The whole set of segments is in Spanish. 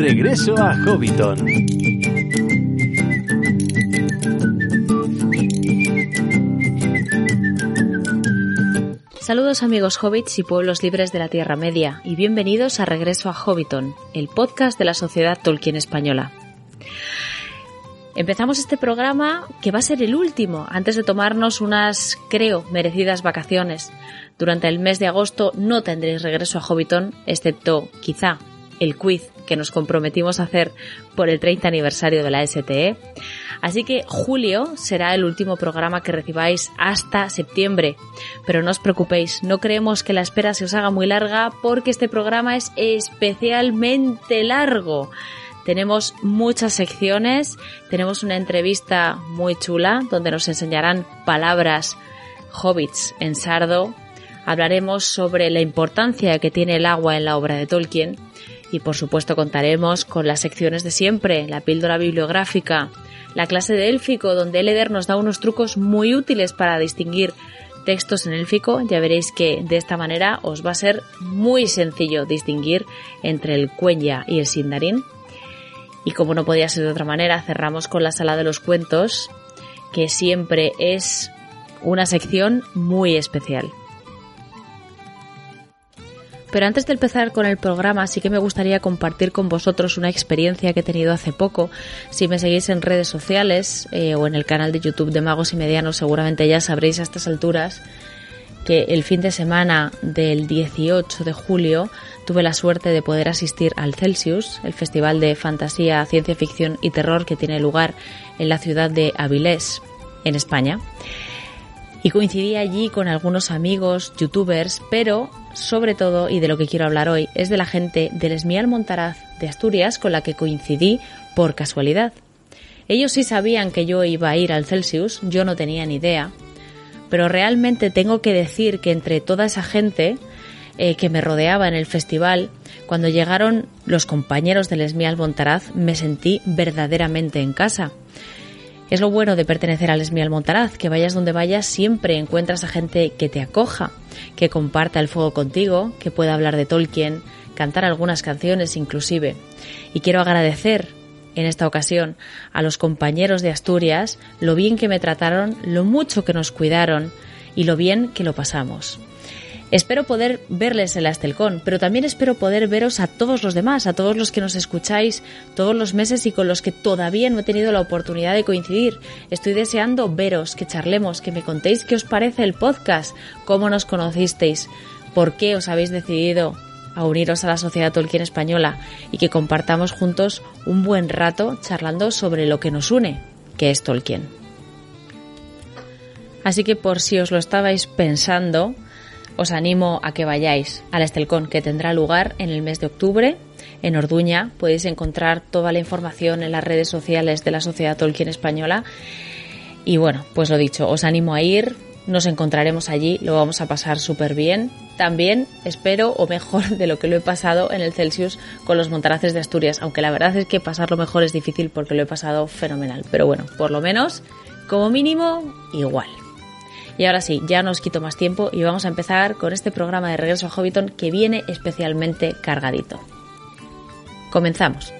Regreso a Hobbiton. Saludos amigos hobbits y pueblos libres de la Tierra Media y bienvenidos a Regreso a Hobbiton, el podcast de la Sociedad Tolkien Española. Empezamos este programa que va a ser el último antes de tomarnos unas, creo, merecidas vacaciones. Durante el mes de agosto no tendréis regreso a Hobbiton, excepto quizá el quiz que nos comprometimos a hacer por el 30 aniversario de la STE. Así que julio será el último programa que recibáis hasta septiembre. Pero no os preocupéis, no creemos que la espera se os haga muy larga porque este programa es especialmente largo. Tenemos muchas secciones, tenemos una entrevista muy chula donde nos enseñarán palabras hobbits en sardo. Hablaremos sobre la importancia que tiene el agua en la obra de Tolkien y por supuesto contaremos con las secciones de siempre, la píldora bibliográfica, la clase de élfico donde Eleder nos da unos trucos muy útiles para distinguir textos en élfico, ya veréis que de esta manera os va a ser muy sencillo distinguir entre el Cuenya y el Sindarin. Y como no podía ser de otra manera, cerramos con la sala de los cuentos, que siempre es una sección muy especial. Pero antes de empezar con el programa, sí que me gustaría compartir con vosotros una experiencia que he tenido hace poco. Si me seguís en redes sociales eh, o en el canal de YouTube de Magos y Medianos, seguramente ya sabréis a estas alturas que el fin de semana del 18 de julio tuve la suerte de poder asistir al Celsius, el festival de fantasía, ciencia ficción y terror que tiene lugar en la ciudad de Avilés, en España. Y coincidí allí con algunos amigos, youtubers, pero sobre todo, y de lo que quiero hablar hoy, es de la gente del Esmial Montaraz de Asturias con la que coincidí por casualidad. Ellos sí sabían que yo iba a ir al Celsius, yo no tenía ni idea, pero realmente tengo que decir que entre toda esa gente eh, que me rodeaba en el festival, cuando llegaron los compañeros del Esmial Montaraz, me sentí verdaderamente en casa. Es lo bueno de pertenecer al Esmial Montaraz, que vayas donde vayas siempre encuentras a gente que te acoja, que comparta el fuego contigo, que pueda hablar de Tolkien, cantar algunas canciones inclusive. Y quiero agradecer en esta ocasión a los compañeros de Asturias lo bien que me trataron, lo mucho que nos cuidaron y lo bien que lo pasamos. Espero poder verles en la Estelcón, pero también espero poder veros a todos los demás, a todos los que nos escucháis todos los meses y con los que todavía no he tenido la oportunidad de coincidir. Estoy deseando veros, que charlemos, que me contéis qué os parece el podcast, cómo nos conocisteis, por qué os habéis decidido a uniros a la Sociedad Tolkien Española y que compartamos juntos un buen rato charlando sobre lo que nos une, que es Tolkien. Así que por si os lo estabais pensando, os animo a que vayáis al Estelcón, que tendrá lugar en el mes de octubre en Orduña. Podéis encontrar toda la información en las redes sociales de la Sociedad Tolkien Española. Y bueno, pues lo dicho, os animo a ir, nos encontraremos allí, lo vamos a pasar súper bien. También espero, o mejor de lo que lo he pasado en el Celsius con los montaraces de Asturias, aunque la verdad es que pasarlo mejor es difícil porque lo he pasado fenomenal. Pero bueno, por lo menos, como mínimo, igual. Y ahora sí, ya no os quito más tiempo y vamos a empezar con este programa de Regreso a Hobbiton que viene especialmente cargadito. Comenzamos.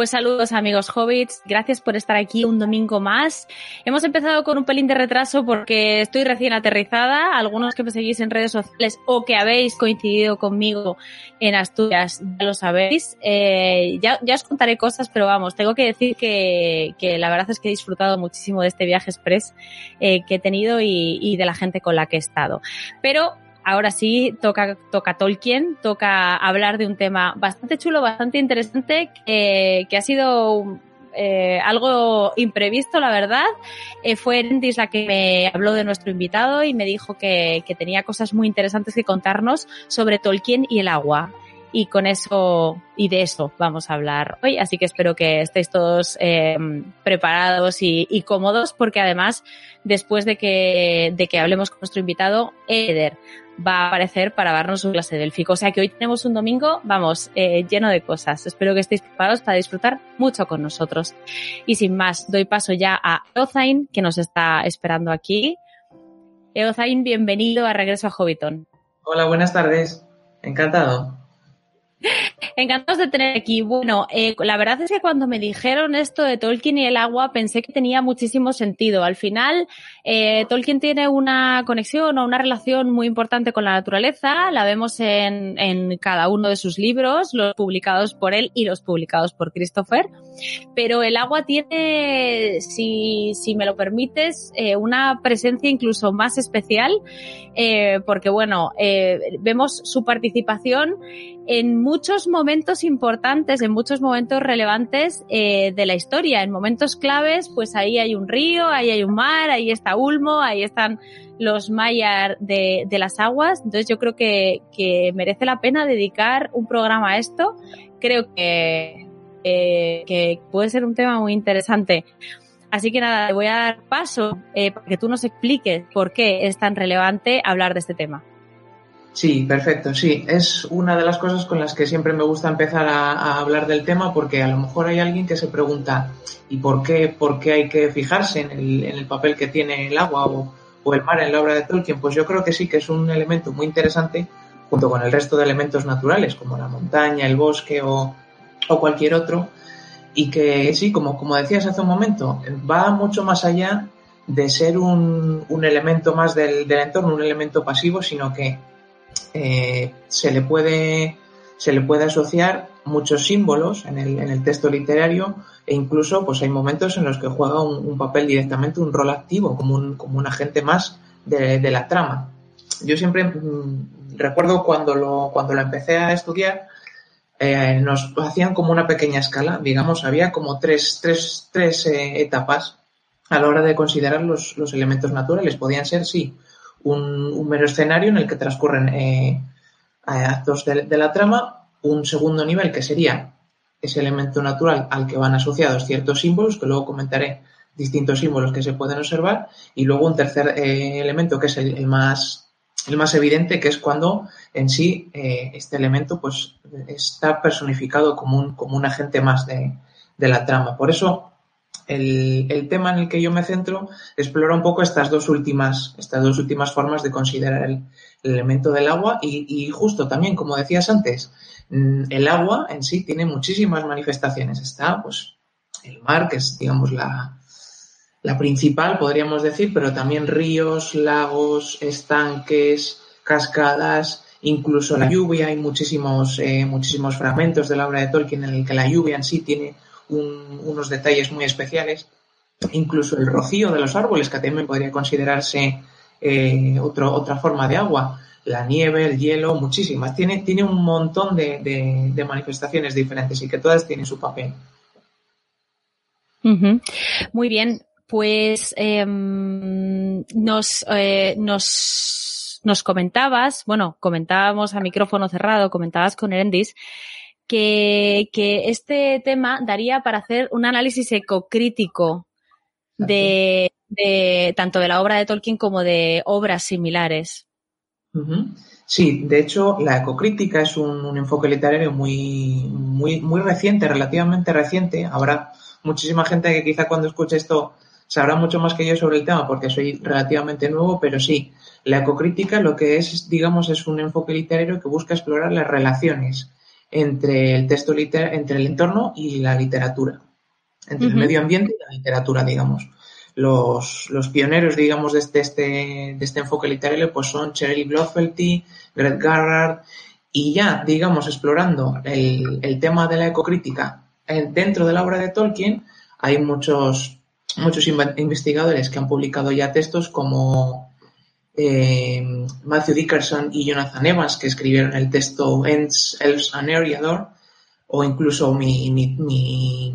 Pues saludos amigos hobbits, gracias por estar aquí un domingo más. Hemos empezado con un pelín de retraso porque estoy recién aterrizada. Algunos que me seguís en redes sociales o que habéis coincidido conmigo en Asturias ya lo sabéis. Eh, ya, os contaré cosas, pero vamos, tengo que decir que, que la verdad es que he disfrutado muchísimo de este viaje express eh, que he tenido y, y de la gente con la que he estado. Pero ahora sí toca, toca Tolkien, toca hablar de un tema bastante chulo, bastante interesante, que, que ha sido eh, algo imprevisto, la verdad. Eh, fue Erendis la que me habló de nuestro invitado y me dijo que, que tenía cosas muy interesantes que contarnos sobre Tolkien y el agua y con eso y de eso vamos a hablar hoy. Así que espero que estéis todos eh, preparados y, y, cómodos porque además después de que, de que hablemos con nuestro invitado, Eder va a aparecer para darnos su clase de élfico. O sea que hoy tenemos un domingo, vamos, eh, lleno de cosas. Espero que estéis preparados para disfrutar mucho con nosotros. Y sin más, doy paso ya a Eozain, que nos está esperando aquí. Eozain, bienvenido a Regreso a Hobbiton. Hola, buenas tardes. Encantado. Encantados de tener aquí. Bueno, eh, la verdad es que cuando me dijeron esto de Tolkien y el agua pensé que tenía muchísimo sentido. Al final, eh, Tolkien tiene una conexión o una relación muy importante con la naturaleza. La vemos en, en cada uno de sus libros, los publicados por él y los publicados por Christopher. Pero el agua tiene, si, me lo permites, eh, una presencia incluso más especial, eh, porque bueno, eh, vemos su participación en muchos momentos importantes, en muchos momentos relevantes de la historia, en momentos claves, pues ahí hay un río, ahí hay un mar, ahí está Ulmo, ahí están los mayar de, las aguas. Entonces yo creo que merece la pena dedicar un programa a esto. Creo que, eh, que puede ser un tema muy interesante. Así que nada, te voy a dar paso eh, para que tú nos expliques por qué es tan relevante hablar de este tema. Sí, perfecto, sí. Es una de las cosas con las que siempre me gusta empezar a, hablar del tema porque a lo mejor hay alguien que se pregunta ¿y por qué, por qué hay que fijarse en el, papel que tiene el agua o, el mar en la obra de Tolkien? Pues yo creo que sí que es un elemento muy interesante junto con el resto de elementos naturales como la montaña, el bosque o, o cualquier otro y que sí, como, como decías hace un momento, va mucho más allá de ser un, un elemento más del, del entorno, un elemento pasivo, sino que eh, se le puede se le puede asociar muchos símbolos en el, en el, texto literario e incluso pues hay momentos en los que juega un, papel directamente, un rol activo, como un, como un agente más de, la trama. Yo siempre mmm, recuerdo cuando lo, cuando lo empecé a estudiar, eh, nos hacían como una pequeña escala, digamos, había como tres, tres, tres eh, etapas a la hora de considerar los, los elementos naturales. Podían ser, sí, un, un, mero escenario en el que transcurren eh, actos de, la trama, un segundo nivel que sería ese elemento natural al que van asociados ciertos símbolos, que luego comentaré distintos símbolos que se pueden observar, y luego un tercer eh, elemento que es el, más, el más evidente, que es cuando en sí eh, este elemento pues está personificado como un, como un agente más de, de la trama. Por eso el, el, tema en el que yo me centro explora un poco estas dos últimas, estas dos últimas formas de considerar el, el elemento del agua y, y, justo también, como decías antes, mm, el agua en sí tiene muchísimas manifestaciones. Está, pues, el mar, que es, digamos, la, la principal, podríamos decir, pero también ríos, lagos, estanques, cascadas, incluso la lluvia. Hay muchísimos, eh, muchísimos fragmentos de la obra de Tolkien en el que la lluvia en sí tiene un, unos detalles muy especiales. Incluso el rocío de los árboles, que también podría considerarse eh, otro, otra forma de agua. La nieve, el hielo, muchísimas. Tiene, tiene un montón de, de, de manifestaciones diferentes y que todas tienen su papel. Uh -huh. Muy bien, pues eh, nos, eh, nos, nos comentabas, bueno, comentábamos a micrófono cerrado, comentabas con Erendis, que, que este tema daría para hacer un análisis ecocrítico de, de tanto de la obra de Tolkien como de obras similares. Sí, de hecho, la ecocrítica es un, un, enfoque literario muy, muy, muy reciente, relativamente reciente. Habrá muchísima gente que quizá cuando escuche esto sabrá mucho más que yo sobre el tema porque soy relativamente nuevo, pero sí, la ecocrítica lo que es, digamos, es un enfoque literario que busca explorar las relaciones entre el texto liter entre el entorno y la literatura, entre uh -huh. el medio ambiente y la literatura, digamos. Los, los pioneros, digamos, de este, este, de este enfoque literario, pues son Cheryl Blofeld, Greg Garrard, y ya, digamos, explorando el, el tema de la ecocrítica dentro de la obra de Tolkien, hay muchos, muchos investigadores que han publicado ya textos como eh, Matthew Dickerson y Jonathan Evans, que escribieron el texto Ents, Elves and Eriador, o incluso mi,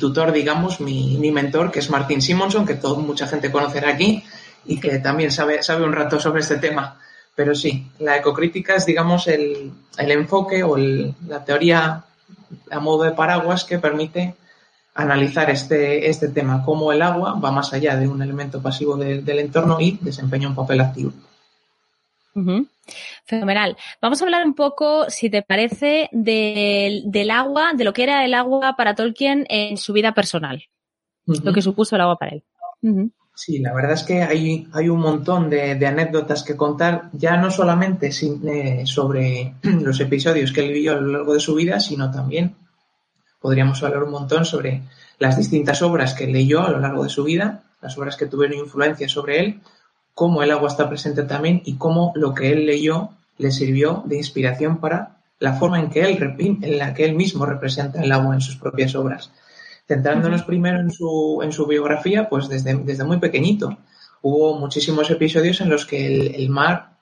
tutor, digamos, mi, mi, mentor, que es Martin Simonson, que todo, mucha gente conocerá aquí y que también sabe, sabe un rato sobre este tema. Pero sí, la ecocrítica es, digamos, el, el enfoque o el, la teoría a modo de paraguas que permite analizar este, este tema, cómo el agua va más allá de un elemento pasivo de, del entorno y desempeña un papel activo. Uh -huh. Fenomenal. Vamos a hablar un poco, si te parece, del, del agua, de lo que era el agua para Tolkien en su vida personal, uh -huh. lo que supuso el agua para él. Uh -huh. Sí, la verdad es que hay, hay un montón de, de, anécdotas que contar, ya no solamente sin, eh, sobre los episodios que él vivió a lo largo de su vida, sino también podríamos hablar un montón sobre las distintas obras que leyó a lo largo de su vida, las obras que tuvieron influencia sobre él, cómo el agua está presente también y cómo lo que él leyó le sirvió de inspiración para la forma en que él, en la que él mismo representa el agua en sus propias obras. Centrándonos primero en su, en su biografía, pues desde, desde muy pequeñito. Hubo muchísimos episodios en los que el, el mar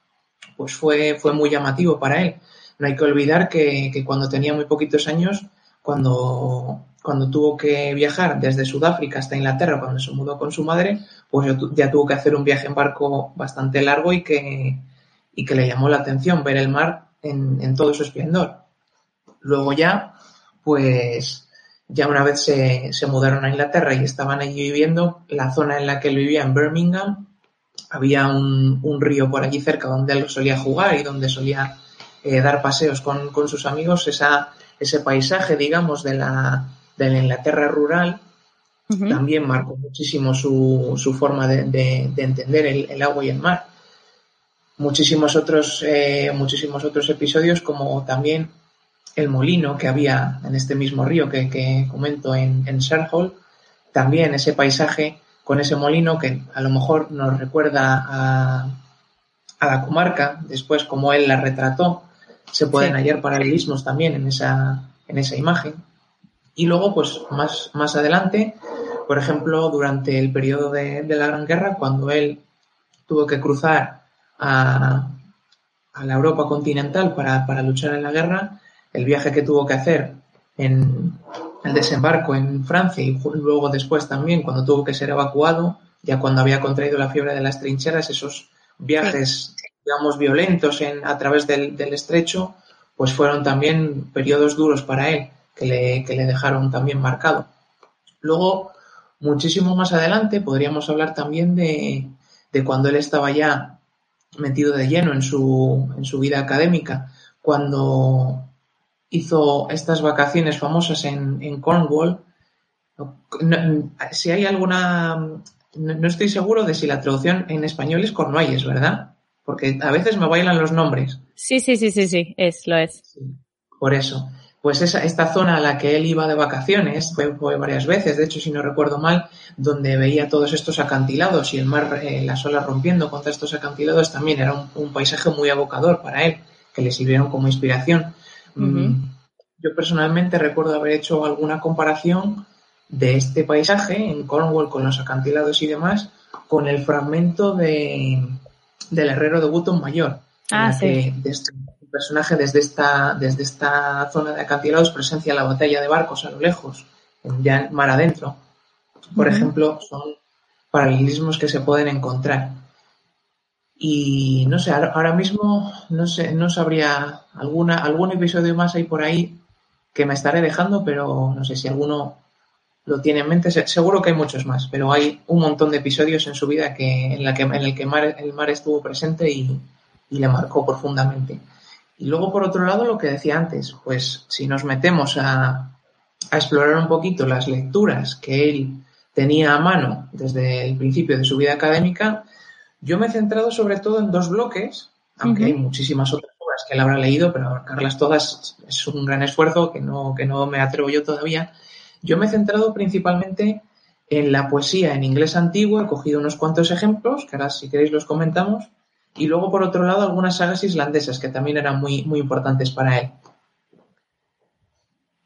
pues fue, fue muy llamativo para él. No hay que olvidar que, que cuando tenía muy poquitos años, cuando, cuando tuvo que viajar desde Sudáfrica hasta Inglaterra, cuando se mudó con su madre, pues ya tuvo que hacer un viaje en barco bastante largo y que, y que le llamó la atención ver el mar en, en todo su esplendor. Luego ya, pues ya una vez se, se, mudaron a Inglaterra y estaban allí viviendo, la zona en la que él vivía, en Birmingham, había un, un río por allí cerca donde él solía jugar y donde solía eh, dar paseos con, con, sus amigos, esa, ese paisaje, digamos, de la, de la Inglaterra rural, uh -huh. también marcó muchísimo su, su forma de, de, de entender el, el, agua y el mar. Muchísimos otros, eh, muchísimos otros episodios, como también el molino que había en este mismo río que, que comento en, en Sherhall, también ese paisaje con ese molino que a lo mejor nos recuerda a, a la comarca, después como él la retrató, se pueden sí. hallar paralelismos también en esa, en esa imagen. Y luego, pues más, más adelante, por ejemplo, durante el periodo de, de la Gran Guerra, cuando él tuvo que cruzar a, a la Europa continental para, para luchar en la guerra, el viaje que tuvo que hacer en el desembarco en Francia y luego después también cuando tuvo que ser evacuado, ya cuando había contraído la fiebre de las trincheras, esos viajes. Digamos, violentos en, a través del, del, estrecho, pues fueron también periodos duros para él, que le, que le dejaron también marcado. Luego, muchísimo más adelante, podríamos hablar también de, de cuando él estaba ya metido de lleno en su, en su vida académica, cuando hizo estas vacaciones famosas en, en Cornwall. No, no, si hay alguna, no, estoy seguro de si la traducción en español es Cornualles, ¿verdad? Porque a veces me bailan los nombres. Sí, sí, sí, sí, sí, es, lo es. Sí, por eso. Pues esa, esta zona a la que él iba de vacaciones, fue, fue, varias veces, de hecho, si no recuerdo mal, donde veía todos estos acantilados y el mar, eh, las olas rompiendo contra estos acantilados, también era un, un paisaje muy evocador para él, que le sirvieron como inspiración Uh -huh. Yo personalmente recuerdo haber hecho alguna comparación de este paisaje en Cornwall con los acantilados y demás con el fragmento de del herrero de Button Mayor. Ah, sí. Que este personaje desde esta, desde esta zona de acantilados presencia la batalla de barcos a lo lejos, ya mar adentro. Por uh -huh. ejemplo, son paralelismos que se pueden encontrar. Y no sé, ahora mismo no sé, no sabría alguna, algún episodio más hay por ahí que me estaré dejando, pero no sé si alguno lo tiene en mente. Seguro que hay muchos más, pero hay un montón de episodios en su vida que, en, la que, en el que mar, el mar estuvo presente y, y le marcó profundamente. Y luego, por otro lado, lo que decía antes, pues si nos metemos a, a explorar un poquito las lecturas que él tenía a mano desde el principio de su vida académica, yo me he centrado sobre todo en dos bloques, aunque uh -huh. hay muchísimas otras obras que él habrá leído, pero abarcarlas todas es un gran esfuerzo que no, que no me atrevo yo todavía. Yo me he centrado principalmente en la poesía en inglés antiguo, he cogido unos cuantos ejemplos, que ahora si queréis los comentamos, y luego por otro lado algunas sagas islandesas que también eran muy, muy importantes para él.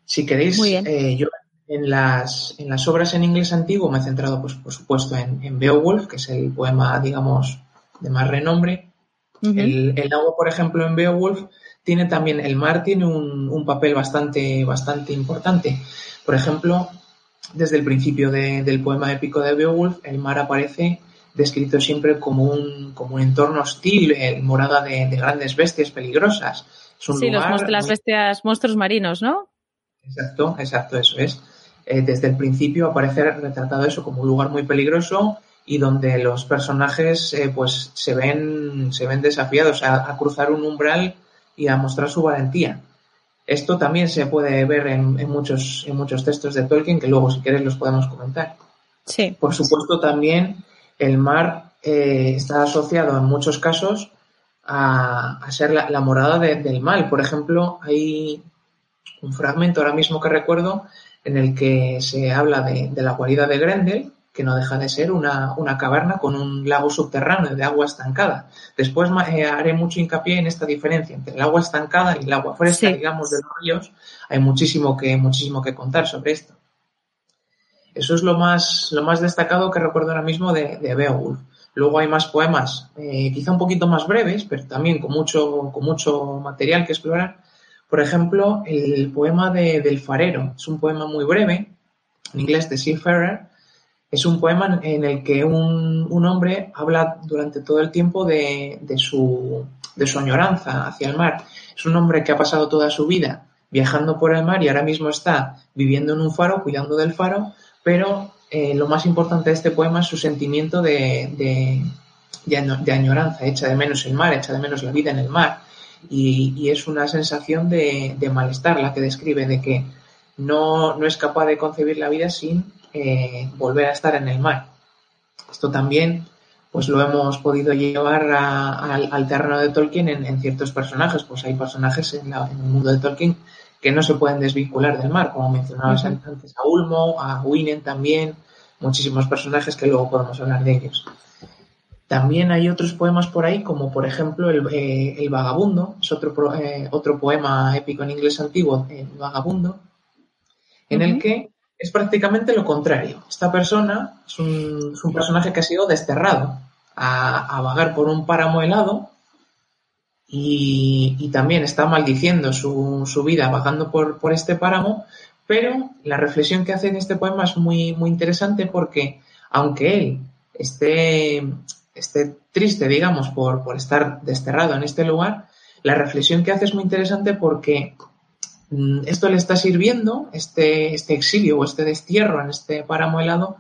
Si queréis, eh, yo en las, en las obras en inglés antiguo me he centrado, pues, por supuesto, en, en Beowulf, que es el poema, digamos, de más renombre. Uh -huh. el, el, agua, por ejemplo, en Beowulf tiene también, el mar tiene un, un, papel bastante, bastante importante. Por ejemplo, desde el principio del poema épico de Beowulf, el mar aparece descrito siempre como un, como un entorno hostil, morada de, grandes bestias peligrosas. sí, los, las bestias, monstruos marinos, ¿no? Exacto, exacto, eso es. Eh, desde el principio aparece retratado eso como un lugar muy peligroso y donde los personajes eh, pues se ven, se ven desafiados a, cruzar un umbral y a mostrar su valentía. Esto también se puede ver en, muchos, en muchos textos de Tolkien, que luego si quieres los podemos comentar. Sí. Por supuesto también el mar eh, está asociado en muchos casos a, ser la, morada del mal. Por ejemplo, hay un fragmento ahora mismo que recuerdo en el que se habla de, la guarida de Grendel, que no deja de ser una, caverna con un lago subterráneo de agua estancada. Después eh, haré mucho hincapié en esta diferencia entre el agua estancada y el agua fresca, digamos, de los ríos. Hay muchísimo que, muchísimo que contar sobre esto. Eso es lo más, lo más destacado que recuerdo ahora mismo de, de Beowulf. Luego hay más poemas, eh, quizá un poquito más breves, pero también con mucho, con mucho material que explorar. Por ejemplo, el poema de, del farero. Es un poema muy breve, en inglés de Seafarer. Es un poema en el que un, un hombre habla durante todo el tiempo de, de, su, de su añoranza hacia el mar. Es un hombre que ha pasado toda su vida viajando por el mar y ahora mismo está viviendo en un faro, cuidando del faro, pero eh, lo más importante de este poema es su sentimiento de, de, añoranza, echa de menos el mar, echa de menos la vida en el mar. Y, es una sensación de, malestar la que describe, de que no, no, es capaz de concebir la vida sin eh, volver a estar en el mar. Esto también pues lo hemos podido llevar al, terreno de Tolkien en, ciertos personajes. Pues hay personajes en, en, el mundo de Tolkien que no se pueden desvincular del mar, como mencionabas antes a Ulmo, a Winen también, muchísimos personajes que luego podemos hablar de ellos. También hay otros poemas por ahí, como por ejemplo El, eh, Vagabundo, es otro, eh, otro poema épico en inglés antiguo, El Vagabundo, en el que es prácticamente lo contrario. Esta persona es un, es un personaje que ha sido desterrado a, a, vagar por un páramo helado y, también está maldiciendo su, su vida vagando por, por, este páramo, pero la reflexión que hace en este poema es muy, muy interesante porque aunque él esté, esté triste, digamos, por, por estar desterrado en este lugar, la reflexión que hace es muy interesante porque esto le está sirviendo, este, este exilio o este destierro en este páramo helado,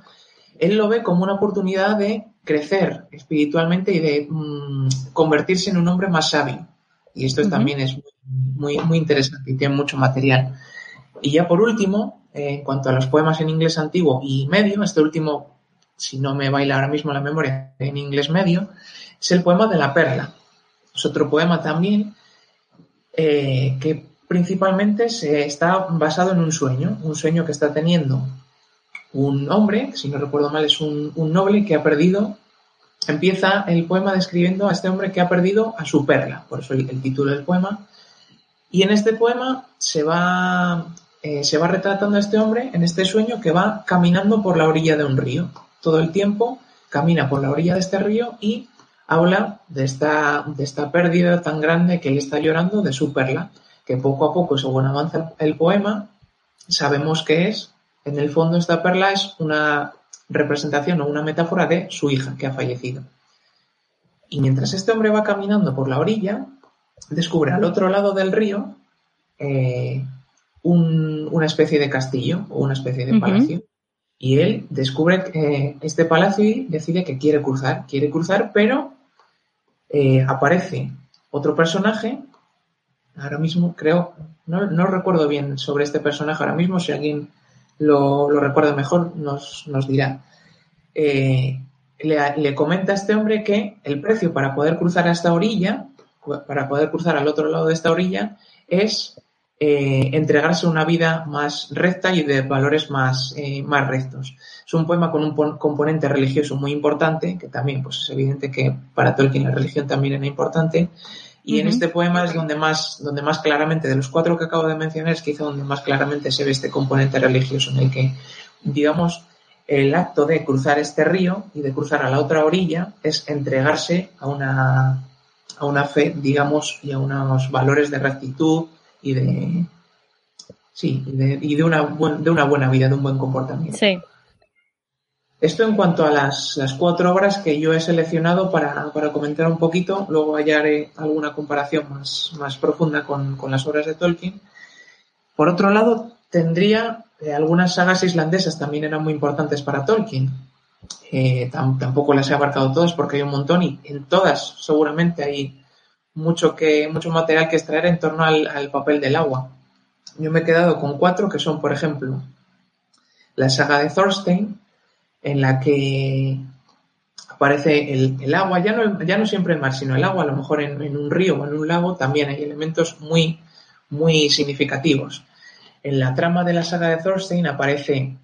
él lo ve como una oportunidad de crecer espiritualmente y de mm, convertirse en un hombre más sabio. Y esto también es muy, muy interesante y tiene mucho material. Y ya por último, eh, en cuanto a los poemas en inglés antiguo y medio, este último, si no me baila ahora mismo la memoria, en inglés medio, es el poema de la perla. Es otro poema también eh, que principalmente se está basado en un sueño, un sueño que está teniendo un hombre, si no recuerdo mal es un, noble que ha perdido, empieza el poema describiendo a este hombre que ha perdido a su perla, por eso el, título del poema, y en este poema se va, eh, se va retratando a este hombre en este sueño que va caminando por la orilla de un río. Todo el tiempo camina por la orilla de este río y habla de esta, de esta pérdida tan grande que él está llorando de su perla, que poco a poco, según avanza el poema, sabemos que es en el fondo esta perla es una representación o una metáfora de su hija que ha fallecido. Y mientras este hombre va caminando por la orilla, descubre al otro lado del río eh, una especie de castillo o una especie de palacio. Y él descubre eh, este palacio y decide que quiere cruzar, quiere cruzar, pero eh, aparece otro personaje. Ahora mismo creo, no, no recuerdo bien sobre este personaje ahora mismo, si alguien lo, lo recuerda mejor, nos, nos dirá. Eh, le, comenta a este hombre que el precio para poder cruzar a esta orilla, para poder cruzar al otro lado de esta orilla, es eh, entregarse una vida más recta y de valores más, eh, más rectos. Es un poema con un componente religioso muy importante, que también pues, es evidente que para Tolkien la religión también era importante, y en este poema es donde más, donde más claramente, de los cuatro que acabo de mencionar, es quizá donde más claramente se ve este componente religioso en el que, digamos, el acto de cruzar este río y de cruzar a la otra orilla es entregarse a una, a una fe, digamos, y a unos valores de rectitud y de, sí, y de, una, de una buena vida, de un buen comportamiento. Sí. Esto en cuanto a las, las cuatro obras que yo he seleccionado para, para, comentar un poquito, luego hallaré alguna comparación más, más profunda con, con, las obras de Tolkien. Por otro lado, tendría eh, algunas sagas islandesas también eran muy importantes para Tolkien. Eh, tampoco las he abarcado todas porque hay un montón y en todas seguramente hay mucho que mucho material que extraer en torno al, al papel del agua. Yo me he quedado con cuatro que son, por ejemplo, la saga de Thorstein, en la que aparece el, agua, ya no, ya no siempre el mar, sino el agua, a lo mejor en, un río o en un lago, también hay elementos muy, muy significativos. En la trama de la saga de Thorstein aparecen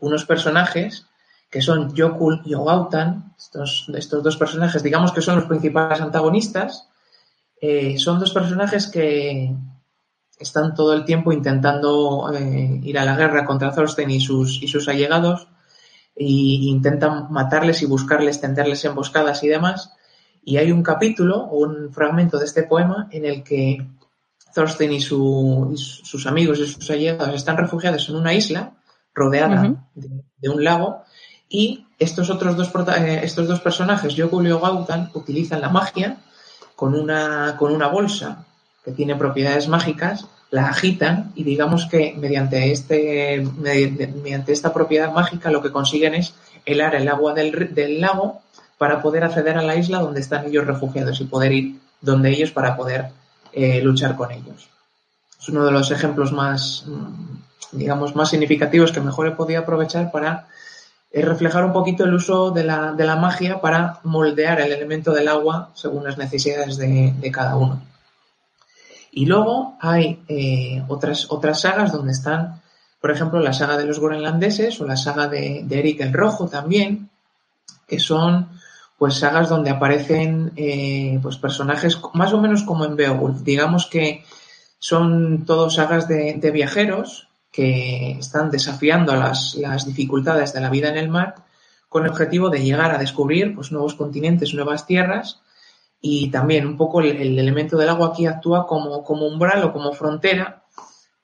unos personajes que son Yokul y Ogautan, estos, estos dos personajes, digamos que son los principales antagonistas, eh, son dos personajes que están todo el tiempo intentando eh, ir a la guerra contra Thorstein y sus, y sus allegados, e intentan matarles y buscarles, tenderles emboscadas y demás. Y hay un capítulo o un fragmento de este poema en el que Thorstein y, sus amigos y sus allegados están refugiados en una isla rodeada de, un lago y estos otros dos, eh, estos dos personajes, Yokul y Gautan, utilizan la magia con una, con una bolsa que tiene propiedades mágicas, la agitan y digamos que mediante, este, mediante esta propiedad mágica lo que consiguen es helar el agua del, del lago para poder acceder a la isla donde están ellos refugiados y poder ir donde ellos para poder eh, luchar con ellos. Es uno de los ejemplos más, mm, digamos, más significativos que mejor he podido aprovechar para eh, reflejar un poquito el uso de la, de la, magia para moldear el elemento del agua según las necesidades de, de cada uno. Y luego hay eh, otras, otras sagas donde están, por ejemplo, la saga de los groenlandeses o la saga de, de Eric el Rojo también, que son pues sagas donde aparecen eh, pues personajes más o menos como en Beowulf. Digamos que son todos sagas de, de viajeros que están desafiando las, las, dificultades de la vida en el mar con el objetivo de llegar a descubrir pues, nuevos continentes, nuevas tierras y también un poco el, el elemento del agua aquí actúa como, como umbral o como frontera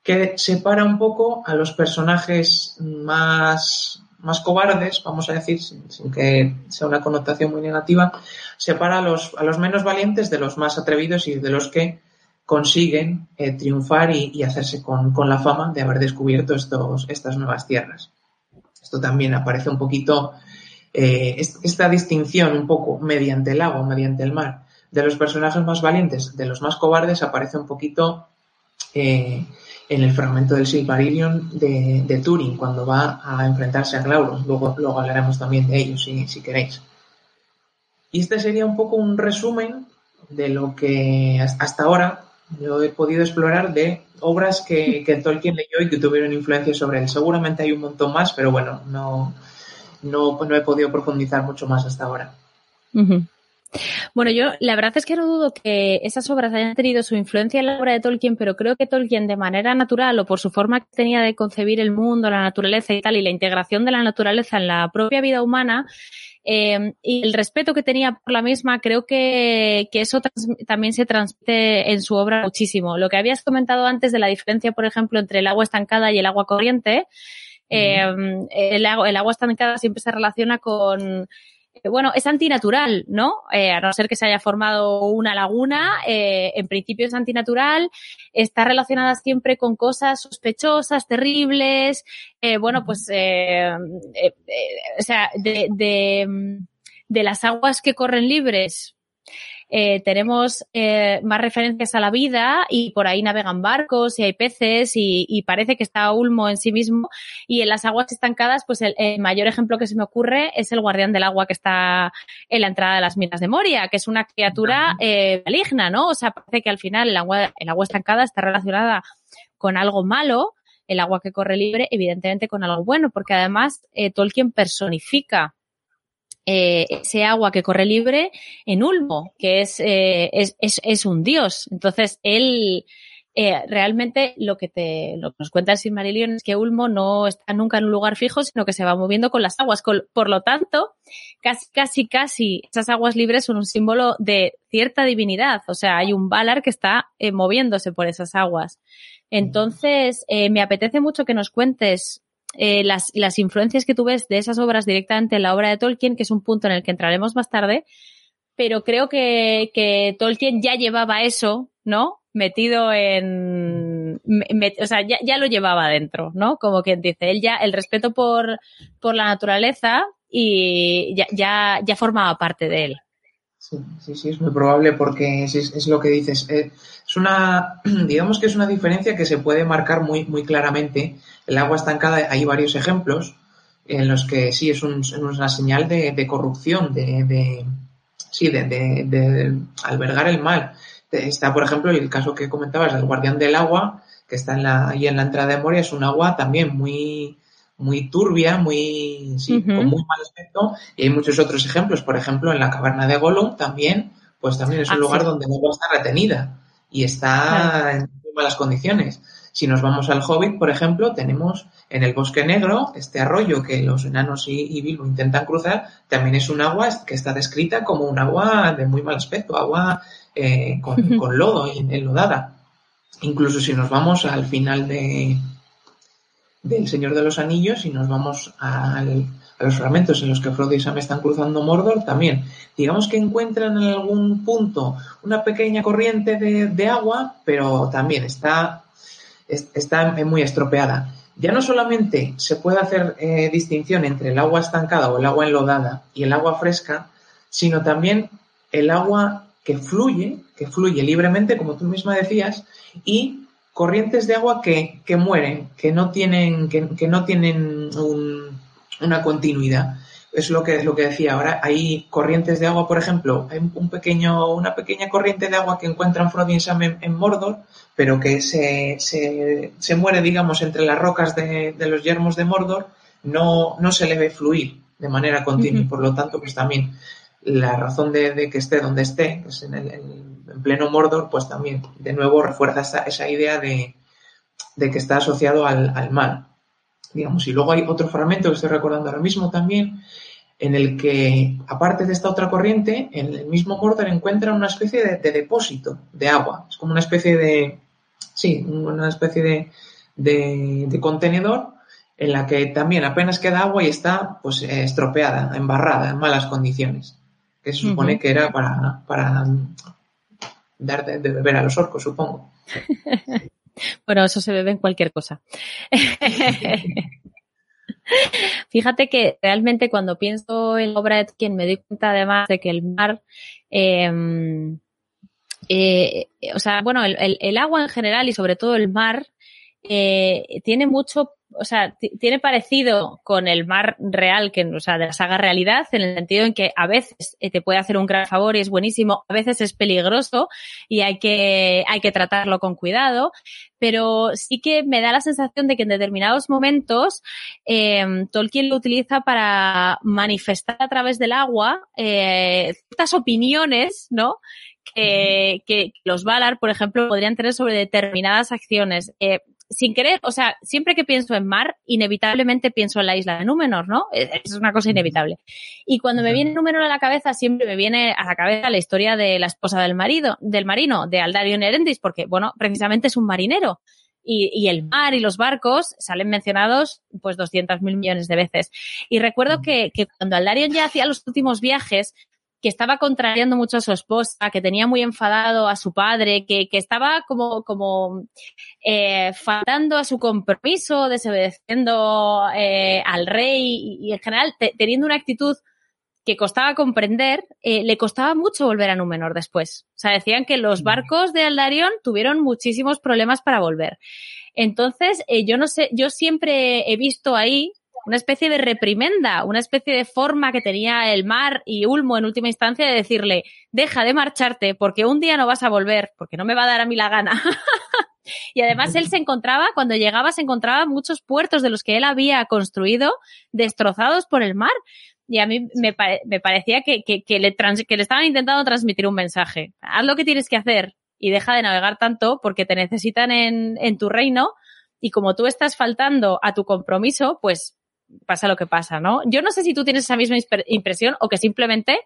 que separa un poco a los personajes más más cobardes, vamos a decir, sin, que sea una connotación muy negativa, separa a los, a los menos valientes de los más atrevidos y de los que consiguen eh, triunfar y, y hacerse con, con, la fama de haber descubierto estos, estas nuevas tierras. Esto también aparece un poquito, eh, esta distinción un poco mediante el agua, mediante el mar, de los personajes más valientes, de los más cobardes, aparece un poquito eh, en el fragmento del Silmarillion de, de, Turing, cuando va a enfrentarse a Glauron. Luego, luego hablaremos también de ello, si, si queréis. Y este sería un poco un resumen de lo que hasta ahora yo he podido explorar de obras que, que Tolkien leyó y que tuvieron influencia sobre él. Seguramente hay un montón más, pero bueno, no, no, no he podido profundizar mucho más hasta ahora. Bueno, yo la verdad es que no dudo que esas obras hayan tenido su influencia en la obra de Tolkien, pero creo que Tolkien de manera natural o por su forma que tenía de concebir el mundo, la naturaleza y tal, y la integración de la naturaleza en la propia vida humana, eh, y el respeto que tenía por la misma, creo que, que eso también se transmite en su obra muchísimo. Lo que habías comentado antes de la diferencia, por ejemplo, entre el agua estancada y el agua corriente, eh, el, agua, el agua estancada siempre se relaciona con bueno, es antinatural, ¿no? Eh, a no ser que se haya formado una laguna, eh, en principio es antinatural, está relacionada siempre con cosas sospechosas, terribles, eh, bueno, pues, eh, eh, o sea, de, de, de las aguas que corren libres, eh, tenemos eh, más referencias a la vida y por ahí navegan barcos y hay peces y, y, parece que está Ulmo en sí mismo y en las aguas estancadas pues el, el, mayor ejemplo que se me ocurre es el guardián del agua que está en la entrada de las minas de Moria que es una criatura eh, maligna, ¿no? O sea, parece que al final el agua, el agua estancada está relacionada con algo malo el agua que corre libre, evidentemente con algo bueno, porque además eh, Tolkien personifica eh, ese agua que corre libre en Ulmo, que es, eh, es, es, es, un dios. Entonces, él eh, realmente lo que te lo que nos cuenta el Silmarillion es que Ulmo no está nunca en un lugar fijo, sino que se va moviendo con las aguas. Con, por lo tanto, casi, casi, casi esas aguas libres son un símbolo de cierta divinidad. O sea, hay un Valar que está moviéndose por esas aguas. Entonces, me apetece mucho que nos cuentes eh, las, las influencias que tú ves de esas obras directamente en la obra de Tolkien, que es un punto en el que entraremos más tarde, pero creo que, que Tolkien ya llevaba eso, ¿no? Metido en, o sea, ya, ya, lo llevaba adentro, ¿no? Como quien dice, él ya, el respeto por, por la naturaleza y ya, ya, ya formaba parte de él. Sí, sí, sí, es muy probable porque es, es, lo que dices. Eh, es una, digamos que es una diferencia que se puede marcar muy, muy claramente. El agua estancada, hay varios ejemplos en los que sí es, un, es una señal de, de corrupción, de, de sí, de, de, albergar el mal. Está, por ejemplo, el caso que comentabas del guardián del agua, que está en la, ahí en la entrada de Moria, es un agua también muy, muy turbia, muy, sí, con muy mal aspecto. Y hay muchos otros ejemplos. Por ejemplo, en la caverna de Gollum también, pues también es un ah, lugar donde el agua está retenida y está en muy malas condiciones. Si nos vamos al Hobbit, por ejemplo, tenemos en el Bosque Negro este arroyo que los enanos y, y Bilbo intentan cruzar, también es un agua que está descrita como un agua de muy mal aspecto, agua eh, con, con, lodo y enlodada. Incluso si nos vamos al final de, del Señor de los Anillos y nos vamos al, los fragmentos en los que Frodo y Sam están cruzando Mordor, también digamos que encuentran en algún punto una pequeña corriente de, de agua, pero también está, está muy estropeada. Ya no solamente se puede hacer eh, distinción entre el agua estancada o el agua enlodada y el agua fresca, sino también el agua que fluye, que fluye libremente, como tú misma decías, y corrientes de agua que, que mueren, que no tienen, que, que no tienen un, una continuidad. Es lo que, lo que decía ahora. Hay corrientes de agua, por ejemplo, hay un pequeño, una pequeña corriente de agua que encuentran Frodo y Sam en, Mordor, pero que se, se, se, muere, digamos, entre las rocas de, de, los yermos de Mordor, no, no se le ve fluir de manera continua. Uh -huh. Por lo tanto, pues también la razón de, de que esté donde esté, pues en el, el en pleno Mordor, pues también de nuevo refuerza esa, esa idea de, de, que está asociado al, al, mal. Digamos, y luego hay otro fragmento que estoy recordando ahora mismo también, en el que, aparte de esta otra corriente, en el mismo Mordor encuentra una especie de, de depósito de agua. Es como una especie de, sí, una especie de, de, de contenedor en la que también apenas queda agua y está pues estropeada, embarrada, en malas condiciones. Que se supone uh -huh. que era para, para dar de beber a los orcos, supongo. bueno, eso se bebe en cualquier cosa. Fíjate que realmente cuando pienso en la obra de me doy cuenta además de que el mar, eh, eh, o sea, bueno, el, el, el, agua en general y sobre todo el mar eh, tiene mucho o sea, tiene parecido con el mar real, que, o sea, de la saga realidad, en el sentido en que a veces te puede hacer un gran favor y es buenísimo, a veces es peligroso y hay que, hay que tratarlo con cuidado, pero sí que me da la sensación de que en determinados momentos eh, Tolkien lo utiliza para manifestar a través del agua eh, ciertas opiniones, ¿no? Que, que, los Valar, por ejemplo, podrían tener sobre determinadas acciones. Eh, sin querer, o sea, siempre que pienso en mar, inevitablemente pienso en la isla de Númenor, ¿no? Es una cosa inevitable. Y cuando me viene Númenor a la cabeza, siempre me viene a la cabeza la historia de la esposa del marido, del marino, de Aldarion Erendis, porque, bueno, precisamente es un marinero. Y, y, el mar y los barcos salen mencionados pues 200 mil millones de veces. Y recuerdo que, que cuando Aldarion ya hacía los últimos viajes, que estaba contrariando mucho a su esposa, que tenía muy enfadado a su padre, que, que estaba como, como eh, faltando a su compromiso, desobedeciendo eh, al rey y, y en general te, teniendo una actitud que costaba comprender, eh, le costaba mucho volver a Númenor después. O sea, decían que los barcos de Aldarion tuvieron muchísimos problemas para volver. Entonces, eh, yo no sé, yo siempre he visto ahí una especie de reprimenda, una especie de forma que tenía el mar y Ulmo en última instancia de decirle, deja de marcharte porque un día no vas a volver, porque no me va a dar a mí la gana. y además él se encontraba, cuando llegaba, se encontraba muchos puertos de los que él había construido destrozados por el mar. Y a mí me, me parecía que, le estaban intentando transmitir un mensaje. Haz lo que tienes que hacer y deja de navegar tanto porque te necesitan en tu reino y como tú estás faltando a tu compromiso, pues pasa lo que pasa, ¿no? Yo no sé si tú tienes esa misma impresión o que simplemente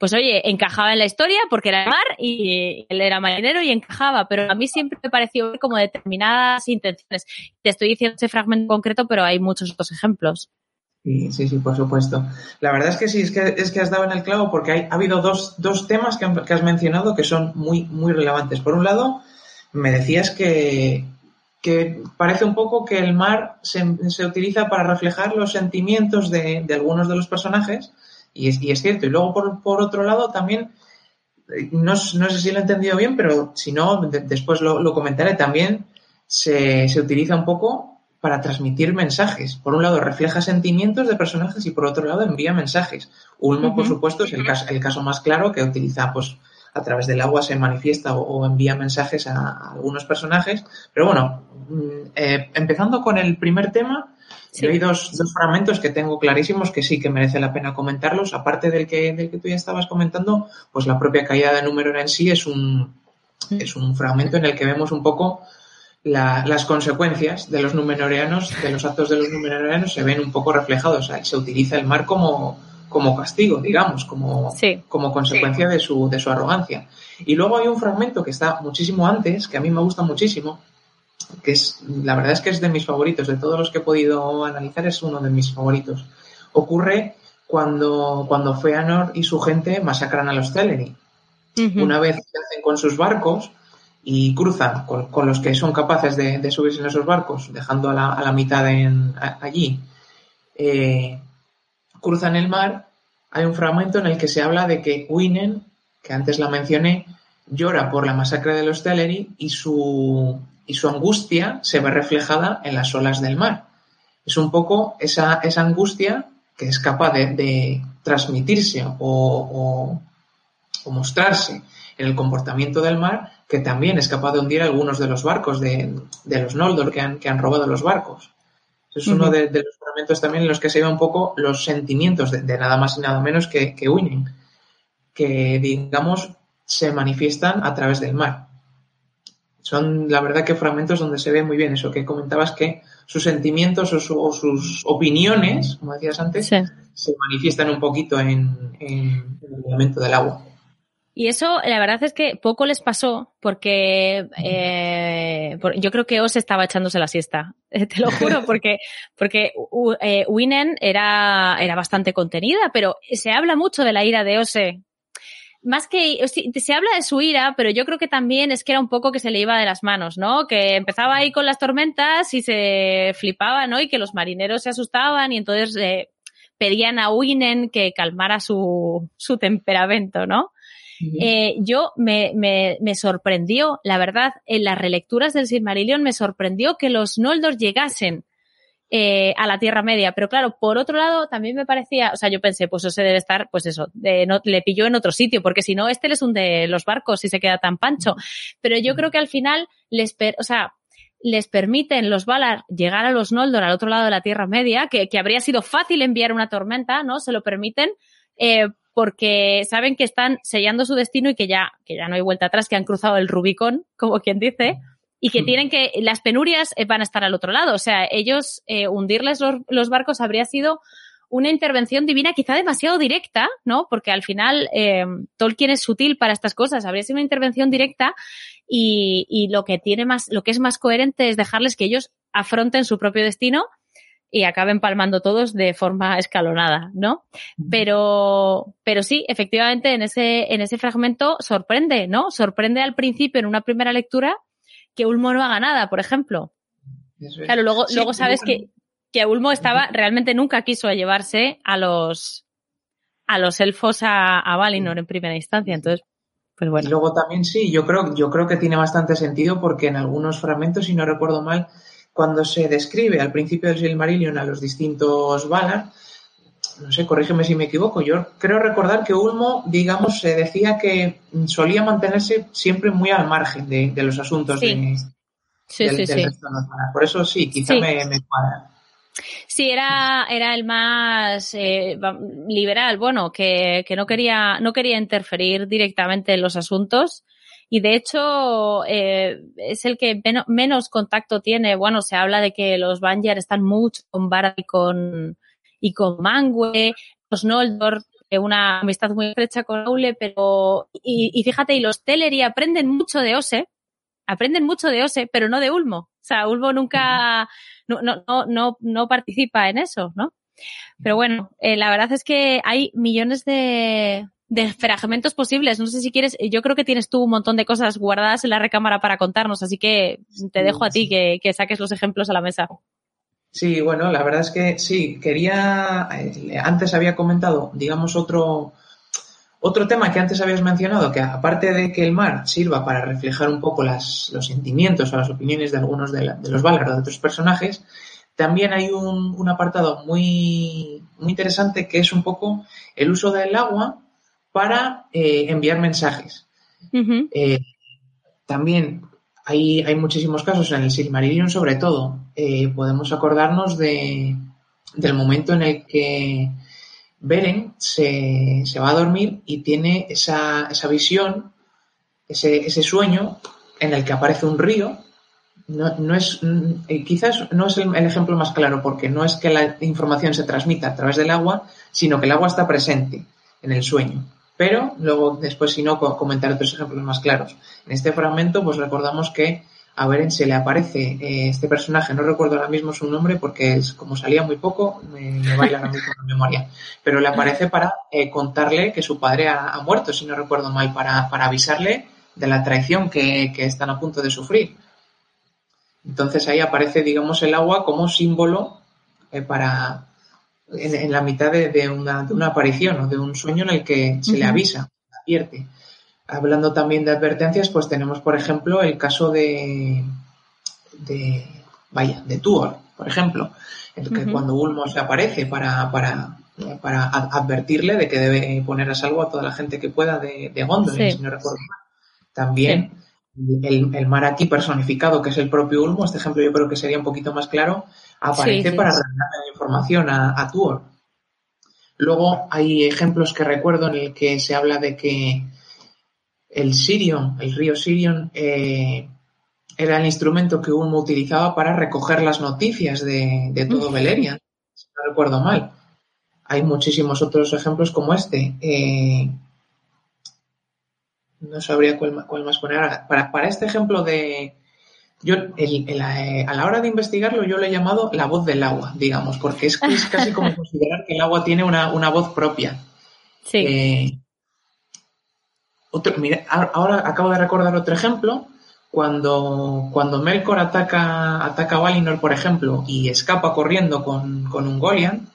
pues oye, encajaba en la historia porque era mar y él era marinero y encajaba, pero a mí siempre me pareció como determinadas intenciones. Te estoy diciendo ese fragmento concreto, pero hay muchos otros ejemplos. Sí, sí, sí, por supuesto. La verdad es que sí, es que, es que has dado en el clavo porque hay, ha habido dos, dos temas que, has mencionado que son muy, muy relevantes. Por un lado, me decías que, que parece un poco que el mar se, se utiliza para reflejar los sentimientos de, de, algunos de los personajes, y es, y es cierto. Y luego, por, por, otro lado, también, no, no, sé si lo he entendido bien, pero si no, de, después lo, lo, comentaré, también se, se utiliza un poco para transmitir mensajes. Por un lado, refleja sentimientos de personajes y por otro lado, envía mensajes. Ulmo, uh -huh. por supuesto, es el caso, el caso más claro que utiliza, pues, a través del agua se manifiesta o, o envía mensajes a, a, algunos personajes. Pero bueno, eh, empezando con el primer tema, sí. hay dos, dos, fragmentos que tengo clarísimos que sí que merece la pena comentarlos. Aparte del que, del que tú ya estabas comentando, pues la propia caída de número en sí es un, es un fragmento en el que vemos un poco la, las consecuencias de los numenoreanos, de los actos de los numenoreanos se ven un poco reflejados. O sea, se utiliza el mar como, como castigo, digamos, como, sí. como consecuencia sí. de, su, de su arrogancia. Y luego hay un fragmento que está muchísimo antes, que a mí me gusta muchísimo, que es, la verdad es que es de mis favoritos, de todos los que he podido analizar, es uno de mis favoritos. Ocurre cuando, cuando Feanor y su gente masacran a los Teleri. Uh -huh. Una vez se hacen con sus barcos y cruzan con, con los que son capaces de, de, subirse en esos barcos, dejando a la, a la mitad en, a, allí, eh, cruzan el mar, hay un fragmento en el que se habla de que Winen, que antes la mencioné, llora por la masacre de los Teleri y su, y su angustia se ve reflejada en las olas del mar. Es un poco esa, esa angustia que es capaz de, de transmitirse o, o, o, mostrarse en el comportamiento del mar, que también es capaz de hundir algunos de los barcos de, de los Noldor que han, que han robado los barcos. Es uno uh -huh. de, de, los fragmentos también en los que se ve un poco los sentimientos de, de nada más y nada menos que, que Winning, que digamos se manifiestan a través del mar. Son la verdad que fragmentos donde se ve muy bien eso que comentabas que sus sentimientos o, su, o sus opiniones, como decías antes, sí. se manifiestan un poquito en, en el elemento del agua. Y eso, la verdad es que poco les pasó porque eh, yo creo que Os estaba echándose la siesta, te lo juro, porque, porque eh, Winen era, era bastante contenida, pero se habla mucho de la ira de Ose. Más que, se habla de su ira, pero yo creo que también es que era un poco que se le iba de las manos, ¿no? Que empezaba ahí con las tormentas y se flipaba, ¿no? Y que los marineros se asustaban y entonces eh, pedían a Winen que calmara su, su temperamento, ¿no? Eh, yo me, me, me, sorprendió, la verdad, en las relecturas del Silmarillion me sorprendió que los Noldor llegasen eh, a la Tierra Media. Pero claro, por otro lado, también me parecía, o sea, yo pensé, pues eso debe estar, pues eso, de, no, le pilló en otro sitio, porque si no, este les hunde los barcos y se queda tan pancho. Pero yo creo que al final les, per, o sea, les permiten los Valar llegar a los Noldor al otro lado de la Tierra Media, que, que habría sido fácil enviar una tormenta, ¿no? Se lo permiten, eh, porque saben que están sellando su destino y que ya, que ya no hay vuelta atrás, que han cruzado el Rubicón, como quien dice, y que tienen que, las penurias eh, van a estar al otro lado. O sea, ellos, eh, hundirles los, los, barcos habría sido una intervención divina quizá demasiado directa, ¿no? Porque al final eh, Tolkien es sutil para estas cosas. Habría sido una intervención directa y, y lo que tiene más, lo que es más coherente es dejarles que ellos afronten su propio destino y acaben palmando todos de forma escalonada, ¿no? Pero, pero sí, efectivamente, en ese, en ese fragmento sorprende, ¿no? Sorprende al principio, en una primera lectura, que Ulmo no haga nada, por ejemplo. Es. Claro, luego, sí, luego sabes que, que Ulmo estaba, realmente nunca quiso llevarse a los, a los elfos a, a Valinor en primera instancia, entonces, pues bueno. Y luego también sí, yo creo, yo creo que tiene bastante sentido porque en algunos fragmentos, si no recuerdo mal, cuando se describe al principio del Silmarillion a los distintos Valar, no sé, corrígeme si me equivoco, yo creo recordar que Ulmo, digamos, se decía que solía mantenerse siempre muy al margen de, de los asuntos sí. de, sí, del, sí, del sí. resto de los Valar. Por eso sí, quizá me, cuadra. Sí, era, era el más eh, liberal, bueno, que, que no quería, no quería interferir directamente en los asuntos y de hecho eh, es el que menos, contacto tiene. Bueno, se habla de que los Banjar están mucho con Barad y con, y con Mangue, los Noldor una amistad muy estrecha con Aule, pero, y, fíjate, y los Teleri aprenden mucho de Ose, aprenden mucho de Ose, pero no de Ulmo. O sea, Ulmo nunca, no, no, no, no participa en eso, ¿no? Pero bueno, eh, la verdad es que hay millones de, de fragmentos posibles. No sé si quieres, yo creo que tienes tú un montón de cosas guardadas en la recámara para contarnos, así que te dejo a ti que, que saques los ejemplos a la mesa. Sí, bueno, la verdad es que sí, quería, eh, antes había comentado, digamos, otro, otro tema que antes habías mencionado, que aparte de que el mar sirva para reflejar un poco las, los sentimientos o las opiniones de algunos de, los Valar o de otros personajes, también hay un, apartado muy, muy interesante que es un poco el uso del agua para eh, enviar mensajes. Eh, también hay, hay, muchísimos casos en el Silmarillion, sobre todo. Eh, podemos acordarnos de, del momento en el que Beren se, se, va a dormir y tiene esa, esa visión, ese, ese, sueño en el que aparece un río no, es, mm, quizás no es el, ejemplo más claro porque no es que la información se transmita a través del agua, sino que el agua está presente en el sueño. Pero luego, después, si no, comentar otros ejemplos más claros. En este fragmento, pues recordamos que a Beren se le aparece eh, este personaje, no recuerdo ahora mismo su nombre porque es como salía muy poco, me, me baila ahora mismo la memoria, pero le aparece para eh, contarle que su padre ha, muerto, si no recuerdo mal, para, para avisarle de la traición que, que están a punto de sufrir. Entonces ahí aparece, digamos, el agua como símbolo eh, para en, la mitad de, una, de, una, aparición o de un sueño en el que se le avisa, advierte. Hablando también de advertencias, pues tenemos, por ejemplo, el caso de, de vaya, de Tuor, por ejemplo, en el que cuando Ulmo se aparece para, para, para advertirle de que debe poner a salvo a toda la gente que pueda de, de Gondolin, si no recuerdo mal. También el, mar aquí personificado, que es el propio Ulmo, este ejemplo yo creo que sería un poquito más claro, aparece para dar la información a, a, Tuor. Luego hay ejemplos que recuerdo en el que se habla de que el Sirion, el río Sirion, eh, era el instrumento que Ulmo utilizaba para recoger las noticias de, de todo Beleriand, si no recuerdo mal. Hay muchísimos otros ejemplos como este. Eh, no sabría cuál, más poner. Para, para este ejemplo de... Yo, eh, a la hora de investigarlo, yo lo he llamado la voz del agua, digamos, porque es, casi como considerar que el agua tiene una, voz propia. Sí. Eh, otro, ahora acabo de recordar otro ejemplo. Cuando, cuando Melkor ataca, ataca a Valinor, por ejemplo, y escapa corriendo con, un Golian,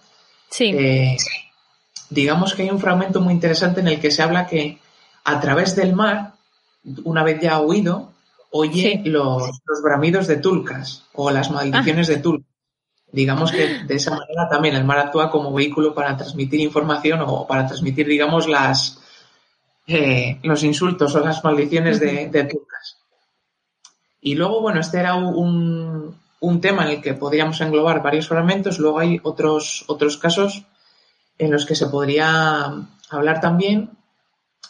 sí. Eh, digamos que hay un fragmento muy interesante en el que se habla que a través del mar, una vez ya huido, oye los, bramidos de Tulcas o las maldiciones de Tulcas. Digamos que de esa manera también el mar actúa como vehículo para transmitir información o para transmitir, digamos, las eh, los insultos o las maldiciones de, Tulcas. Y luego, bueno, este era un, un tema en el que podríamos englobar varios fragmentos. Luego hay otros, otros casos en los que se podría hablar también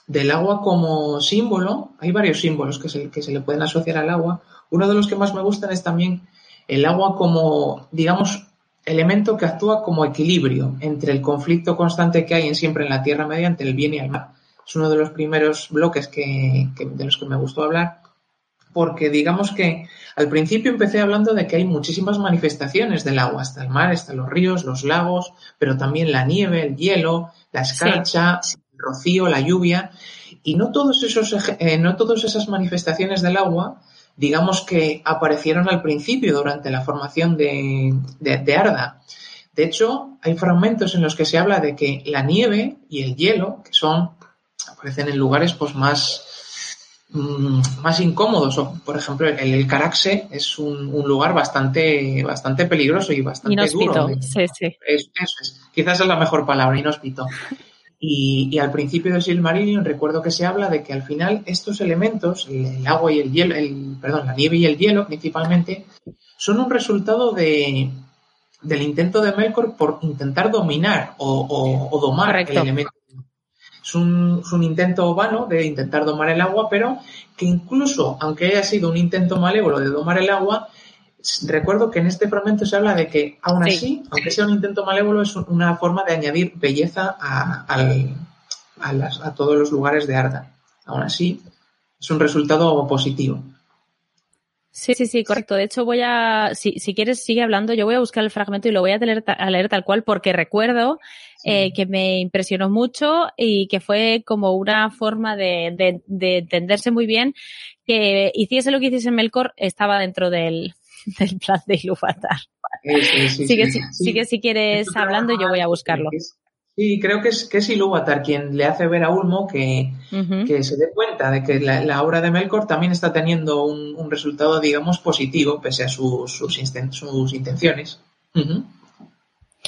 del agua como símbolo, hay varios símbolos que se, que se le pueden asociar al agua. Uno de los que más me gustan es también el agua como, digamos, elemento que actúa como equilibrio entre el conflicto constante que hay en siempre en la Tierra Media entre el bien y el mal. Es uno de los primeros bloques que, de los que me gustó hablar, porque digamos que al principio empecé hablando de que hay muchísimas manifestaciones del agua, hasta el mar, hasta los ríos, los lagos, pero también la nieve, el hielo, la escarcha, rocío, la lluvia, y no todos esos, eh, no todas esas manifestaciones del agua, digamos que aparecieron al principio durante la formación de, de, Arda. De hecho, hay fragmentos en los que se habla de que la nieve y el hielo, que son, aparecen en lugares pues más, mm, más incómodos. O, por ejemplo, el, el Caraxe es un, lugar bastante, bastante peligroso y bastante duro. Sí, sí. Quizás es la mejor palabra, inhóspito. Y, al principio del Silmarillion recuerdo que se habla de que al final estos elementos, el, agua y el hielo, el, perdón, la nieve y el hielo principalmente, son un resultado de, del intento de Melkor por intentar dominar o, domar el elemento. Es un, es un, intento vano de intentar domar el agua, pero que incluso, aunque haya sido un intento malévolo de domar el agua, recuerdo que en este fragmento se habla de que, aún así, aunque sea un intento malévolo, es una forma de añadir belleza a, a, todos los lugares de Arda. Aún así, es un resultado positivo. Sí, sí, sí, correcto. De hecho, voy a, si, si quieres, sigue hablando. Yo voy a buscar el fragmento y lo voy a leer, a leer tal cual porque recuerdo eh, que me impresionó mucho y que fue como una forma de, de, de, entenderse muy bien que hiciese lo que hiciese Melkor estaba dentro del, del plan de Ilúvatar. Sí, sí, sigue, sigue, si quieres hablando y yo voy a buscarlo. Sí, creo que es, que es Ilúvatar quien le hace ver a Ulmo que, que se dé cuenta de que la, obra de Melkor también está teniendo un, resultado, digamos, positivo, pese a sus, sus, intenciones.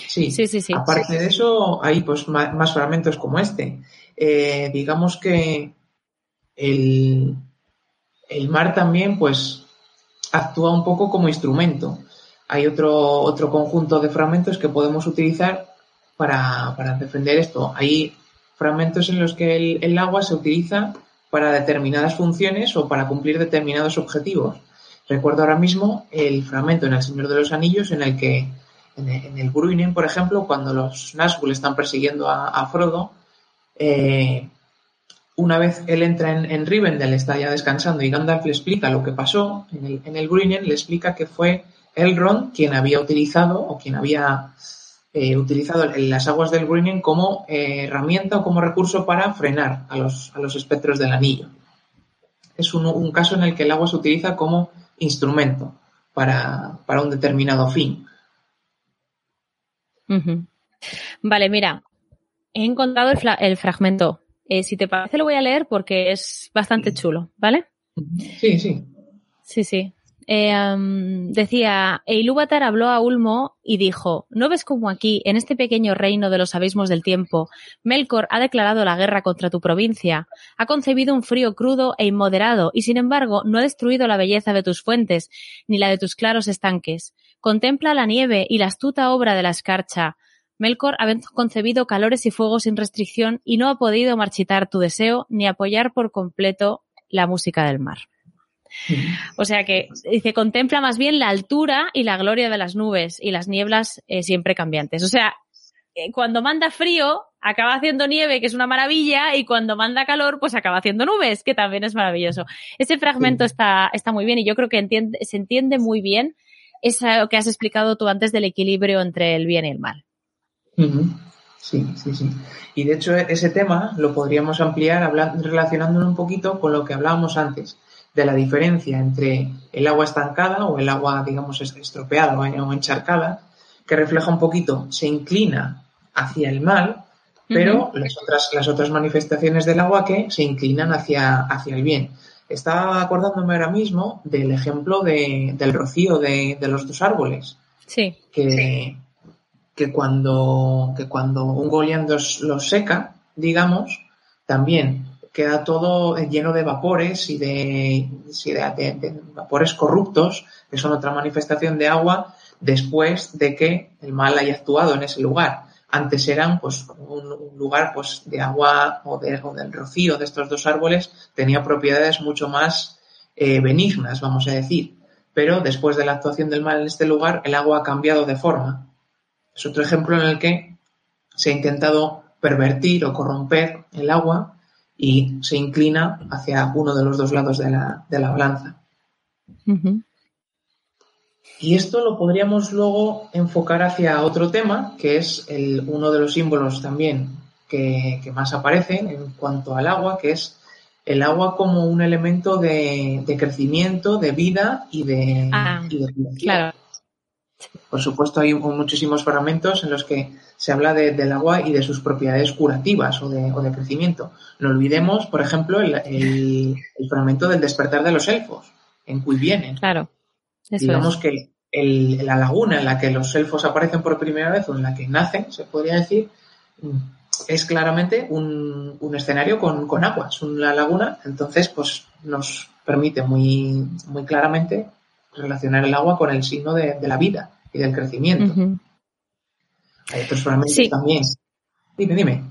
sí. sí, sí, Aparte de eso, hay pues más, fragmentos como este. Eh, digamos que el, el mar también, pues, actúa un poco como instrumento. Hay otro, otro conjunto de fragmentos que podemos utilizar para, defender esto. Hay fragmentos en los que el, agua se utiliza para determinadas funciones o para cumplir determinados objetivos. Recuerdo ahora mismo el fragmento en El Señor de los Anillos en el que, en el, Bruinen, por ejemplo, cuando los Nazgûl están persiguiendo a, Frodo, eh, una vez él entra en, en, Rivendell, está ya descansando y Gandalf le explica lo que pasó en el, en el Bruinen, le explica que fue Elrond quien había utilizado o quien había eh, utilizado las aguas del Greening como eh, herramienta o como recurso para frenar a los, a los espectros del anillo. Es un, caso en el que el agua se utiliza como instrumento para, un determinado fin. Vale, mira, he encontrado el, fragmento. Eh, si te parece lo voy a leer porque es bastante chulo, ¿vale? Sí, sí. Sí, sí. Eh, decía, Eilúvatar habló a Ulmo y dijo, ¿no ves cómo aquí, en este pequeño reino de los abismos del tiempo, Melkor ha declarado la guerra contra tu provincia? Ha concebido un frío crudo e inmoderado y, sin embargo, no ha destruido la belleza de tus fuentes, ni la de tus claros estanques. Contempla la nieve y la astuta obra de la escarcha. Melkor ha concebido calores y fuegos sin restricción y no ha podido marchitar tu deseo ni apoyar por completo la música del mar. O sea que dice, contempla más bien la altura y la gloria de las nubes y las nieblas eh, siempre cambiantes. O sea, eh, cuando manda frío, acaba haciendo nieve, que es una maravilla, y cuando manda calor, pues acaba haciendo nubes, que también es maravilloso. Ese fragmento está, está muy bien y yo creo que se entiende muy bien eso que has explicado tú antes del equilibrio entre el bien y el mal. Sí, sí, sí. Y de hecho ese tema lo podríamos ampliar hablando, relacionándolo un poquito con lo que hablábamos antes de la diferencia entre el agua estancada o el agua, digamos, estropeada o encharcada, que refleja un poquito, se inclina hacia el mal, pero las, otras, las otras manifestaciones del agua que se inclinan hacia, hacia el bien. Estaba acordándome ahora mismo del ejemplo de, del rocío de, los dos árboles. Sí. Que, que, cuando, que cuando un Golian los seca, digamos, también queda todo lleno de vapores y de, vapores corruptos, que son otra manifestación de agua después de que el mal haya actuado en ese lugar. Antes eran pues un, lugar pues de agua o, de, del rocío de estos dos árboles tenía propiedades mucho más eh, benignas, vamos a decir. Pero después de la actuación del mal en este lugar, el agua ha cambiado de forma. Es otro ejemplo en el que se ha intentado pervertir o corromper el agua y se inclina hacia uno de los dos lados de la, de la balanza. Y esto lo podríamos luego enfocar hacia otro tema, que es el, uno de los símbolos también que, más aparecen en cuanto al agua, que es el agua como un elemento de, crecimiento, de vida y de, ah, claro. Por supuesto, hay muchísimos fragmentos en los que se habla del agua y de sus propiedades curativas o de, crecimiento. No olvidemos, por ejemplo, el, fragmento del despertar de los elfos, en cui vienen. Claro. Digamos que la laguna en la que los elfos aparecen por primera vez o en la que nacen, se podría decir, es claramente un, escenario con, con agua, es una laguna, entonces pues nos permite muy, muy claramente relacionar el agua con el signo de, la vida y del crecimiento. Hay otros fragmentos también. Dime, dime.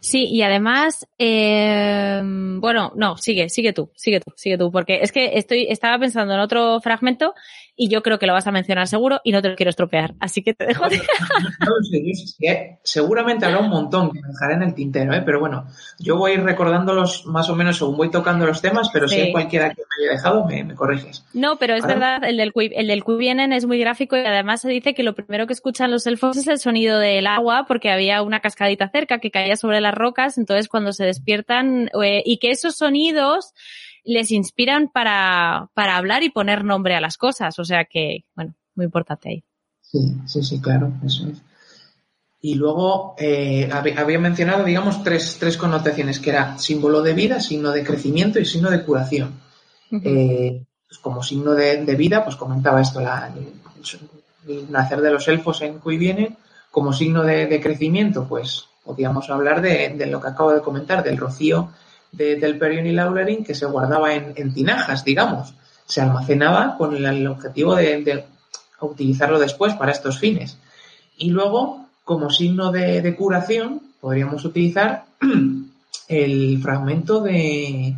Sí, y además, eh, bueno, no, sigue, sigue tú, sigue tú, sigue tú, porque es que estoy, estaba pensando en otro fragmento y yo creo que lo vas a mencionar seguro y no te lo quiero estropear, así que te dejo de... No, sé, seguramente habrá un montón que me dejaré en el tintero, ¿eh? pero bueno, yo voy a ir recordándolos más o menos según voy tocando los temas, pero si hay cualquiera que me haya dejado, me, corriges. No, pero es verdad, el del, el del vienen es muy gráfico y además se dice que lo primero que escuchan los elfos es el sonido del agua porque había una cascadita cerca que caía sobre las rocas, entonces cuando se despiertan eh, y que esos sonidos les inspiran para, para hablar y poner nombre a las cosas. O sea que, bueno, muy importante ahí. Sí, sí, sí, claro, eso es. Y luego eh, había mencionado, digamos, tres, tres connotaciones, que era símbolo de vida, signo de crecimiento y signo de curación. Eh, pues como signo de, vida, pues comentaba esto, la, el, nacer de los elfos en Cui viene. Como signo de, crecimiento, pues podríamos hablar de, de, lo que acabo de comentar, del rocío del Perion y Laurerin que se guardaba en, tinajas, digamos. Se almacenaba con el, objetivo de, utilizarlo después para estos fines. Y luego, como signo de, curación, podríamos utilizar el fragmento de,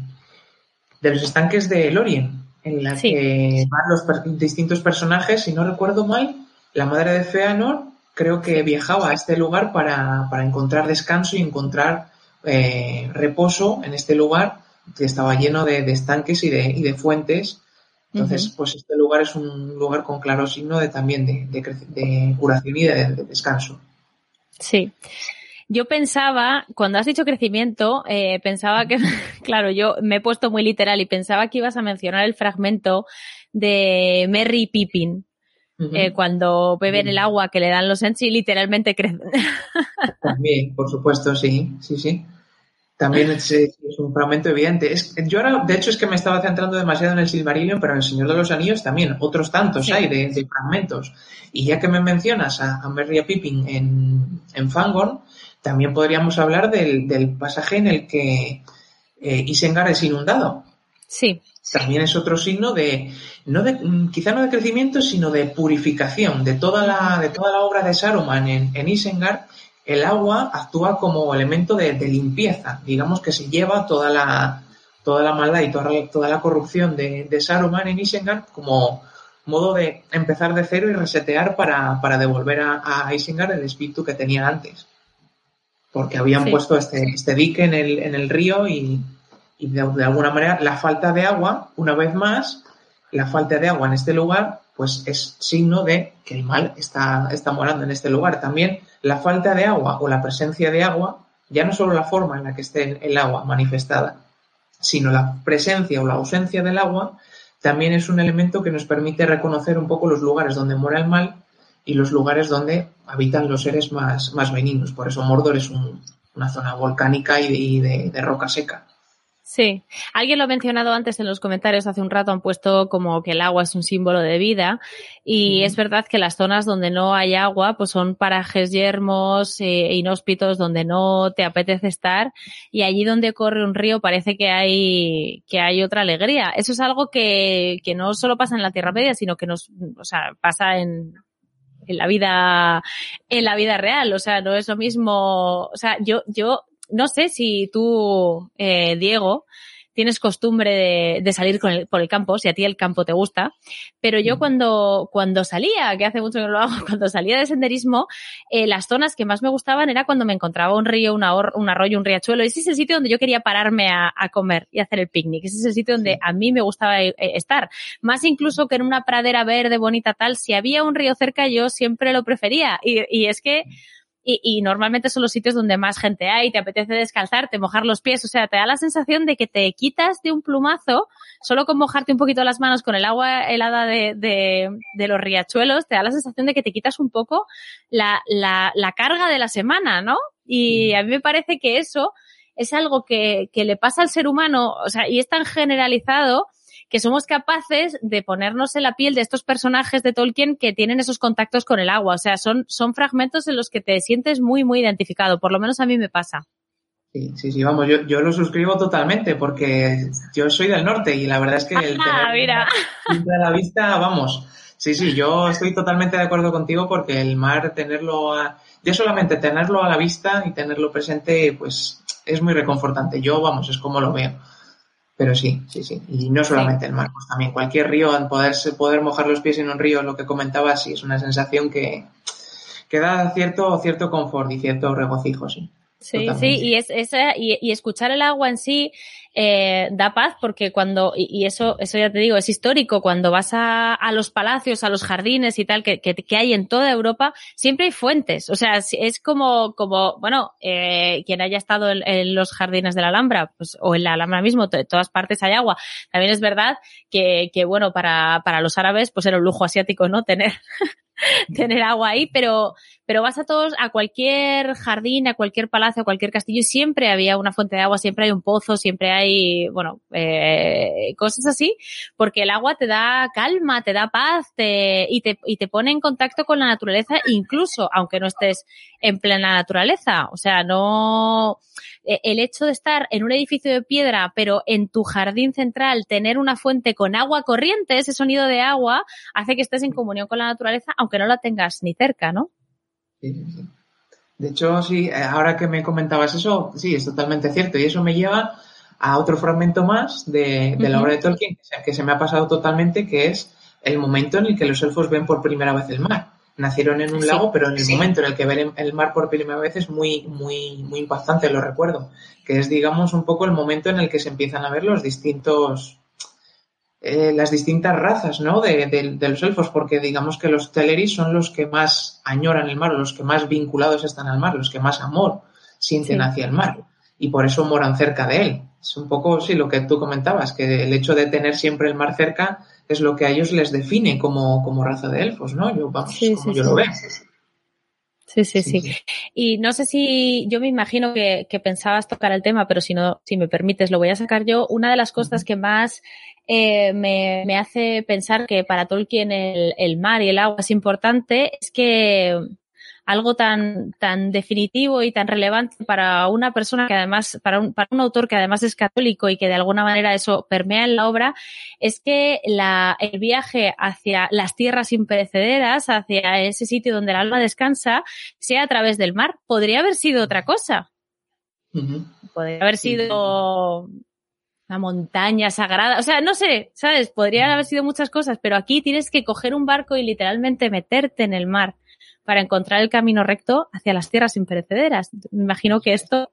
de los estanques de Lorien, en la que van los distintos personajes, si no recuerdo mal, la madre de Feanor creo que viajaba a este lugar para, para encontrar descanso y encontrar eh, reposo en este lugar que estaba lleno de, estanques y de, fuentes. Entonces, pues este lugar es un lugar con claro signo de también de, curación y de, descanso. Sí. Yo pensaba, cuando has dicho crecimiento, eh, pensaba que, claro, yo me he puesto muy literal y pensaba que ibas a mencionar el fragmento de Merry Pippin, eh, cuando beben el agua que le dan los Enchi, literalmente crecen. También, por supuesto, sí, sí, sí. También es, un fragmento evidente. Es, yo ahora, de hecho, es que me estaba centrando demasiado en el Silmarillion, pero en el Señor de los Anillos también, otros tantos hay de, fragmentos. Y ya que me mencionas a, Merry y a Pippin en, en Fangorn, también podríamos hablar del, pasaje en el que eh, Isengard es inundado. Sí. También es otro signo de, no de, mm, quizá no de crecimiento, sino de purificación de toda la, de toda la obra de Saruman en, en Isengard. El agua actúa como elemento de, limpieza, digamos que se lleva toda la, toda la maldad y toda, toda la corrupción de, de, Saruman en Isengard como modo de empezar de cero y resetear para, para devolver a, a, Isengard el espíritu que tenía antes. Porque habían puesto este, este dique en el, en el río y, y de, alguna manera la falta de agua, una vez más, la falta de agua en este lugar, pues es signo de que el mal está, está morando en este lugar. También la falta de agua o la presencia de agua, ya no solo la forma en la que esté el agua manifestada, sino la presencia o la ausencia del agua, también es un elemento que nos permite reconocer un poco los lugares donde mora el mal y los lugares donde habitan los seres más, más benignos. Por eso Mordor es una zona volcánica y de roca seca. Sí, alguien lo ha mencionado antes en los comentarios hace un rato, han puesto como que el agua es un símbolo de vida y es verdad que las zonas donde no hay agua pues son parajes yermos e inhóspitos donde no te apetece estar y allí donde corre un río parece que hay que hay otra alegría. Eso es algo que, que no solo pasa en la Tierra Media, sino que nos, o sea, pasa en, en la vida en la vida real. O sea no es lo mismo o sea yo yo no sé si tú, eh, Diego, tienes costumbre de, salir con el, por el campo, si a ti el campo te gusta, pero yo mm. cuando, cuando salía, que hace mucho que no lo hago, cuando salía de senderismo, eh, las zonas que más me gustaban era cuando me encontraba un río, una un arroyo, un riachuelo. Ese es el sitio donde yo quería pararme a, comer y hacer el picnic. Ese es el sitio donde a mí me gustaba eh, estar. Más incluso que en una pradera verde, bonita, tal. Si había un río cerca, yo siempre lo prefería. Y, y es que, y, normalmente son los sitios donde más gente hay, te apetece descalzarte, mojar los pies, o sea, te da la sensación de que te quitas de un plumazo, solo con mojarte un poquito las manos con el agua helada de, de, los riachuelos, te da la sensación de que te quitas un poco la, la, la carga de la semana, ¿no? Y a mí me parece que eso es algo que, que le pasa al ser humano, o sea, y es tan generalizado que somos capaces de ponernos en la piel de estos personajes de Tolkien que tienen esos contactos con el agua. O sea, son, son fragmentos en los que te sientes muy, muy identificado. Por lo menos a mí me pasa. Sí, sí, sí, vamos, yo, yo lo suscribo totalmente porque yo soy del norte y la verdad es que el ah, mira. a la vista, vamos, sí, sí, yo estoy totalmente de acuerdo contigo porque el mar, tenerlo a, ya solamente tenerlo a la vista y tenerlo presente, pues es muy reconfortante. Yo, vamos, es como lo veo. Pero sí, sí, sí. Y no solamente el mar, pues también cualquier río, poder, poder mojar los pies en un río, lo que comentaba, sí, es una sensación que, que da cierto, cierto confort y cierto regocijo, sí. Sí, sí, y, es, esa, y, y, escuchar el agua en sí eh, da paz porque cuando, y, eso, eso ya te digo, es histórico, cuando vas a, a los palacios, a los jardines y tal, que, que, que, hay en toda Europa, siempre hay fuentes. O sea, es como, como, bueno, eh, quien haya estado en, en, los jardines de la Alhambra, pues, o en la Alhambra mismo, de todas partes hay agua. También es verdad que, que bueno, para, para los árabes, pues era un lujo asiático, ¿no? Tener, tener agua ahí, pero, pero vas a todos, a cualquier jardín, a cualquier palacio, a cualquier castillo, siempre había una fuente de agua, siempre hay un pozo, siempre hay, bueno, eh, cosas así, porque el agua te da calma, te da paz, te, y te, y te pone en contacto con la naturaleza, incluso aunque no estés en plena naturaleza. O sea, no, eh, el hecho de estar en un edificio de piedra, pero en tu jardín central tener una fuente con agua corriente, ese sonido de agua, hace que estés en comunión con la naturaleza, aunque no la tengas ni cerca, ¿no? Sí, sí. De hecho, sí, eh, ahora que me comentabas eso, sí, es totalmente cierto. Y eso me lleva a otro fragmento más de, de uh -huh. la obra de Tolkien que se me ha pasado totalmente, que es el momento en el que los elfos ven por primera vez el mar. Nacieron en un sí, lago, pero en el sí. momento en el que ven el mar por primera vez es muy, muy, muy impactante, lo recuerdo. Que es, digamos, un poco el momento en el que se empiezan a ver los distintos, eh, las distintas razas, ¿no? De, de, de, los elfos, porque digamos que los Teleris son los que más añoran el mar, los que más vinculados están al mar, los que más amor sienten sí. hacia el mar. Y por eso moran cerca de él. Es un poco, sí, lo que tú comentabas, que el hecho de tener siempre el mar cerca es lo que a ellos les define como, como raza de elfos, ¿no? Yo, vamos, sí, como sí, yo lo veo. Sí, sí, sí, sí. Y no sé si, yo me imagino que, que, pensabas tocar el tema, pero si no, si me permites, lo voy a sacar yo. Una de las cosas que más eh, me, me, hace pensar que para Tolkien el, el, mar y el agua es importante es que algo tan, tan definitivo y tan relevante para una persona que además, para un, para un autor que además es católico y que de alguna manera eso permea en la obra, es que la, el viaje hacia las tierras imperecederas, hacia ese sitio donde el alma descansa, sea a través del mar. Podría haber sido otra cosa. Uh -huh. Podría haber sido una montaña sagrada, o sea, no sé, ¿sabes? Podrían haber sido muchas cosas, pero aquí tienes que coger un barco y literalmente meterte en el mar para encontrar el camino recto hacia las tierras imperecederas. Me imagino que esto.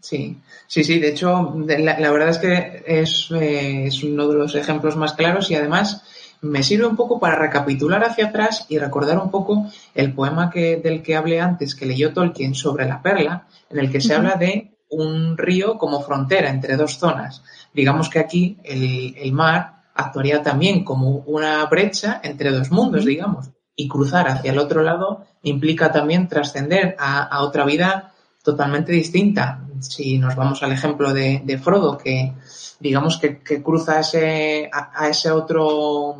Sí, sí, sí. De hecho, la, la verdad es que es, eh, es, uno de los ejemplos más claros y además me sirve un poco para recapitular hacia atrás y recordar un poco el poema que, del que hablé antes, que leyó Tolkien sobre la perla, en el que se uh -huh. habla de un río como frontera entre dos zonas. Digamos que aquí el, mar actuaría también como una brecha entre dos mundos, digamos y cruzar hacia el otro lado implica también trascender a, otra vida totalmente distinta. Si nos vamos al ejemplo de, Frodo, que digamos que, cruza ese, a, ese otro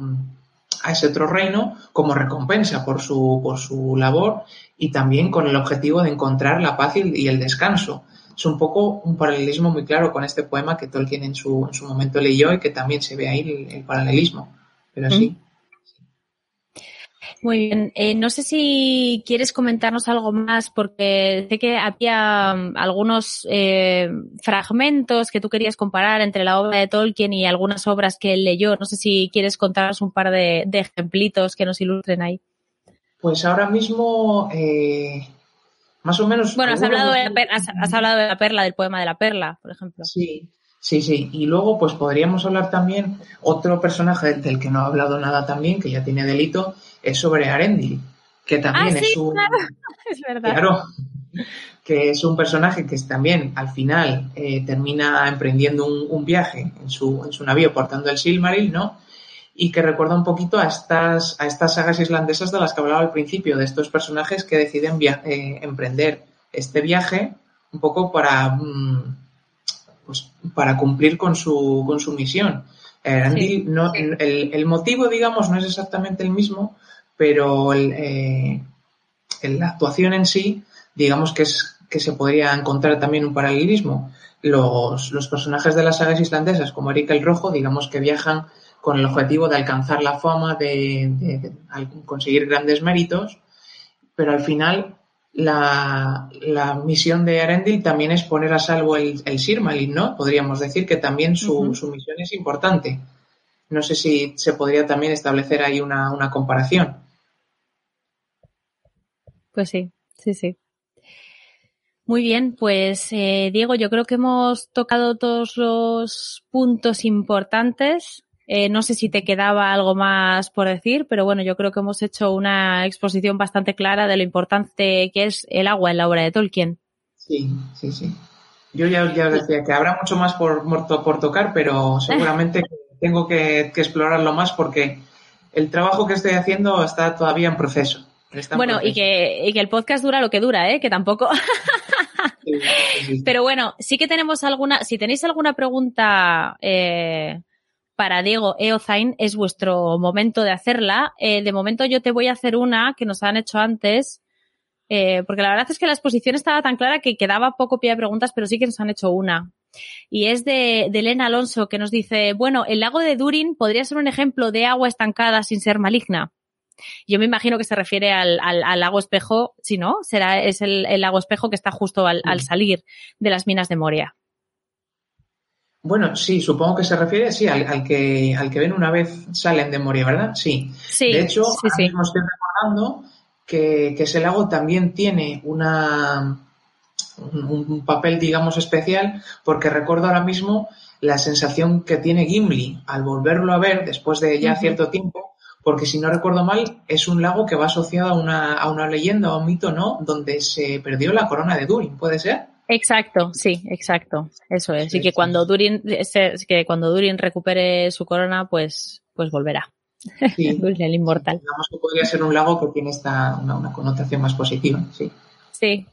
a ese otro reino como recompensa por su, labor y también con el objetivo de encontrar la paz y el descanso. Es un poco un paralelismo muy claro con este poema que Tolkien en su, en su momento leyó y que también se ve ahí el, el paralelismo. Pero sí. Mm. Muy bien. Eh, no sé si quieres comentarnos algo más, porque sé que había um, algunos eh, fragmentos que tú querías comparar entre la obra de Tolkien y algunas obras que él leyó. No sé si quieres contarnos un par de, de ejemplitos que nos ilustren ahí. Pues ahora mismo, eh, más o menos. Bueno, has hablado, de la perla, has, has hablado de la perla, del poema de la perla, por ejemplo. Sí. Sí, sí. Y luego, pues podríamos hablar también otro personaje del que no ha hablado nada también, que ya tiene delito, es sobre Arendil, que también ah, es sí, un... Claro. Es verdad. Claro, que es un personaje que también al final eh, termina emprendiendo un, un, viaje en su, en su navío portando el Silmaril, ¿no? Y que recuerda un poquito a estas, a estas sagas islandesas de las que hablaba al principio, de estos personajes que deciden eh, emprender este viaje un poco para, mm, pues, para cumplir con su, con su misión. Arendil, sí, no, sí. El, el, motivo, digamos, no es exactamente el mismo, pero el, eh, la actuación en sí, digamos que es que se podría encontrar también un paralelismo. Los, los personajes de las sagas islandesas, como Erika el Rojo, digamos que viajan con el objetivo de alcanzar la fama, de, de, de conseguir grandes méritos, pero al final la, misión de Arendil también es poner a salvo el, el Sirmalin, ¿no? Podríamos decir que también su, su, misión es importante. No sé si se podría también establecer ahí una, una comparación. Pues sí, sí, sí. Muy bien, pues eh, Diego, yo creo que hemos tocado todos los puntos importantes. Eh, no sé si te quedaba algo más por decir, pero bueno, yo creo que hemos hecho una exposición bastante clara de lo importante que es el agua en la obra de Tolkien. Sí, sí, sí. Yo ya, ya decía que habrá mucho más por, por tocar, pero seguramente tengo que, que explorarlo más porque el trabajo que estoy haciendo está todavía en proceso. Bueno, y que, y que el podcast dura lo que dura, ¿eh? Que tampoco. Pero bueno, sí que tenemos alguna. Si tenéis alguna pregunta eh, para Diego Eozain, es vuestro momento de hacerla. Eh, de momento yo te voy a hacer una que nos han hecho antes. Eh, porque la verdad es que la exposición estaba tan clara que quedaba poco pie de preguntas, pero sí que nos han hecho una. Y es de, de Elena Alonso, que nos dice, bueno, el lago de Durin podría ser un ejemplo de agua estancada sin ser maligna. Yo me imagino que se refiere al, al, lago espejo, si no, será, es el, lago espejo que está justo al, salir de las minas de Moria. Bueno, sí, supongo que se refiere, sí, al, que, al que ven una vez salen de Moria, ¿verdad? Sí. sí de hecho, sí, sí. mismo estoy recordando que, ese lago también tiene una, un, papel, digamos, especial, porque recuerdo ahora mismo la sensación que tiene Gimli al volverlo a ver después de ya cierto tiempo, porque si no recuerdo mal, es un lago que va asociado a una, a una leyenda o un mito, ¿no? Donde se perdió la corona de Durin, ¿puede ser? Exacto, sí, exacto. Eso es. y que cuando Durin, que cuando Durin recupere su corona, pues, pues volverá. Sí. el inmortal. Digamos que podría ser un lago que tiene esta, una, connotación más positiva, sí. Sí.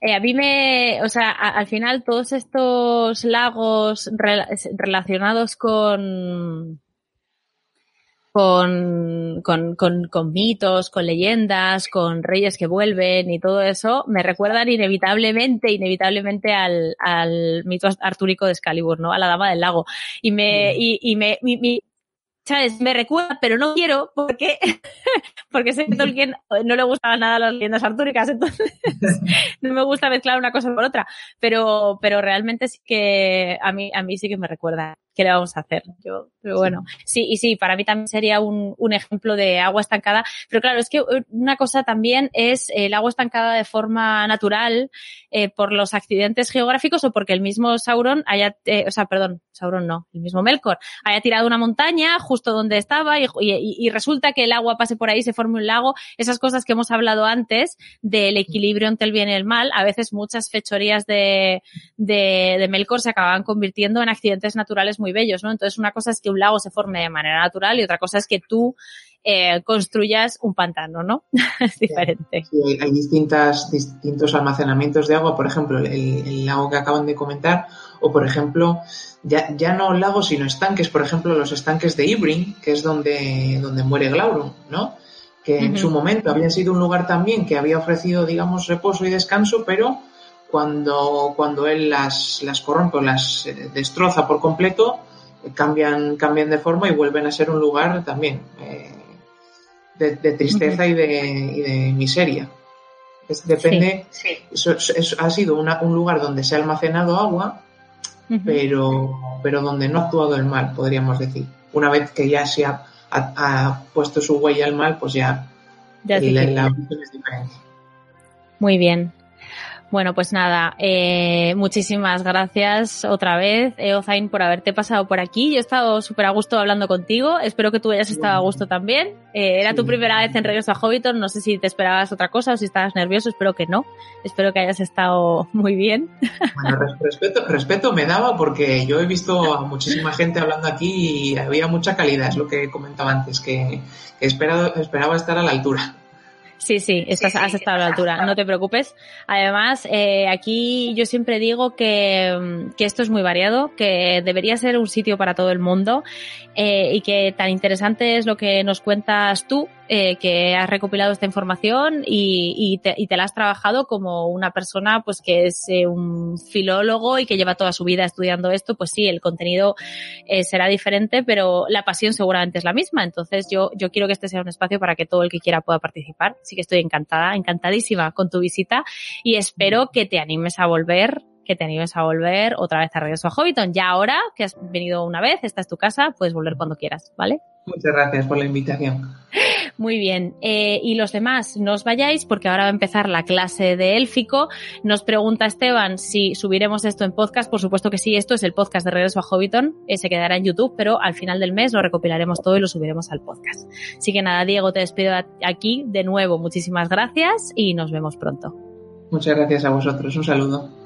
Eh, a mí me, o sea, al final todos estos lagos relacionados con, con, con, con, con, mitos, con leyendas, con reyes que vuelven y todo eso, me recuerdan inevitablemente, inevitablemente al, al mito artúrico de Excalibur, ¿no? A la dama del lago. Y me, mm. y, y me, mi, ¿sabes? Me recuerda, pero no quiero porque, porque sé que Tolkien no le gustaban nada las leyendas artúricas, entonces no me gusta mezclar una cosa por otra. Pero, pero realmente sí que a mí, a mí sí que me recuerda. ¿Qué le vamos a hacer? Yo, pero bueno, sí, y sí, para mí también sería un, un ejemplo de agua estancada. Pero claro, es que una cosa también es el agua estancada de forma natural eh, por los accidentes geográficos o porque el mismo Sauron haya, eh, o sea, perdón, Sauron no, el mismo Melkor haya tirado una montaña, justo donde estaba y, y, resulta que el agua pase por ahí, se forme un lago, esas cosas que hemos hablado antes del equilibrio entre el bien y el mal, a veces muchas fechorías de, de, de Melkor se acaban convirtiendo en accidentes naturales muy bellos, ¿no? Entonces una cosa es que un lago se forme de manera natural y otra cosa es que tú eh, construyas un pantano, ¿no? es diferente. Sí, hay distintas, distintos almacenamientos de agua, por ejemplo, el, el, lago que acaban de comentar, o por ejemplo, ya, ya no lagos, sino estanques, por ejemplo, los estanques de Ibrin, que es donde, donde muere Glaurung, ¿no? Que en su momento habían sido un lugar también que había ofrecido, digamos, reposo y descanso, pero cuando, cuando él las, las corrompe o las eh, destroza por completo, cambian, cambian de forma y vuelven a ser un lugar también eh, de, tristeza y, de, y, de, miseria. depende, Eso, ha sido un lugar donde se ha almacenado agua pero, pero donde no ha actuado el mal, podríamos decir. Una vez que ya se ha, ha, puesto su huella al mal, pues ya, ya la, la es diferente. Muy bien. Bueno, pues nada, eh, muchísimas gracias otra vez, Eozain, por haberte pasado por aquí. Yo he estado súper a gusto hablando contigo. Espero que tú hayas estado a gusto también. Eh, era tu primera vez en Regreso a Hobbiton. No sé si te esperabas otra cosa o si estabas nervioso. Espero que no. Espero que hayas estado muy bien. Bueno, respeto, respeto me daba porque yo he visto a muchísima gente hablando aquí y había mucha calidad, es lo que comentaba antes, que, que esperado, esperaba estar a la altura. Sí, sí, estás, has estado a la altura, no te preocupes. Además, eh, aquí yo siempre digo que, que, esto es muy variado, que debería ser un sitio para todo el mundo eh, y que tan interesante es lo que nos cuentas tú eh, que has recopilado esta información y, y, te, y, te, la has trabajado como una persona pues que es eh, un filólogo y que lleva toda su vida estudiando esto, pues sí, el contenido eh, será diferente, pero la pasión seguramente es la misma. Entonces yo, yo quiero que este sea un espacio para que todo el que quiera pueda participar. Así que estoy encantada, encantadísima con tu visita y espero que te animes a volver que te animes a volver otra vez a regreso a Hobbiton. Ya ahora que has venido una vez, esta es tu casa, puedes volver cuando quieras, ¿vale? Muchas gracias por la invitación. Muy bien. Eh, y los demás, no os vayáis porque ahora va a empezar la clase de élfico. Nos pregunta Esteban si subiremos esto en podcast. Por supuesto que sí, esto es el podcast de Regreso a Hobbiton. Eh, se quedará en YouTube, pero al final del mes lo recopilaremos todo y lo subiremos al podcast. Así que nada, Diego, te despido aquí de nuevo. Muchísimas gracias y nos vemos pronto. Muchas gracias a vosotros. Un saludo.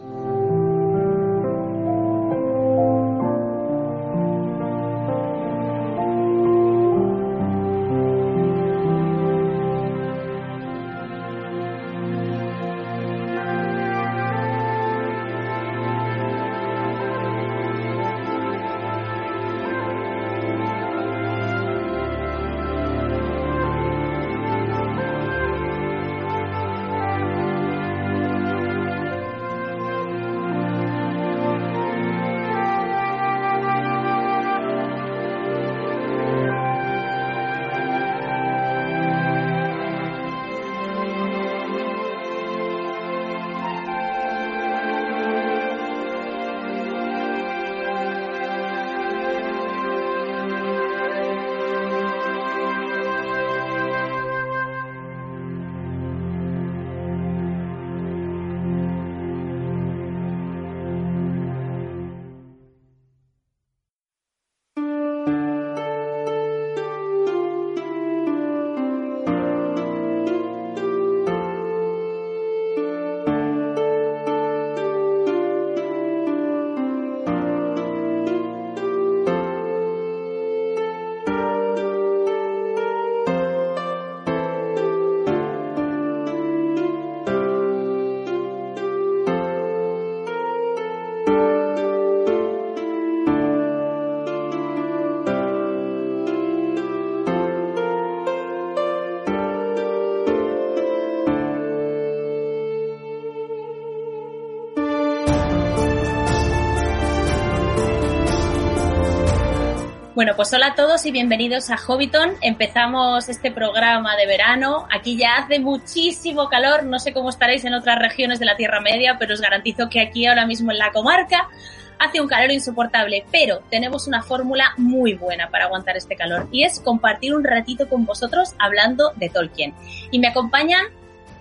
Pues hola a todos y bienvenidos a Hobbiton. Empezamos este programa de verano. Aquí ya hace muchísimo calor. No sé cómo estaréis en otras regiones de la Tierra Media, pero os garantizo que aquí ahora mismo en la comarca hace un calor insoportable. Pero tenemos una fórmula muy buena para aguantar este calor y es compartir un ratito con vosotros hablando de Tolkien. Y me acompañan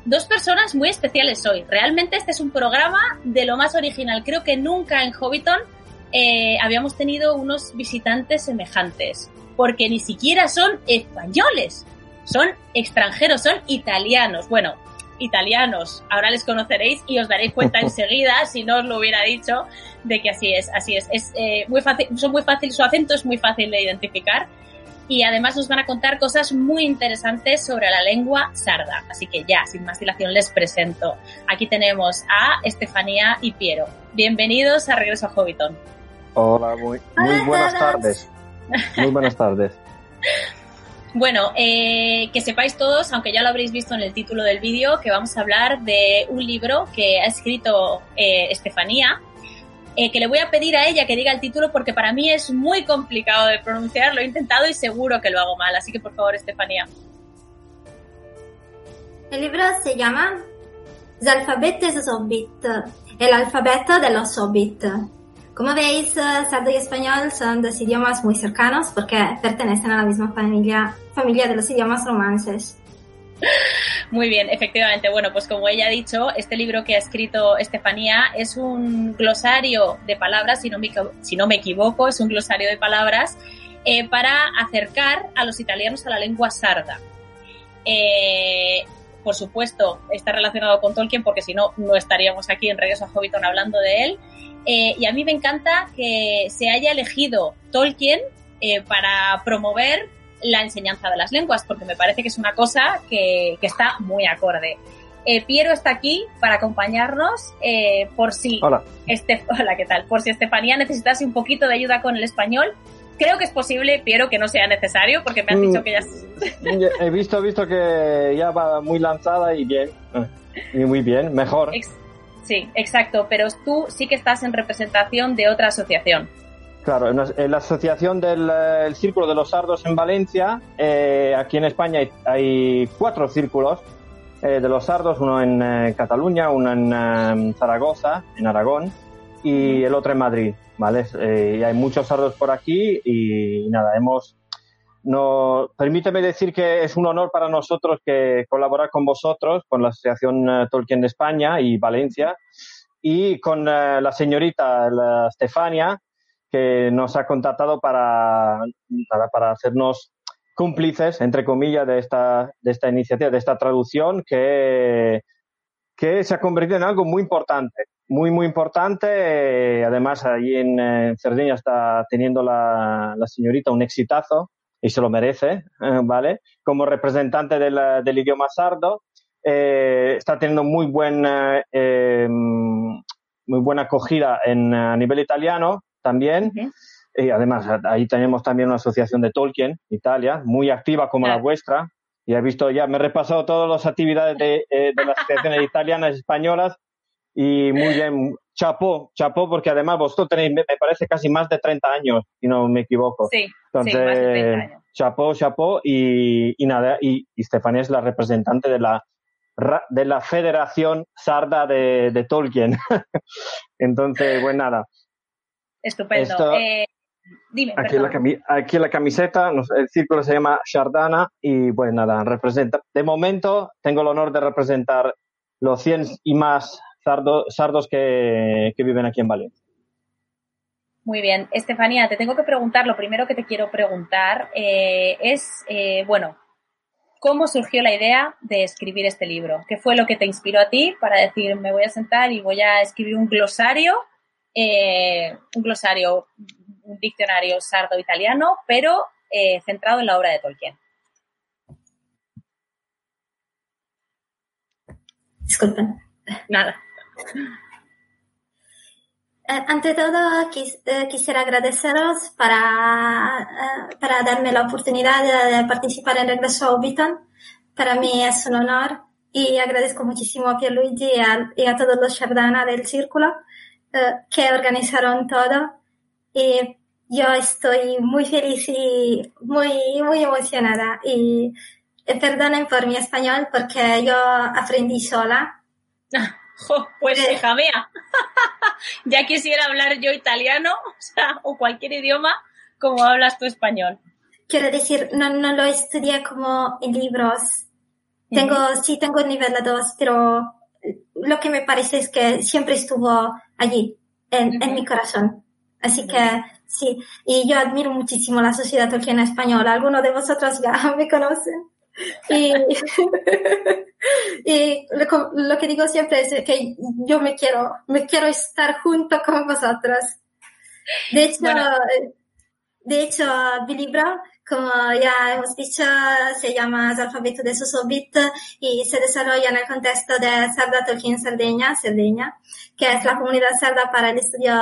dos personas muy especiales hoy. Realmente este es un programa de lo más original. Creo que nunca en Hobbiton eh, habíamos tenido unos visitantes semejantes, porque ni siquiera son españoles, son extranjeros, son italianos. Bueno, italianos, ahora les conoceréis y os daréis cuenta enseguida, si no os lo hubiera dicho, de que así es, así es. es eh, muy fácil, son muy fácil, su acento es muy fácil de identificar y además nos van a contar cosas muy interesantes sobre la lengua sarda. Así que ya, sin más dilación, les presento. Aquí tenemos a Estefanía y Piero. Bienvenidos a Regreso a Hobbiton. Hola, muy, muy buenas tardes. Muy buenas tardes. Bueno, eh, que sepáis todos, aunque ya lo habréis visto en el título del vídeo, que vamos a hablar de un libro que ha escrito eh, Estefanía, eh, que le voy a pedir a ella que diga el título porque para mí es muy complicado de pronunciar, lo he intentado y seguro que lo hago mal, así que por favor, Estefanía. El libro se llama Los alfabetos Hobbit, el alfabeto de los Hobbit. Como veis, sardo y español son dos idiomas muy cercanos porque pertenecen a la misma familia, familia de los idiomas romances. Muy bien, efectivamente. Bueno, pues como ella ha dicho, este libro que ha escrito Estefanía es un glosario de palabras, si no me, si no me equivoco, es un glosario de palabras eh, para acercar a los italianos a la lengua sarda. Eh, por supuesto, está relacionado con Tolkien porque si no, no estaríamos aquí en Regreso a Hobbiton hablando de él. Eh, y a mí me encanta que se haya elegido Tolkien eh, para promover la enseñanza de las lenguas, porque me parece que es una cosa que, que está muy acorde. Eh, Piero está aquí para acompañarnos por si Hola. Este, hola, ¿qué tal? Por si Estefanía necesitase un poquito de ayuda con el español, creo que es posible, pero que no sea necesario, porque me has dicho que ya... Mm, he visto, visto que ya va muy lanzada y bien. Y muy bien, mejor. Sí, exacto, pero tú sí que estás en representación de otra asociación. Claro, en la asociación del eh, Círculo de los Sardos en Valencia, eh, aquí en España hay, cuatro círculos eh, de los sardos, uno en Cataluña, uno en Zaragoza, en Aragón, y el otro en Madrid, ¿vale? y hay muchos sardos por aquí y, nada, hemos... No, permíteme decir que es un honor para nosotros que colaborar con vosotros, con la Asociación Tolkien de España y Valencia, y con la señorita la Stefania, que nos ha contactado para, para, hacernos cómplices, entre comillas, de esta, de esta iniciativa, de esta traducción que, que se ha convertido en algo muy importante, muy, muy importante. Además, allí en, Cerdeña está teniendo la, la, señorita un exitazo y se lo merece, eh, ¿vale? Como representante del, del idioma sardo, eh, está teniendo muy buen, eh, muy buena acogida en, a nivel italiano también. Y además, ahí tenemos también una asociación de Tolkien, Italia, muy activa como la vuestra. Y he visto ya, me he repasado todas las actividades de, eh, de las asociaciones italianas españolas y muy bien, chapó, chapó, porque además vosotros tenéis, me parece, casi más de 30 años, si no me equivoco. Sí, Entonces, chapó, chapó, y, y nada, y, y Stefania es la representante de la de la Federación Sarda de, de Tolkien. Entonces, pues nada, Estupendo. Eh, dime, aquí, la aquí la camiseta, el círculo se llama Shardana y pues nada, representa. De momento tengo el honor de representar los 100 y más sardos que, viven aquí en Valencia. Muy bien. Estefanía, te tengo que preguntar, lo primero que te quiero preguntar eh, es, eh, bueno, ¿cómo surgió la idea de escribir este libro? ¿Qué fue lo que te inspiró a ti para decir, me voy a sentar y voy a escribir un glosario eh, un glosario, un diccionario sardo-italiano, pero eh, centrado en la obra de Tolkien. Disculpen. Nada. Eh, ante todo, quisiera agradeceros para, para darme la oportunidad de, participar en Regreso a Hobbiton. Para mí es un honor y agradezco muchísimo a Pierluigi y a, y a todos los Shardana del Círculo eh, que organizaron todo y yo estoy muy feliz y muy, muy emocionada y perdonen por mi español porque yo aprendí sola. pues eh. hija mía, ya quisiera hablar yo italiano o, cualquier idioma como hablas tu español. Quiero decir, no, no lo estudié como en libros. Tengo, sí tengo nivel 2, pero lo que me parece es que siempre estuvo allí, en, en mi corazón. Así que sí, y yo admiro muchísimo la sociedad tolkiena española. Algunos de vosotros ya me conocen. Y, y lo, lo, que digo siempre es que yo me quiero, me quiero estar junto con vosotros. De hecho, de hecho, mi libro como ya hemos dicho, se llama Alfabeto de Sosobit y se desarrolla en el contexto de Sarda Tolkien Sardeña, Sardeña, que es la comunidad sarda para el estudio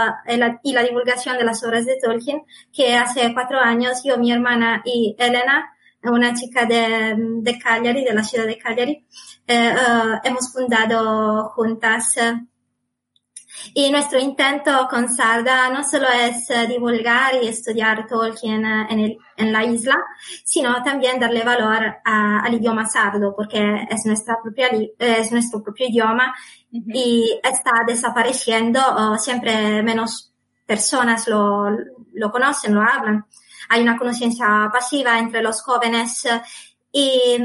y la divulgación de las obras de Tolkien, que hace cuatro años yo, mi hermana y Elena, una chica de, de Cagliari, de la ciudad de Cagliari, eh, eh, hemos fundado juntas y nuestro intento con Sarda no solo es eh, divulgar y estudiar Tolkien eh, en, el, en la isla, sino también darle valor al idioma sardo, porque es, nuestra propia, es nuestro propio idioma y está desapareciendo, siempre menos personas lo, lo conocen, lo hablan. Hay una conciencia pasiva entre los jóvenes eh, y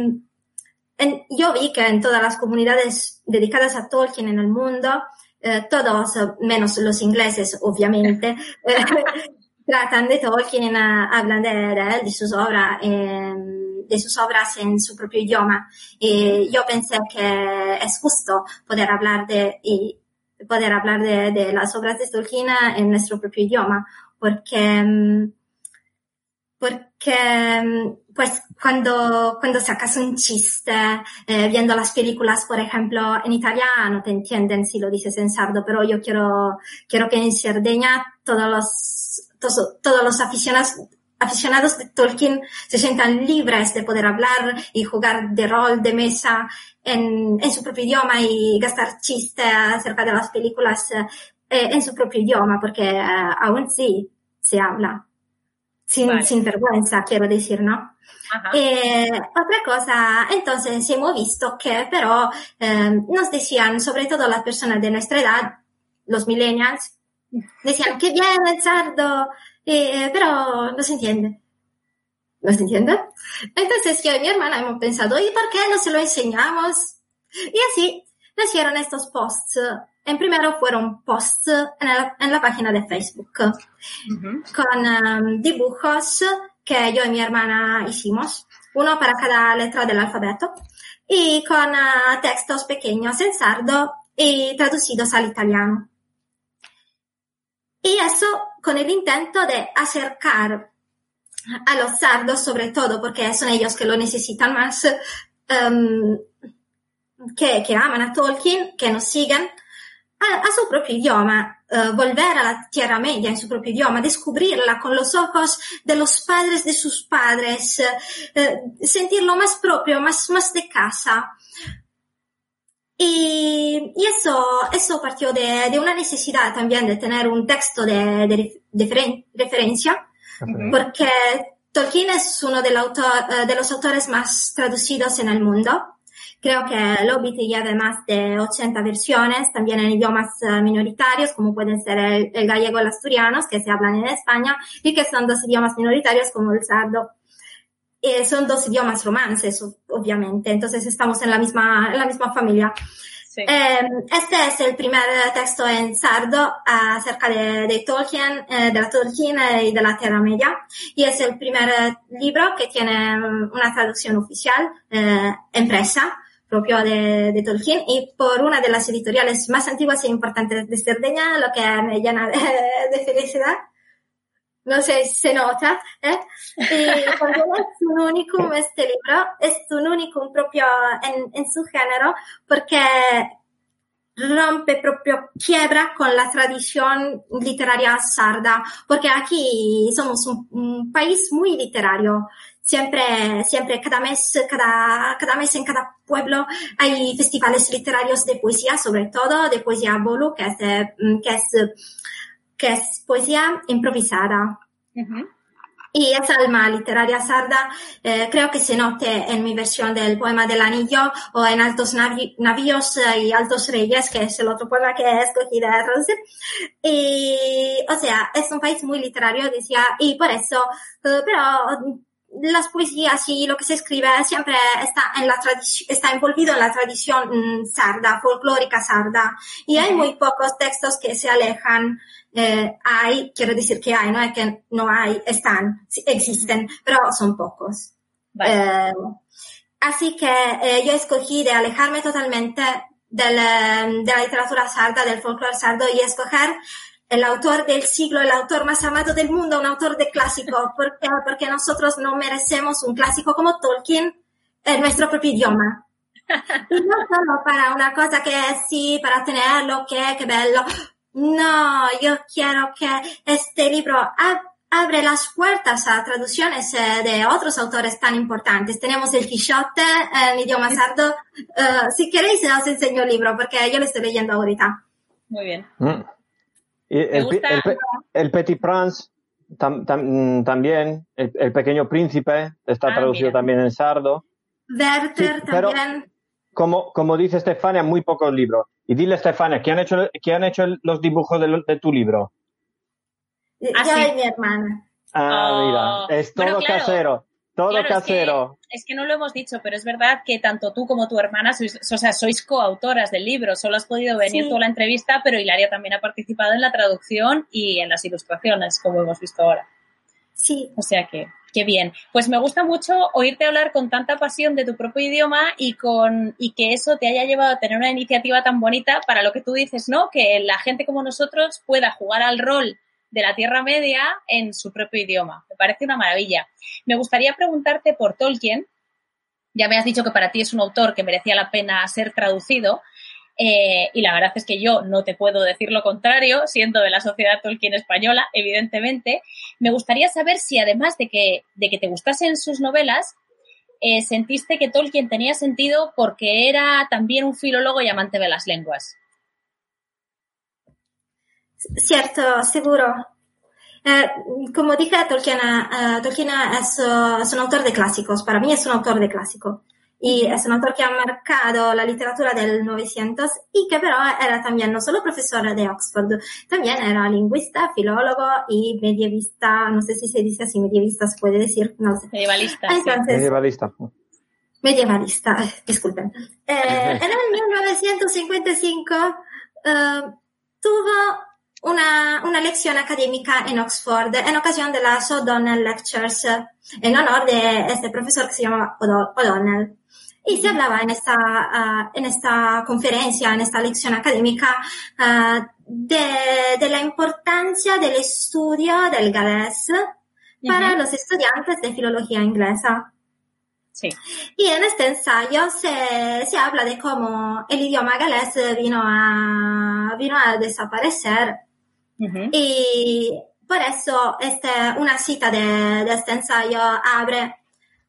yo vi que en todas las comunidades dedicadas a Tolkien en el mundo, eh, todos, menos los ingleses, obviamente, tratan de Tolkien, hablan de, de, de sus obras, eh, de sus obras en su propio idioma. Y yo pensé que es justo poder hablar de, y poder hablar de, de las obras de Tolkien en nuestro propio idioma, porque, mm, porque mm, pues cuando, cuando sacas un chiste, eh, viendo las películas, por ejemplo, en italiano te entienden si lo dices en sardo, pero yo quiero, quiero que en Cerdeña todos los, todos, todos los aficionados, aficionados de Tolkien se sientan libres de poder hablar y jugar de rol de mesa en, su propio idioma y gastar chistes acerca de las películas eh, en su propio idioma, porque eh, aún sí se habla. Sin, sin vergüenza, quiero decir, ¿no? Eh, otra cosa, entonces hemos visto que, pero eh, nos decían, sobre todo las personas de nuestra edad, los millennials, decían que bien el sardo, eh, pero no se entiende. ¿No se entiende? Entonces yo y mi hermana hemos pensado, ¿y por qué no se lo enseñamos? Y así nacieron estos posts. En primero fueron posts en, en la página de Facebook con um, dibujos que yo y mi hermana hicimos, uno para cada letra del alfabeto y con uh, textos pequeños en sardo y traducidos al italiano. Y eso con el intento de acercar a los sardos, sobre todo porque son ellos que lo necesitan más, um, que, que, aman a Tolkien, que nos siguen, a, a su propio idioma, uh, volver a la Tierra Media en su propio idioma, descubrirla con los ojos de los padres de sus padres, uh, sentirlo más propio, más, más de casa. Y, y eso, eso partió de, de, una necesidad también de tener un texto de, de, de referencia, okay. porque Tolkien es uno de, autor, de, los autores más traducidos en el mundo. Creo que el Hobbit lleva más de 80 versiones, también en idiomas minoritarios, como pueden ser el, el gallego y el asturiano, que se hablan en España, y que son dos idiomas minoritarios como el sardo eh, son dos idiomas romances, obviamente, entonces estamos en la misma, en la misma familia. Sí. Eh, este es el primer texto en sardo acerca de, de Tolkien, eh, de la Tolkien y de la Tierra Media, y es el primer libro que tiene una traducción oficial, empresa, propio de, de, Tolkien y por una de las editoriales más antiguas e importantes de Cerdeña, lo que me llena de, de felicidad no sé si se nota, ¿eh? Y porque es un único este libro, es un único propio en, en su género, porque rompe proprio quiebra con la tradición literaria sarda, porque aquí somos un, un, país muy literario. Siempre, siempre, cada mes, cada, cada mes en cada pueblo hay festivales literarios de poesía, sobre todo de poesía bolu, que es, que es que es poesía improvisada. Uh -huh. Y esa alma literaria sarda eh, creo que se note en mi versión del poema del anillo o en Altos Navi Navíos y Altos Reyes, que es el otro poema que he escogido traducir. Y, o sea, es un país muy literario, decía, y por eso, pero las poesías y lo que se escribe siempre está en la está envolvido en la tradición mm, sarda, folclórica sarda. Y hay muy pocos textos que se alejan eh, hay, quiero decir que hay, no es que no hay, están, existen, pero son pocos. Vale. Eh, así que eh, yo escogí de alejarme totalmente del, de la literatura sarda, del folclore sardo y escoger el autor del siglo, el autor más amado del mundo, un autor de clásico, porque, porque nosotros no merecemos un clásico como Tolkien en nuestro propio idioma. Y no solo para una cosa que sí, para tenerlo, que, que bello, no, yo quiero que este libro ab abre las puertas a traducciones eh, de otros autores tan importantes. Tenemos el Quijote en idioma sardo. Uh, si queréis, os enseño el libro porque yo lo estoy leyendo ahorita. Muy bien. Mm. Y el, gusta... el, el, Petit Prince tam, tam, también, el, el, Pequeño Príncipe, está ah, traducido mira. también en sardo. Werther sí, también. Como, como dice Estefania, muy pocos libros. Y dile, Estefania, ¿quién han hecho, quién han hecho los dibujos de, de tu libro? Yo ah, y mi hermana. Ah, oh. mira, es todo bueno, claro, casero. Todo claro, casero. Es que, es que, no lo hemos dicho, pero es verdad que tanto tú como tu hermana sois, o sea, sois coautoras del libro. Solo has podido venir sí. toda la entrevista, pero Hilaria también ha participado en la traducción y en las ilustraciones, como hemos visto ahora. Sí. O sea que, qué bien. Pues me gusta mucho oírte hablar con tanta pasión de tu propio idioma y con y que eso te haya llevado a tener una iniciativa tan bonita para lo que tú dices, ¿no? Que la gente como nosotros pueda jugar al rol de la Tierra Media en su propio idioma. Me parece una maravilla. Me gustaría preguntarte por Tolkien. Ya me has dicho que para ti es un autor que merecía la pena ser traducido. Eh, y la verdad es que yo no te puedo decir lo contrario, siendo de la sociedad Tolkien española, evidentemente. Me gustaría saber si además de que, de que te gustasen sus novelas, eh, sentiste que Tolkien tenía sentido porque era también un filólogo y amante de las lenguas. Cierto, seguro. Eh, como dije, Tolkien, Tolkien es, es, un autor de clásicos. Para mí es un autor de clásicos y es un autor que ha marcado la literatura del 900 y que pero era también no solo profesor de Oxford, también era lingüista, filólogo y medievista, no sé si se dice así, medievista se puede decir, no sé. Medievalista. Medievalista. Medievalista, disculpen. Eh, en el 1955 eh, tuvo una, una, lección académica en Oxford en ocasión de las O'Donnell Lectures en honor de este profesor que se llama O'Donnell. Y se hablaba en esta, uh, en esta conferencia, en esta lección académica, uh, de, de, la importancia del estudio del galés para los estudiantes de filología inglesa. Sí. Y en este ensayo se, se habla de cómo el idioma galés vino a, vino a desaparecer. Uh -huh. Y por eso este, una cita de, de este ensayo abre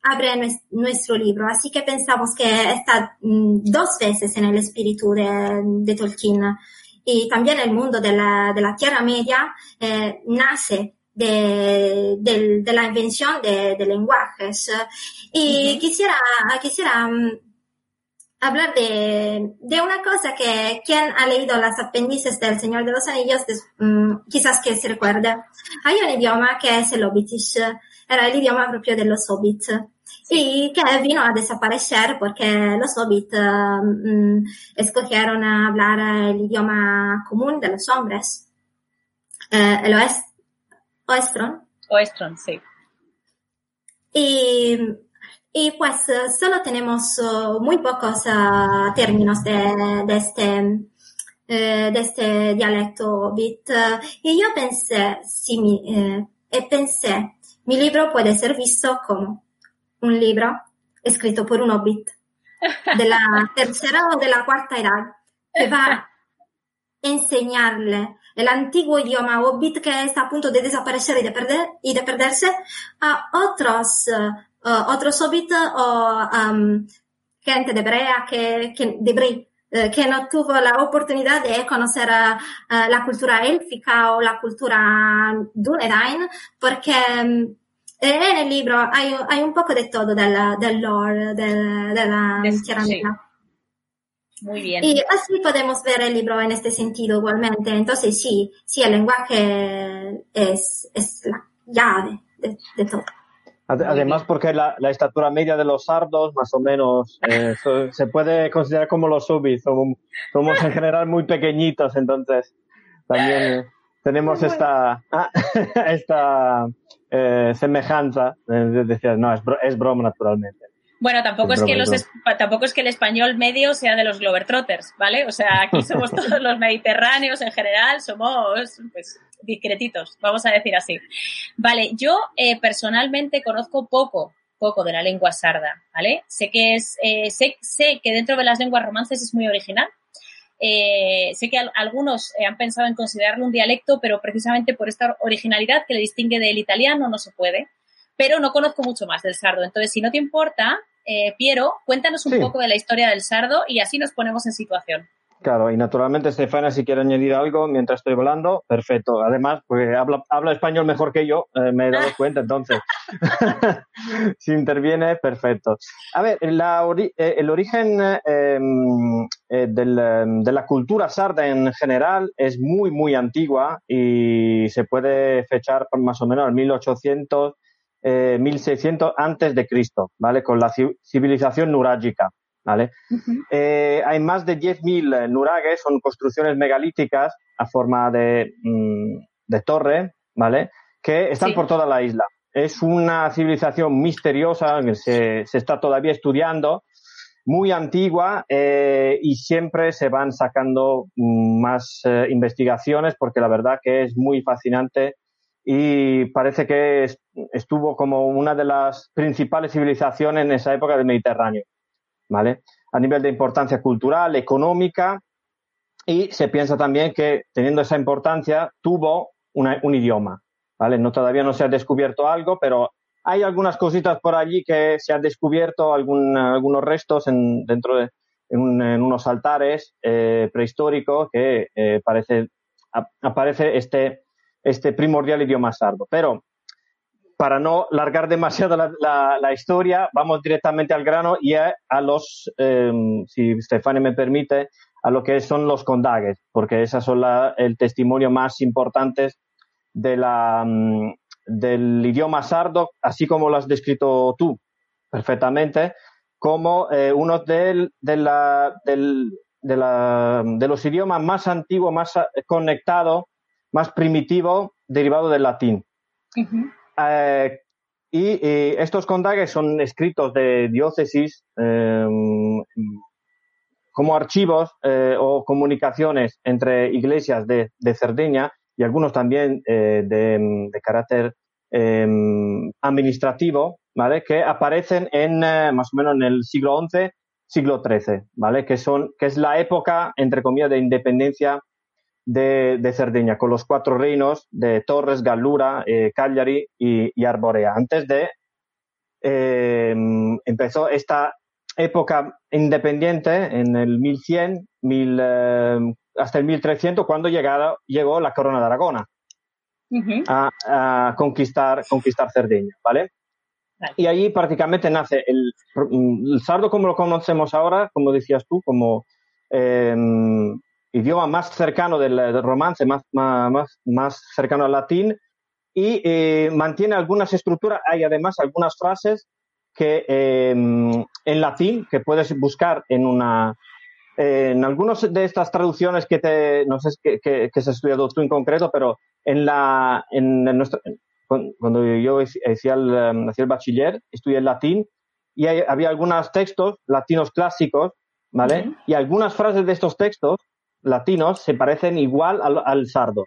abre nuestro libro. Así que pensamos que está mm, dos veces en el espíritu de, de Tolkien. Y también el mundo de la, de la Tierra Media eh, nace de, de, de, la invención de, de lenguajes. Y uh -huh. quisiera, quisiera um, hablar de, de, una cosa que quien ha leído las apéndices del Señor de los Anillos um, quizás que se recuerda. Hay un idioma que es el Hobbitish era el idioma propio de los hobbits y que vino a desaparecer porque los hobbits um, escogieron hablar el idioma común de los hombres, eh, el oest Oestron. Oestron, sí. Y, y pues solo tenemos uh, muy pocos uh, términos de, de este de este dialecto hobbit. Y yo pensé, sí, mi, eh, pensé, mi libro puede ser visto como un libro escrito por un hobbit de la tercera o de la cuarta edad que va a enseñarle el antiguo idioma hobbit que está a punto de desaparecer y de, perder, y de perderse a otros, uh, otros hobbits o um, gente de Brea que, que, de Brea, uh, que no tuvo la oportunidad de conocer uh, la cultura élfica o la cultura Dunedain porque um, en el libro hay, hay, un poco de todo del, del lore, del, de la Tierra sí. Muy bien. Y así podemos ver el libro en este sentido igualmente. Entonces sí, sí, el lenguaje es, es la llave de, de todo. Además, porque la, la, estatura media de los sardos, más o menos, eh, se puede considerar como los subis. Somos, somos en general muy pequeñitos, entonces también eh, tenemos esta, esta eh, semejanza. Eh, decías, no, es, es broma naturalmente. Bueno, tampoco es, que los, tampoco es que el español medio sea de los Globetrotters, ¿vale? O sea, aquí somos todos los mediterráneos en general, somos pues discretitos, vamos a decir así. Vale, yo eh, personalmente conozco poco, poco de la lengua sarda, ¿vale? Sé que es, eh, sé, sé que dentro de las lenguas romances es muy original. Eh, sé que algunos han pensado en considerarlo un dialecto, pero precisamente por esta originalidad que le distingue del italiano no se puede pero no conozco mucho más del sardo. Entonces, si no te importa, eh, Piero, cuéntanos un sí. poco de la historia del sardo y así nos ponemos en situación. Claro, y naturalmente, Estefania, si quiere añadir algo mientras estoy volando, perfecto. Además, pues habla, habla español mejor que yo, eh, me he dado cuenta, entonces. si interviene, perfecto. A ver, la ori eh, el origen em, eh, del, de la cultura sarda en general es muy, muy antigua y se puede fechar por más o menos al 1800 eh, 1600 antes de Cristo, ¿vale? Con la civilización nurágica, ¿vale? Uh -huh. eh, hay más de 10.000 nuragues, son construcciones megalíticas a forma de, mm, de torre, ¿vale? Que están sí. por toda la isla. Es una civilización misteriosa que se, se está todavía estudiando, muy antigua eh, y siempre se van sacando mm, más eh, investigaciones porque la verdad que es muy fascinante y parece que estuvo como una de las principales civilizaciones en esa época del Mediterráneo, ¿vale? A nivel de importancia cultural, económica y se piensa también que teniendo esa importancia tuvo un idioma, ¿vale? No, todavía no se ha descubierto algo, pero hay algunas cositas por allí que se han descubierto, algunos restos en, dentro de unos altares eh, prehistóricos que eh, parece, aparece este, este primordial idioma sardo. Pero para no largar demasiado la, la, historia, vamos directamente al grano y a, los, em, si Stefani me permite, a lo que son los condagues, porque esas son la, el testimonio más importante de la, mm, del idioma sardo, así como lo has descrito tú perfectamente, como eh, uno de, la, de, la, de, los idiomas más antiguos, más conectados, más primitivo, derivado del latín. Eh, y, estos condagues son escritos de diócesis em, como archivos eh, o comunicaciones entre iglesias de, Cerdeña y algunos también eh, de, carácter em, administrativo, ¿vale? Que aparecen en más o menos en el siglo XI, siglo XIII, ¿vale? Que son, que es la época, entre comillas, de independencia de, Cerdeña, con los cuatro reinos de Torres, Gallura, eh, Cagliari y, Arborea. Antes de eh, empezó esta época independiente en el 1100 eh, hasta el 1300 cuando llegó la corona de Aragona a, conquistar, conquistar Cerdeña, ¿vale? Y allí prácticamente nace el, el, sardo como lo conocemos ahora, como decías tú, como idioma más cercano del, romance, más, más, más, cercano al latín, y eh, mantiene algunas estructuras, hay además algunas frases que em, en latín que puedes buscar en una en algunas de estas traducciones que te no sé que, que, has estudiado tú en concreto pero en la en, nuestro, cuando yo hacía el, em, hacía el bachiller estudié el latín y había algunos textos latinos clásicos vale y algunas frases de estos textos latinos se parecen igual al, sardo,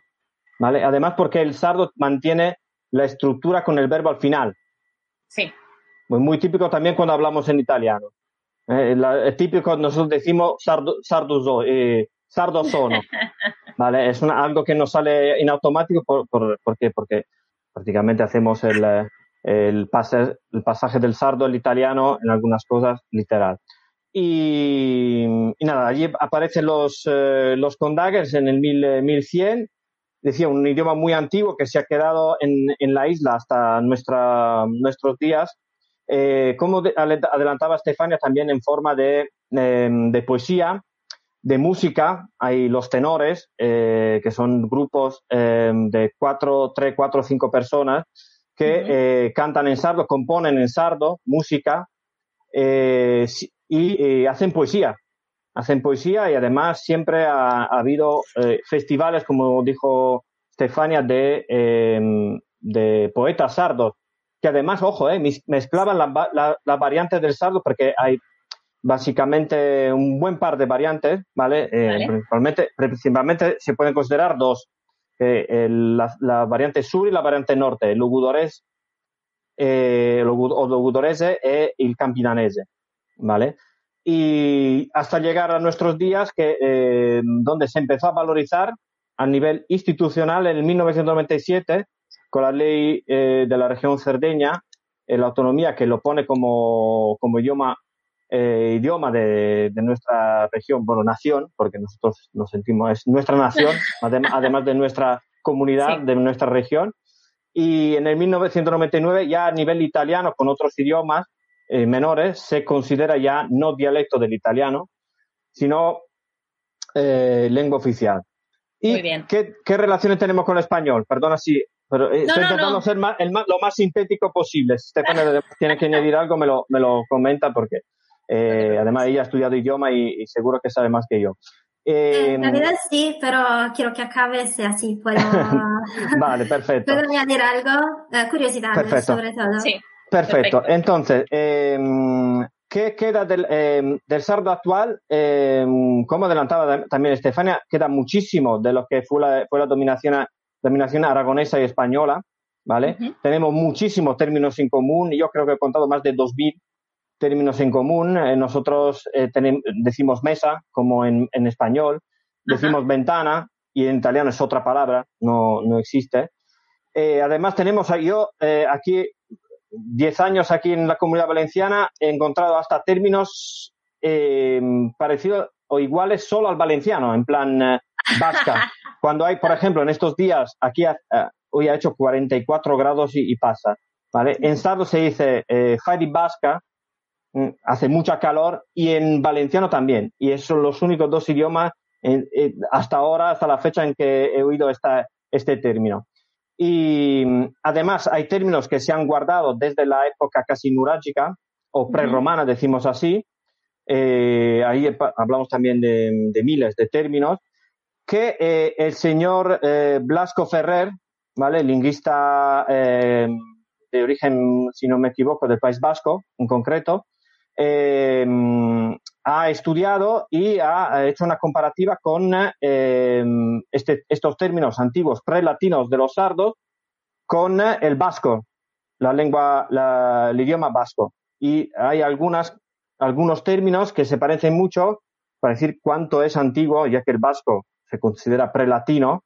¿vale? Además porque el sardo mantiene la estructura con el verbo al final. Sí. Muy, muy típico también cuando hablamos en italiano. Eh, es típico nosotros decimos sardo, sardo, eh, sardo sono, ¿vale? Es algo que nos sale en automático por, por, porque prácticamente hacemos el, el, pase, el pasaje del sardo al italiano en algunas cosas literal. Y, nada, allí aparecen los, eh, los condaggers en el 1100. Decía, un idioma muy antiguo que se ha quedado en, en la isla hasta nuestra, nuestros días. Eh, como adelantaba Estefania, también en forma de, em, de poesía, de música. Hay los tenores, eh, que son grupos em, de cuatro, tres, cuatro o cinco personas que cantan en sardo, componen en sardo, música y eh, hacen poesía. Hacen poesía y además siempre ha, habido eh, festivales, como dijo Stefania, de, em, de poetas sardos, que además, ojo, eh, mezclaban las la, variantes del sardo porque hay básicamente un buen par de variantes, ¿vale? Principalmente, principalmente, se pueden considerar dos, la, variante sur y la variante norte, el lugudores, eh, o lugudorese e il campidanese. ¿Vale? Y hasta llegar a nuestros días, que, eh, donde se empezó a valorizar a nivel institucional en el 1997 con la ley eh, de la región Cerdeña, eh, la autonomía que lo pone como, como idioma, idioma de, de, nuestra región, bueno, nación, porque nosotros nos sentimos, es nuestra nación, además de nuestra comunidad, de nuestra región. Y en el 1999, ya a nivel italiano, con otros idiomas, eh, menores se considera ya no dialecto del italiano, sino eh, lengua oficial. ¿Y ¿qué, ¿qué, relaciones tenemos con el español? Perdona si pero eh, estoy intentando ser lo más sintético posible. Si Estefania tiene que añadir algo, me lo, me lo comenta porque además ella ha estudiado idioma y, seguro que sabe más que yo. en realidad sí, pero quiero que acabe si así puedo. vale, perfecto. ¿Puedo añadir algo? curiosidad sobre todo. Sí. Perfecto. Entonces, eh, ¿qué queda del, eh, del sardo actual? Eh, como adelantaba también Estefania, queda muchísimo de lo que fue la, fue la dominación, dominación aragonesa y española, ¿vale? Tenemos muchísimos términos en común, yo creo que he contado más de 2.000 términos en común. nosotros tenemos, decimos mesa, como en, en español. decimos ventana y en italiano es otra palabra, no, no existe. Eh, además tenemos, yo eh, aquí, 10 años aquí en la comunidad valenciana, he encontrado hasta términos eh, parecidos o iguales solo al valenciano, en plan vasca. Cuando hay, por ejemplo, en estos días, aquí hoy ha hecho 44 grados y, pasa, ¿vale? En sardo se dice eh, Vasca, mm, hace mucha calor, y en valenciano también. Y esos son los únicos dos idiomas hasta ahora, hasta la fecha en que he oído esta, este término. Y mm, además hay términos que se han guardado desde la época casi nurágica o prerromana, decimos así. Eh, ahí hablamos también de, miles de términos que eh, el señor eh, Blasco Ferrer, ¿vale? Lingüista de origen, si no me equivoco, del País Vasco en concreto, ha estudiado y ha hecho una comparativa con em, este, estos términos antiguos prelatinos de los sardos con el vasco, la lengua, el idioma vasco. Y hay algunas, algunos términos que se parecen mucho para decir cuánto es antiguo, ya que el vasco se considera prelatino.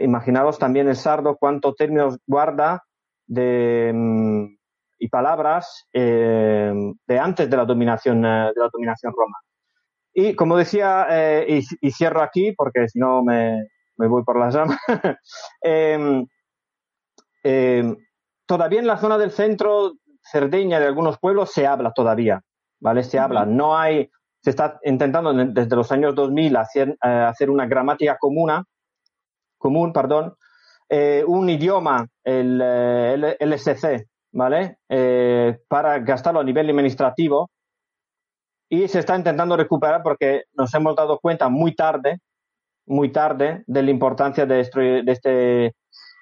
Imaginaos también el sardo cuántos términos guarda de, em, y palabras eh, de antes de la dominación eh, de la dominación romana. Y como decía, eh, y, cierro aquí porque si no me, me, voy por las ramas, em, em, todavía en la zona del centro, Cerdeña, de algunos pueblos, se habla todavía, ¿vale? Se habla. No hay, se está intentando desde los años 2000 hacer, hacer una gramática común, común, perdón, un idioma, el, el LSC, ¿vale? Eh, para gastarlo a nivel administrativo y se está intentando recuperar porque nos hemos dado cuenta muy tarde, muy tarde, de la importancia de este,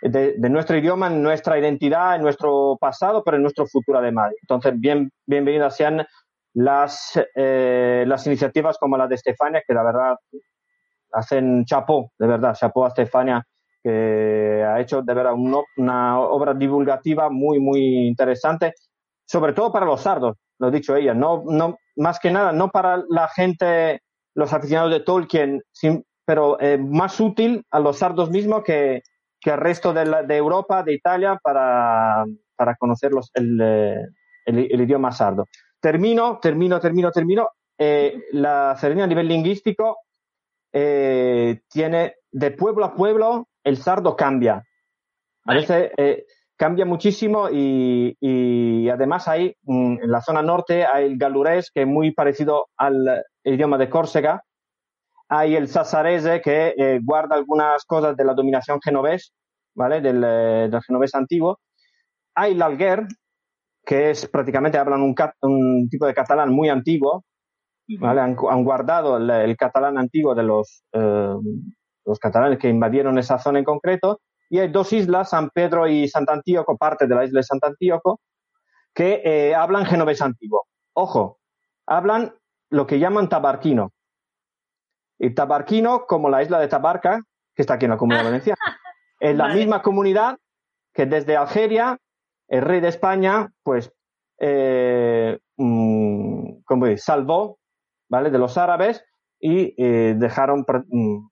de, nuestro idioma, en nuestra identidad, en nuestro pasado, pero en nuestro futuro además. Entonces, bien, bienvenidas sean las, eh, las iniciativas como la de Estefania, que la verdad hacen chapó, de verdad, chapó a Estefania que ha hecho de verdad una obra divulgativa muy, muy interesante, sobre todo para los sardos, lo ha dicho ella, no, no, más que nada, no para la gente, los aficionados de Tolkien, pero eh, más útil a los sardos mismos que, que al resto de, de, Europa, de Italia, para, para conocer el, eh, el, el, idioma sardo. Termino, termino, termino, termino. Eh, la ceremonia a nivel lingüístico tiene de pueblo a pueblo el sardo cambia. A veces eh, cambia muchísimo y, además hay mm, en la zona norte hay el galurés que es muy parecido al idioma de Córcega. Hay el sasarese que eh, guarda algunas cosas de la dominación genovés, ¿vale? Del, eh, genovés antiguo. Hay el alguer, que es prácticamente hablan un, tipo de catalán muy antiguo, ¿vale? Han, guardado el, catalán antiguo de los, los catalanes que invadieron esa zona en concreto, y hay dos islas, San Pedro y Santantíoco, parte de la isla de Santantíoco, que eh, hablan genovés antiguo. Ojo, hablan lo que llaman tabarquino. Y tabarquino, como la isla de Tabarca, que está aquí en la Comunidad Valenciana, es la misma comunidad que desde Algeria, el rey de España, pues, eh, mm, salvó, ¿vale? De los árabes y eh, dejaron mm,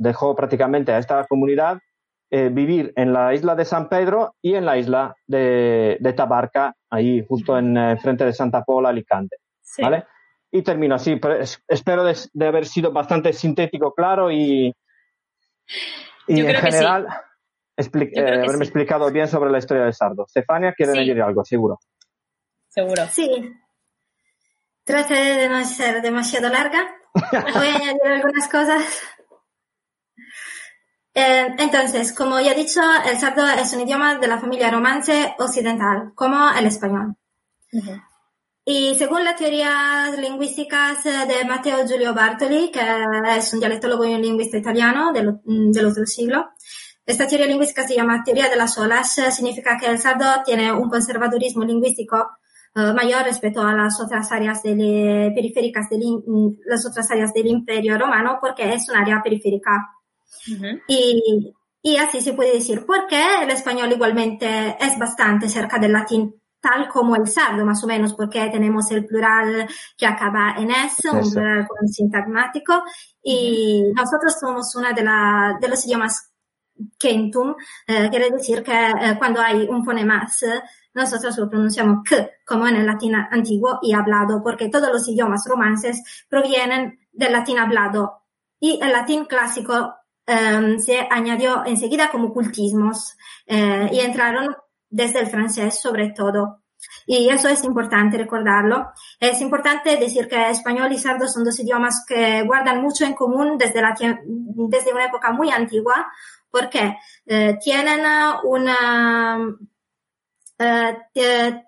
dejó prácticamente a esta comunidad eh, vivir en la isla de San Pedro y en la isla de, Tabarca, ahí justo en eh, frente de Santa Pola, Alicante. ¿Vale? Y termino así. espero de, haber sido bastante sintético, claro y, y en general eh, haberme explicado bien sobre la historia de Sardo. Stefania quiere añadir algo, seguro. Seguro. Sí. Trataré de no ser demasiado larga. Voy a añadir algunas cosas. Eh, entonces, como ya he dicho, el sardo es un idioma de la familia romance occidental, como el español. Y según las teorías lingüísticas de Matteo Giulio Bartoli, que es un dialectólogo y un lingüista italiano del, del otro siglo, esta teoría lingüística se llama teoría de las olas, significa que el sardo tiene un conservadurismo lingüístico eh, mayor respecto a las otras áreas periféricas del, las otras áreas del imperio romano porque es un área periférica y, y, así se puede decir, porque el español igualmente es bastante cerca del latín. tal como el sardo, más o menos, porque tenemos el plural que acaba en S, un plural con sintagmático, y nosotros somos una de, la, de los idiomas kentum, eh, quiere decir que eh, cuando hay un fonema S, nosotros lo pronunciamos k, como en el latín antiguo y hablado, porque todos los idiomas romances provienen del latín hablado. Y el latín clásico em, se añadió enseguida como cultismos eh, y entraron desde el francés sobre todo. Y eso es importante recordarlo. Es importante decir que español y sardo son dos idiomas que guardan mucho en común desde, la, desde una época muy antigua, porque eh, tienen una, eh,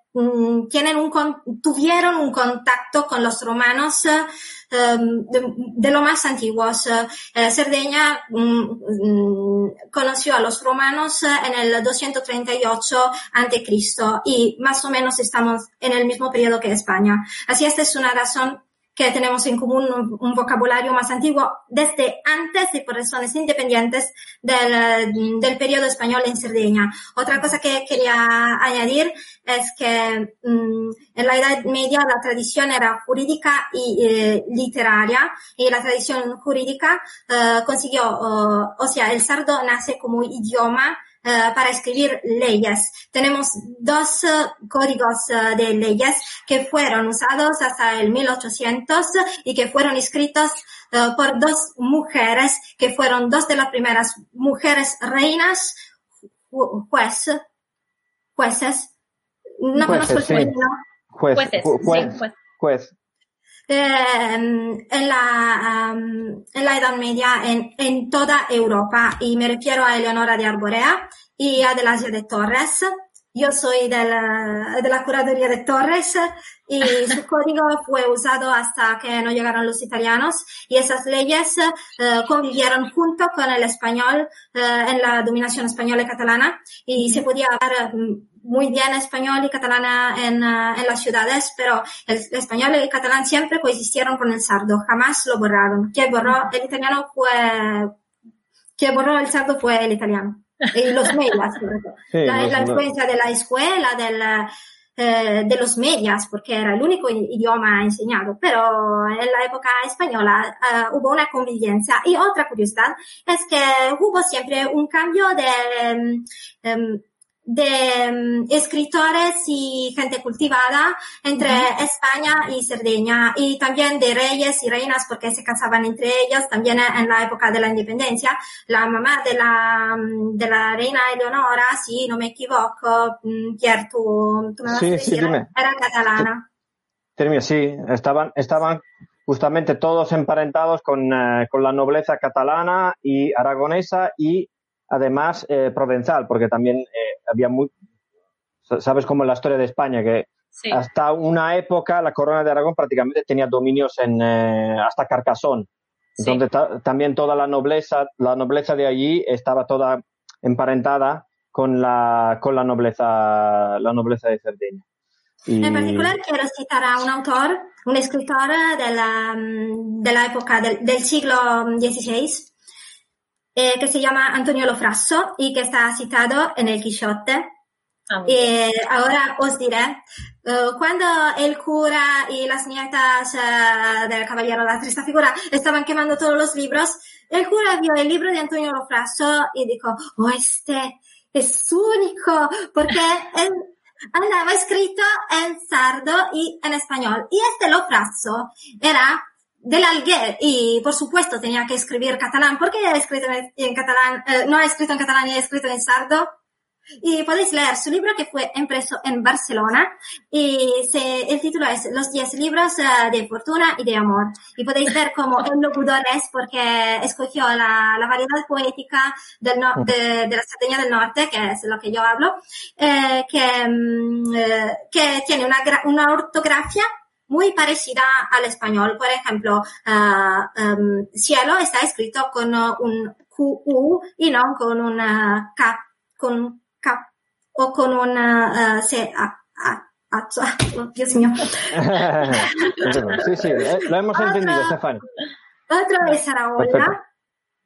tienen un, tuvieron un contacto con los romanos em, de, lo más antiguos. Eh, Cerdeña mm, mm, conoció a los romanos en el 238 ante Cristo y más o menos estamos en el mismo periodo que España. Así esta es una razón que tenemos en común un, vocabulario más antiguo desde antes y por razones independientes del, del periodo español en Cerdeña. Otra cosa que quería añadir es que mm, en la Edad Media la tradición era jurídica y eh, literaria y la tradición jurídica eh, consiguió, o sea, el sardo nace como idioma eh, para escribir leyes. Tenemos dos eh, códigos eh, de leyes que fueron usados hasta el 1800 y que fueron escritos por dos mujeres que fueron dos de las primeras mujeres reinas juez, jueces. No conozco el Juez, juez, juez. Em, en, la, en la Edad Media en, en, toda Europa. Y me refiero a Eleonora de Arborea y a Delasia de Torres. Yo soy de la, de la curaduría de Torres y su código fue usado hasta que no llegaron los italianos. Y esas leyes eh, convivieron junto con el español eh, en la dominación española y catalana. Y se podía hablar muy bien español y catalana en, uh, en las ciudades, pero el, español y el catalán siempre coexistieron con el sardo, jamás lo borraron. Quien borró el italiano fue, quien borró el sardo fue el italiano. Y los medias, la, la, influencia de la escuela, del, eh, de los medias, porque era el único idioma enseñado, pero en la época española uh, hubo una convivencia. Y otra curiosidad es que hubo siempre un cambio de um, de mm, escritores y gente cultivada entre España y Cerdeña y también de reyes y reinas porque se casaban entre ellos también en la época de la independencia. La mamá de la mm, de la reina Eleonora si no me equivoco mm, Pierre tú, me vas a decir era catalana. Sí, sí. Estaban estaban justamente todos emparentados con, eh, con la nobleza catalana y aragonesa y además eh, provenzal, porque también eh, había muy, sabes como en la historia de España, que hasta una época la corona de Aragón prácticamente tenía dominios en eh, hasta Carcasón. Entonces también toda la nobleza, la nobleza de allí estaba toda emparentada con la, con la nobleza, la nobleza de Cerdeña. En particular quiero citar a un autor, un escritor de la, de la época del, del siglo XVI, eh, que se llama Antonio Lofrasso y que está citado en el Quijote. Ah, eh, ahora os diré, eh, cuando el cura y las nietas uh, del caballero, la triste figura, estaban quemando todos los libros, el cura vio el libro de Antonio Lofrasso y dijo, oh, este es único, porque él andaba escrito en sardo y en español. Y este Lofrasso era del Alguer y por supuesto tenía que escribir catalán porque ha escrito en, catalán, eh, no ha escrito en catalán y ha escrito en sardo. Y podéis leer su libro que fue impreso en Barcelona y el título es Los 10 libros eh, de fortuna y de amor. Y podéis ver cómo el locutor es porque escogió la, la variedad poética de, la Sardeña del Norte, que es lo que yo hablo, eh, que, mm, eh, que tiene una, una ortografía muy parecida al español. Por ejemplo, uh, cielo está escrito con un QU y no con una K, con K o con una uh, C. A, a, Dios mío. sí, sí, eh, lo hemos entendido, Stefan. Otro es Araola.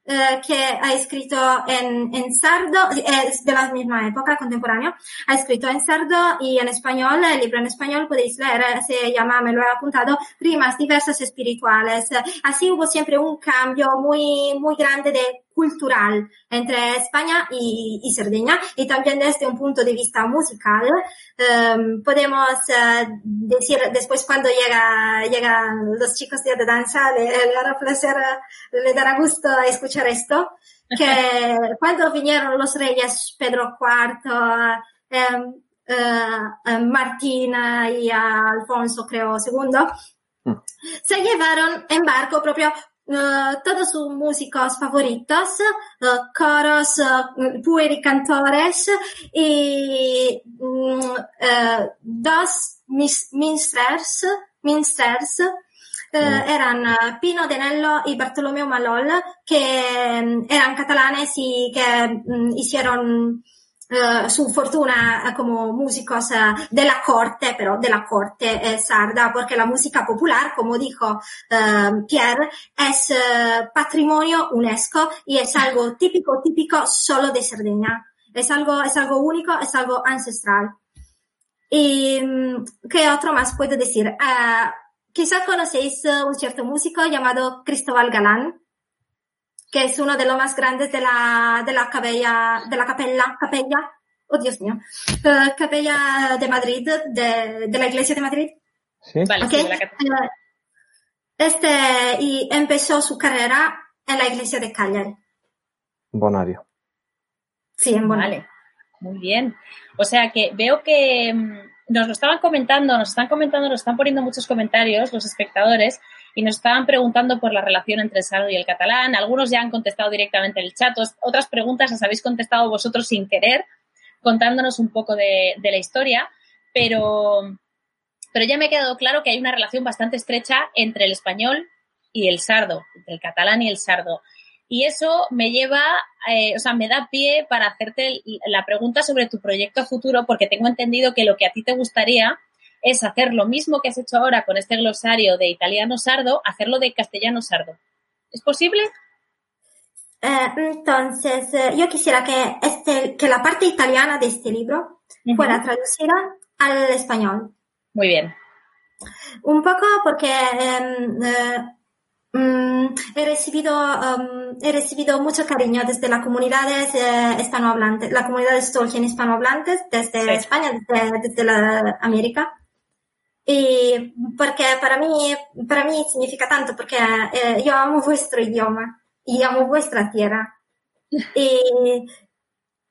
Eh, que ha escrito en, en sardo, es de la misma época, contemporáneo, ha escrito en sardo y en español, el libro en español podéis leer, se llama, me lo he apuntado, Rimas diversas espirituales. Así hubo siempre un cambio muy, muy grande de cultural entre España y, y, Cerdeña y también desde un punto de vista musical um, podemos uh, decir después cuando llega llegan los chicos de danza le, le dará placer le dará gusto escuchar esto que cuando vinieron los reyes Pedro IV um, uh, Martina y Alfonso creo segundo mm. se llevaron en barco propio uh, todos sus músicos favoritos, uh, coros, uh, pueri cantores y mm, dos minstrels, minstrels mm. eran Pino Denello y Bartolomeo Malol, que mm, eran catalanes y que hicieron Uh, su fortuna como músicos uh, de la corte, pero de la corte eh, sarda, porque la música popular, como dijo Pierre, es patrimonio UNESCO y es algo típico, típico solo de Cerdeña. Es algo, es algo único, es algo ancestral. Y, mm, ¿qué otro más puedo decir? quizá conocéis un cierto músico llamado Cristóbal Galán que es uno de los más grandes de la, de la capella, de la capella, capella, oh Dios mío, uh, capella de Madrid, de, de, la iglesia de Madrid. Sí. Vale, okay. sí, la uh, este, y empezó su carrera en la iglesia de Cagliari. Bonario. Sí, en Bonario. Vale. Muy bien. O sea que veo que mm, nos lo estaban comentando, nos están comentando, nos están poniendo muchos comentarios los espectadores y nos estaban preguntando por la relación entre el sardo y el catalán. Algunos ya han contestado directamente en el chat, otras preguntas las habéis contestado vosotros sin querer, contándonos un poco de, la historia, pero, pero ya me ha quedado claro que hay una relación bastante estrecha entre el español y el sardo, entre el catalán y el sardo. Y eso me lleva, eh, o sea, me da pie para hacerte la pregunta sobre tu proyecto futuro, porque tengo entendido que lo que a ti te gustaría es hacer lo mismo que has hecho ahora con este glosario de italiano sardo, hacerlo de castellano sardo. ¿Es posible? Eh, entonces, eh, yo quisiera que, este, que la parte italiana de este libro fuera traducida al español. Muy bien. Un poco porque em, eh, mm, he recibido em, he recibido mucho cariño desde las comunidades hispanohablantes, la comunidad de Tolkien hispanohablantes desde España, desde, desde la América. Y porque para mí, para mí significa tanto, porque eh, yo amo vuestro idioma y amo vuestra tierra. Y,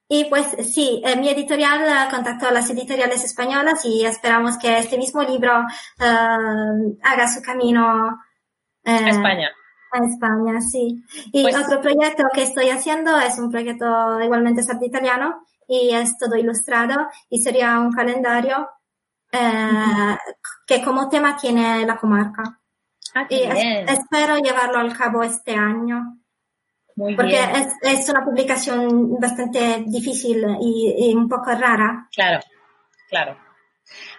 y pues sí, eh, mi editorial contactó a las editoriales españolas y esperamos que este mismo libro uh, haga su camino uh, a España. A España, sí. Y pues... otro proyecto que estoy haciendo es un proyecto igualmente italiano y es todo ilustrado y sería un calendario eh, que como tema tiene la comarca. Ah, y espero llevarlo al cabo este año. Muy porque Es, es, una publicación bastante difícil y, y, un poco rara. Claro, claro.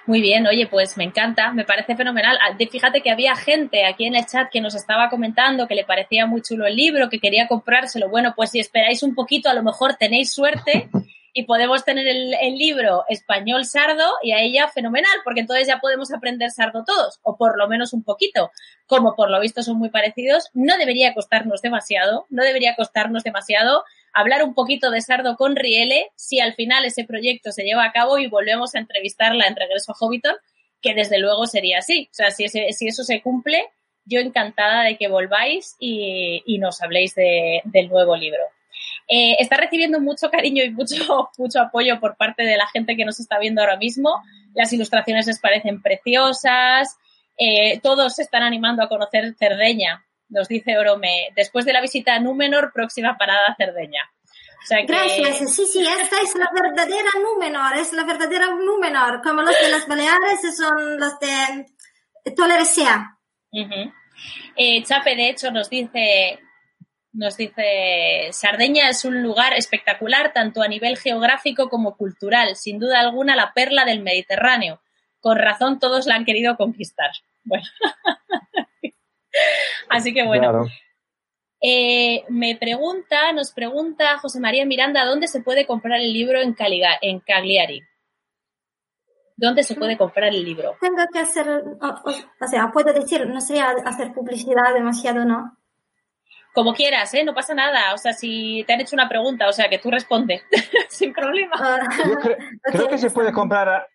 Muy bien, oye, pues me encanta, me parece fenomenal. Ah, fíjate que había gente aquí en el chat que nos estaba comentando que le parecía muy chulo el libro, que quería comprárselo. Bueno, pues si esperáis un poquito, a lo mejor tenéis suerte y podemos tener el, libro español sardo y a ella fenomenal, porque entonces ya podemos aprender sardo todos, o por lo menos un poquito. Como por lo visto son muy parecidos, no debería costarnos demasiado, no debería costarnos demasiado hablar un poquito de sardo con Riele si al final ese proyecto se lleva a cabo y volvemos a entrevistarla en Regreso a Hobbiton, que desde luego sería así. O sea, si, si eso se cumple, yo encantada de que volváis y, nos habléis del nuevo libro. Eh, está recibiendo mucho cariño y mucho, mucho apoyo por parte de la gente que nos está viendo ahora mismo. Las ilustraciones les parecen preciosas. Eh, todos se están animando a conocer Cerdeña, nos dice Orome. Después de la visita a Númenor, próxima parada Cerdeña. Gracias. Sí, sí, esta es la verdadera Númenor, es la verdadera Númenor, como los de las Baleares son los de Toleresea. Eh, Chape, de hecho, nos dice, nos dice, Sardeña es un lugar espectacular tanto a nivel geográfico como cultural, sin duda alguna la perla del Mediterráneo. Con razón todos la han querido conquistar. Bueno. Así que bueno. Eh, me pregunta, nos pregunta José María Miranda, ¿dónde se puede comprar el libro en, en Cagliari? ¿Dónde se puede comprar el libro? Tengo que hacer, o, sea, puedo decir, no sería hacer publicidad demasiado, ¿no? Como quieras, ¿eh? No pasa nada. O sea, si te han hecho una pregunta, o sea, que tú respondes sin problema. Ah, creo, que se puede comprar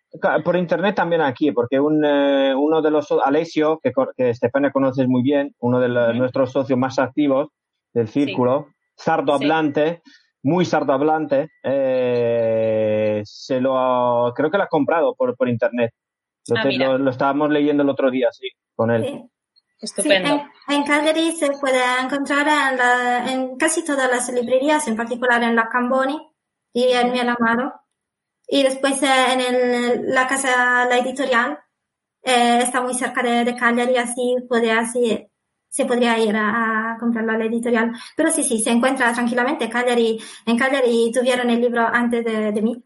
por internet también aquí, porque un, eh, uno de los, Alessio, que, que Estefania conoces muy bien, uno de nuestros socios más activos del círculo, sardo hablante, muy sardo hablante, eh, se lo creo que lo ha comprado por, por internet. Ah, lo, estábamos leyendo el otro día, sí, con él. Estupendo. en, Cagliari se puede encontrar en, en, casi todas las librerías, en particular en la Camboni y en Miel Amaro. Y después eh, en el, la casa, la editorial, eh, está muy cerca de, de, Cagliari, así puede así se podría ir a, comprarlo a la editorial. Pero sí, sí, se encuentra tranquilamente. Cagliari, en Cagliari tuvieron el libro antes de, de mí.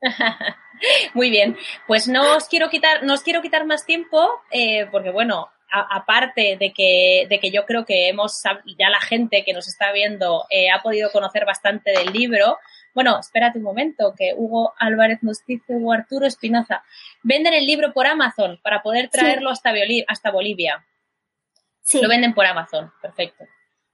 Muy bien, pues no os quiero quitar, no os quiero quitar más tiempo, eh, porque bueno, aparte de que, de que yo creo que hemos, ya la gente que nos está viendo eh, ha podido conocer bastante del libro. Bueno, espérate un momento, que Hugo Álvarez nos dice, Hugo Arturo Espinoza, venden el libro por Amazon para poder traerlo hasta, hasta Bolivia. Sí. Lo venden por Amazon, perfecto.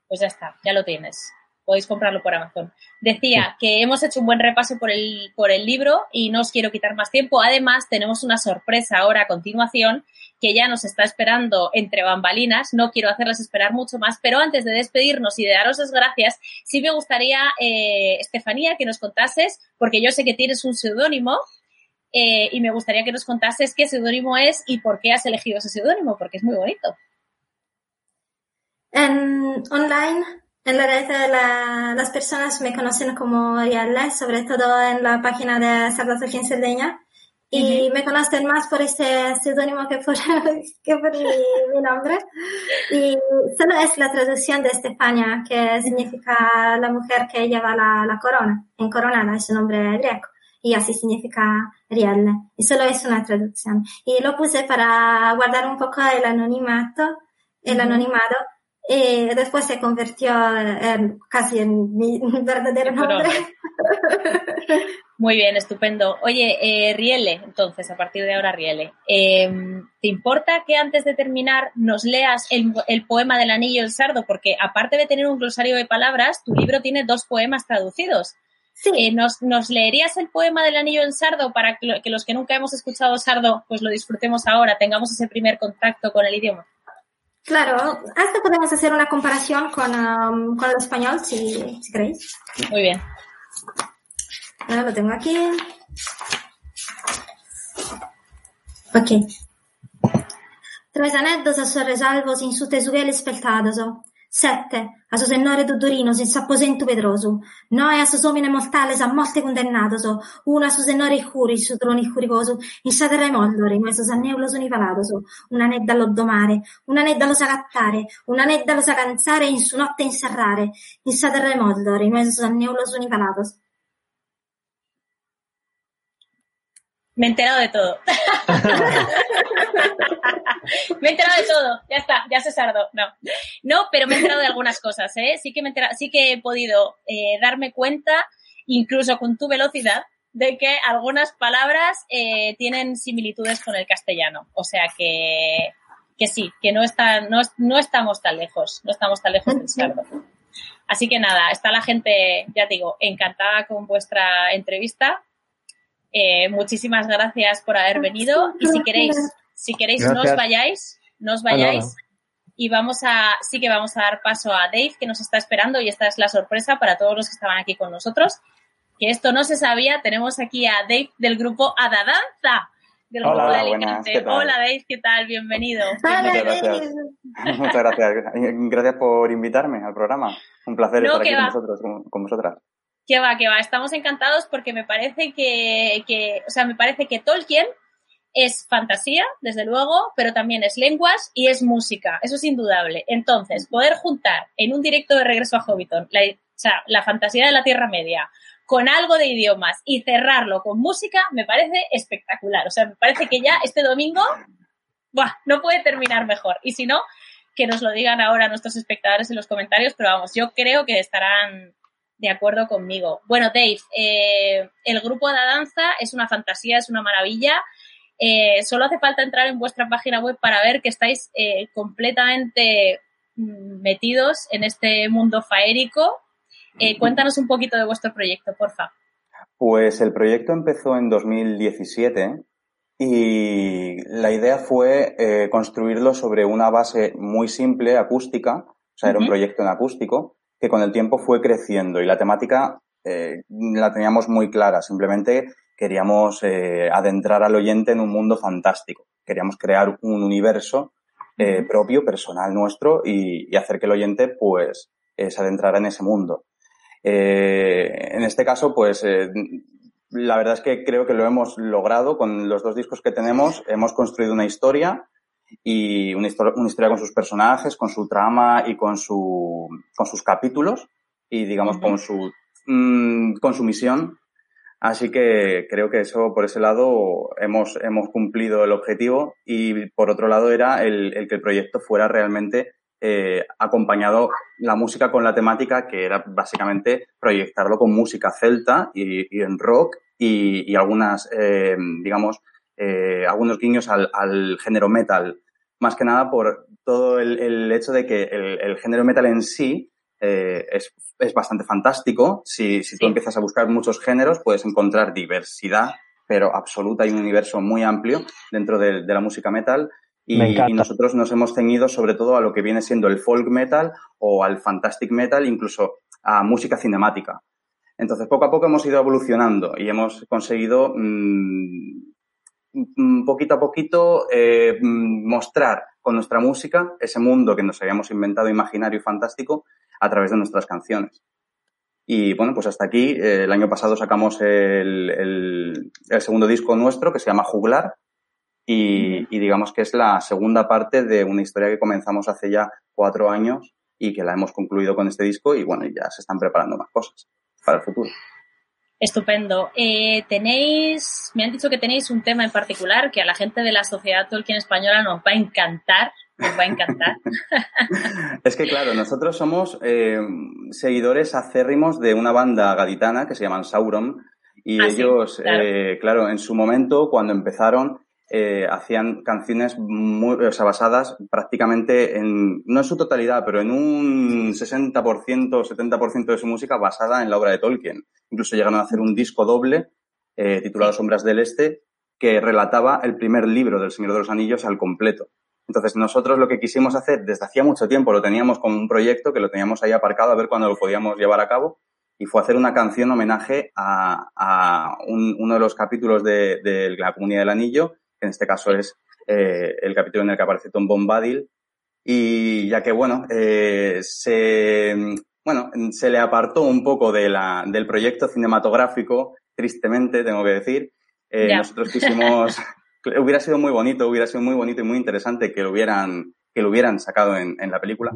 Pues ya está, ya lo tienes. Podéis comprarlo por Amazon. Decía que hemos hecho un buen repaso por el, por el libro y no os quiero quitar más tiempo. Además, tenemos una sorpresa ahora a continuación que ya nos está esperando entre bambalinas. No quiero hacerlas esperar mucho más, pero antes de despedirnos y de daros las gracias, sí me gustaría, eh, Estefanía, que nos contases, porque yo sé que tienes un seudónimo, eh, y me gustaría que nos contases qué seudónimo es y por qué has elegido ese seudónimo, porque es muy bonito. En online, en la red, la, las personas me conocen como Yalla, sobre todo en la página de Sardato en Cerdeña. Y me conocen más por este seudónimo que por, que por mi, nombre. Y solo es la traducción de Estefania, que significa la mujer que lleva la, la corona. En coronada es un nombre griego. Y así significa Rielle. Y solo es una traducción. Y lo puse para guardar un poco el anonimato, el anonimado, y después se convirtió en, casi en mi verdadero nombre. Muy bien, estupendo. Oye, eh, Riele, entonces, a partir de ahora Riele, em, ¿te importa que antes de terminar nos leas el, poema del anillo del sardo? Porque aparte de tener un glosario de palabras, tu libro tiene dos poemas traducidos. Sí. Eh, ¿nos, ¿Nos leerías el poema del anillo del sardo para que, que los que nunca hemos escuchado sardo, pues lo disfrutemos ahora, tengamos ese primer contacto con el idioma? Claro, hasta podemos hacer una comparación con, um, con el español, si, si queréis. Muy bien. Ahora lo tengo aquí. Ok. Tres aneddos a sorresalvos in su tesughele speltadoso, Sette, a su sennore dudorinos in s'apposento pedroso. Noe a su somine mortales a morte condennadoso. Una a su sennore curi, su troni curivoso. In sa terra mollore, in su sanneulo sonivaladoso. Una nedda all'oddomare, una nedda lo sa cattare, una nedda lo sa canzare in su notte inserrare. In sa terra mollore, in su sanneulo sonivaladoso. Me he enterado de todo. me he enterado de todo. Ya está, ya se sardo. No, no, pero me he enterado de algunas cosas, ¿eh? Sí que me he sí que he podido eh, darme cuenta, incluso con tu velocidad, de que algunas palabras eh, tienen similitudes con el castellano. O sea que, que sí, que no, está, no, no estamos tan lejos, no estamos tan lejos del sardo. Así que nada, está la gente, ya te digo, encantada con vuestra entrevista. Eh, muchísimas gracias por haber venido y si queréis, si queréis no os vayáis, no os vayáis y vamos a, sí que vamos a dar paso a Dave que nos está esperando y esta es la sorpresa para todos los que estaban aquí con nosotros, que esto no se sabía, tenemos aquí a Dave del grupo Adadanza. Del grupo Hola, de Hola Dave, ¿qué tal? Bienvenido. Muchas gracias. Muchas gracias. Gracias por invitarme al programa. Un placer estar aquí con, vosotros, con vosotras. Que va, que va. Estamos encantados porque me parece que, o sea, me parece que Tolkien es fantasía, desde luego, pero también es lenguas y es música. Eso es indudable. Entonces, poder juntar en un directo de regreso a Hobbiton la, o sea, la fantasía de la Tierra Media con algo de idiomas y cerrarlo con música me parece espectacular. O sea, me parece que ya este domingo, no puede terminar mejor. Y si no, que nos lo digan ahora nuestros espectadores en los comentarios, pero vamos, yo creo que estarán de acuerdo conmigo. Bueno, Dave, eh, el grupo de danza es una fantasía, es una maravilla. Eh, solo hace falta entrar en vuestra página web para ver que estáis eh, completamente mm, metidos en este mundo faérico. cuéntanos un poquito de vuestro proyecto, porfa. Pues el proyecto empezó en 2017 y la idea fue construirlo sobre una base muy simple, acústica, o sea, era un proyecto en acústico, que con el tiempo fue creciendo y la temática eh, la teníamos muy clara. Simplemente queríamos eh, adentrar al oyente en un mundo fantástico. Queríamos crear un universo eh, propio, personal nuestro y, hacer que el oyente pues se adentrara en ese mundo. en este caso, pues la verdad es que creo que lo hemos logrado con los dos discos que tenemos. Hemos construido una historia y una historia, una historia con sus personajes, con su trama y con, su, con sus capítulos y digamos con su, mm, con su misión. Así que creo que eso por ese lado hemos, hemos cumplido el objetivo y por otro lado era el, el que el proyecto fuera realmente eh, acompañado la música con la temática que era básicamente proyectarlo con música celta y, y en rock y, y algunas, eh, digamos, eh, algunos guiños al, al, género metal, más que nada por todo el, el hecho de que el, el, género metal en sí eh, es, es, bastante fantástico. Si, si tú empiezas a buscar muchos géneros, puedes encontrar diversidad, pero absoluta. Hay un universo muy amplio dentro de, de la música metal. Y, y, nosotros nos hemos ceñido sobre todo a lo que viene siendo el folk metal o al fantastic metal, incluso a música cinemática. Entonces, poco a poco hemos ido evolucionando y hemos conseguido mmm, Mm, poquito a poquito eh, mm, mostrar con nuestra música ese mundo que nos habíamos inventado imaginario y fantástico a través de nuestras canciones. Y bueno, pues hasta aquí, eh, el año pasado sacamos el, el, el, segundo disco nuestro que se llama Juglar y, y, digamos que es la segunda parte de una historia que comenzamos hace ya cuatro años y que la hemos concluido con este disco y bueno, ya se están preparando más cosas para el futuro. Estupendo. Eh, tenéis, me han dicho que tenéis un tema en particular que a la gente de la sociedad Tolkien española nos va a encantar. Nos va a encantar. es que claro, nosotros somos eh, seguidores acérrimos de una banda gaditana que se llaman Sauron y ah, ellos, sí, claro. Eh, claro, en su momento cuando empezaron eh, hacían canciones muy, o sea, basadas prácticamente en, no en su totalidad, pero en un 60%, 70% de su música basada en la obra de Tolkien. Incluso llegaron a hacer un disco doble eh, titulado Sombras del Este que relataba el primer libro del Señor de los Anillos al completo. Entonces nosotros lo que quisimos hacer desde hacía mucho tiempo, lo teníamos como un proyecto que lo teníamos ahí aparcado a ver cuándo lo podíamos llevar a cabo y fue hacer una canción homenaje a, a un, uno de los capítulos de, de la Comunidad del Anillo en este caso es eh, el capítulo en el que aparece Tom Bombadil, y ya que, bueno, eh, se, bueno, se le apartó un poco de la, del proyecto cinematográfico, tristemente, tengo que decir. Eh, yeah. Nosotros quisimos, hubiera sido muy bonito, hubiera sido muy bonito y muy interesante que lo hubieran, que lo hubieran sacado en, en la película,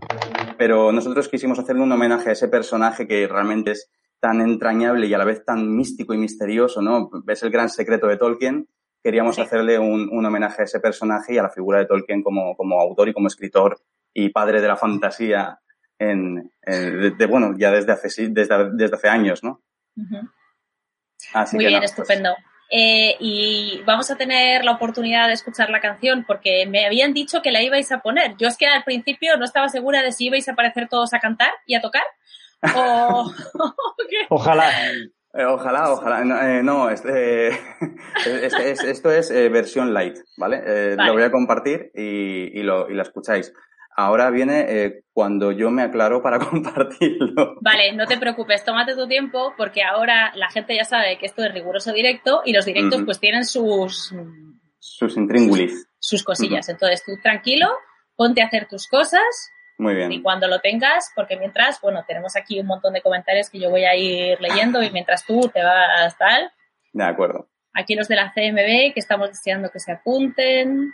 pero nosotros quisimos hacerle un homenaje a ese personaje que realmente es tan entrañable y a la vez tan místico y misterioso, ¿no? Es el gran secreto de Tolkien queríamos sí. hacerle un, un, homenaje a ese personaje y a la figura de Tolkien como, como autor y como escritor y padre de la fantasía en, en de, de, bueno, ya desde hace, desde, desde hace años, ¿no? Uh -huh. Así Muy bien, no, estupendo. Pues... Eh, y vamos a tener la oportunidad de escuchar la canción porque me habían dicho que la ibais a poner. Yo es que al principio no estaba segura de si ibais a aparecer todos a cantar y a tocar o... Ojalá. Eh, ojalá, ojalá. No, eh, no este, es, es, esto es eh, versión light, ¿vale? Eh, vale. Lo voy a compartir y, y, lo, y la escucháis. Ahora viene eh, cuando yo me aclaro para compartirlo. Vale, no te preocupes, tómate tu tiempo porque ahora la gente ya sabe que esto es riguroso directo y los directos uh -huh. pues tienen sus... Sus intríngulis. Sus, sus cosillas. Uh -huh. Entonces tú tranquilo, ponte a hacer tus cosas muy bien. Y cuando lo tengas, porque mientras, bueno, tenemos aquí un montón de comentarios que yo voy a ir leyendo y mientras tú te vas tal. De acuerdo. Aquí los de la CMB que estamos deseando que se apunten.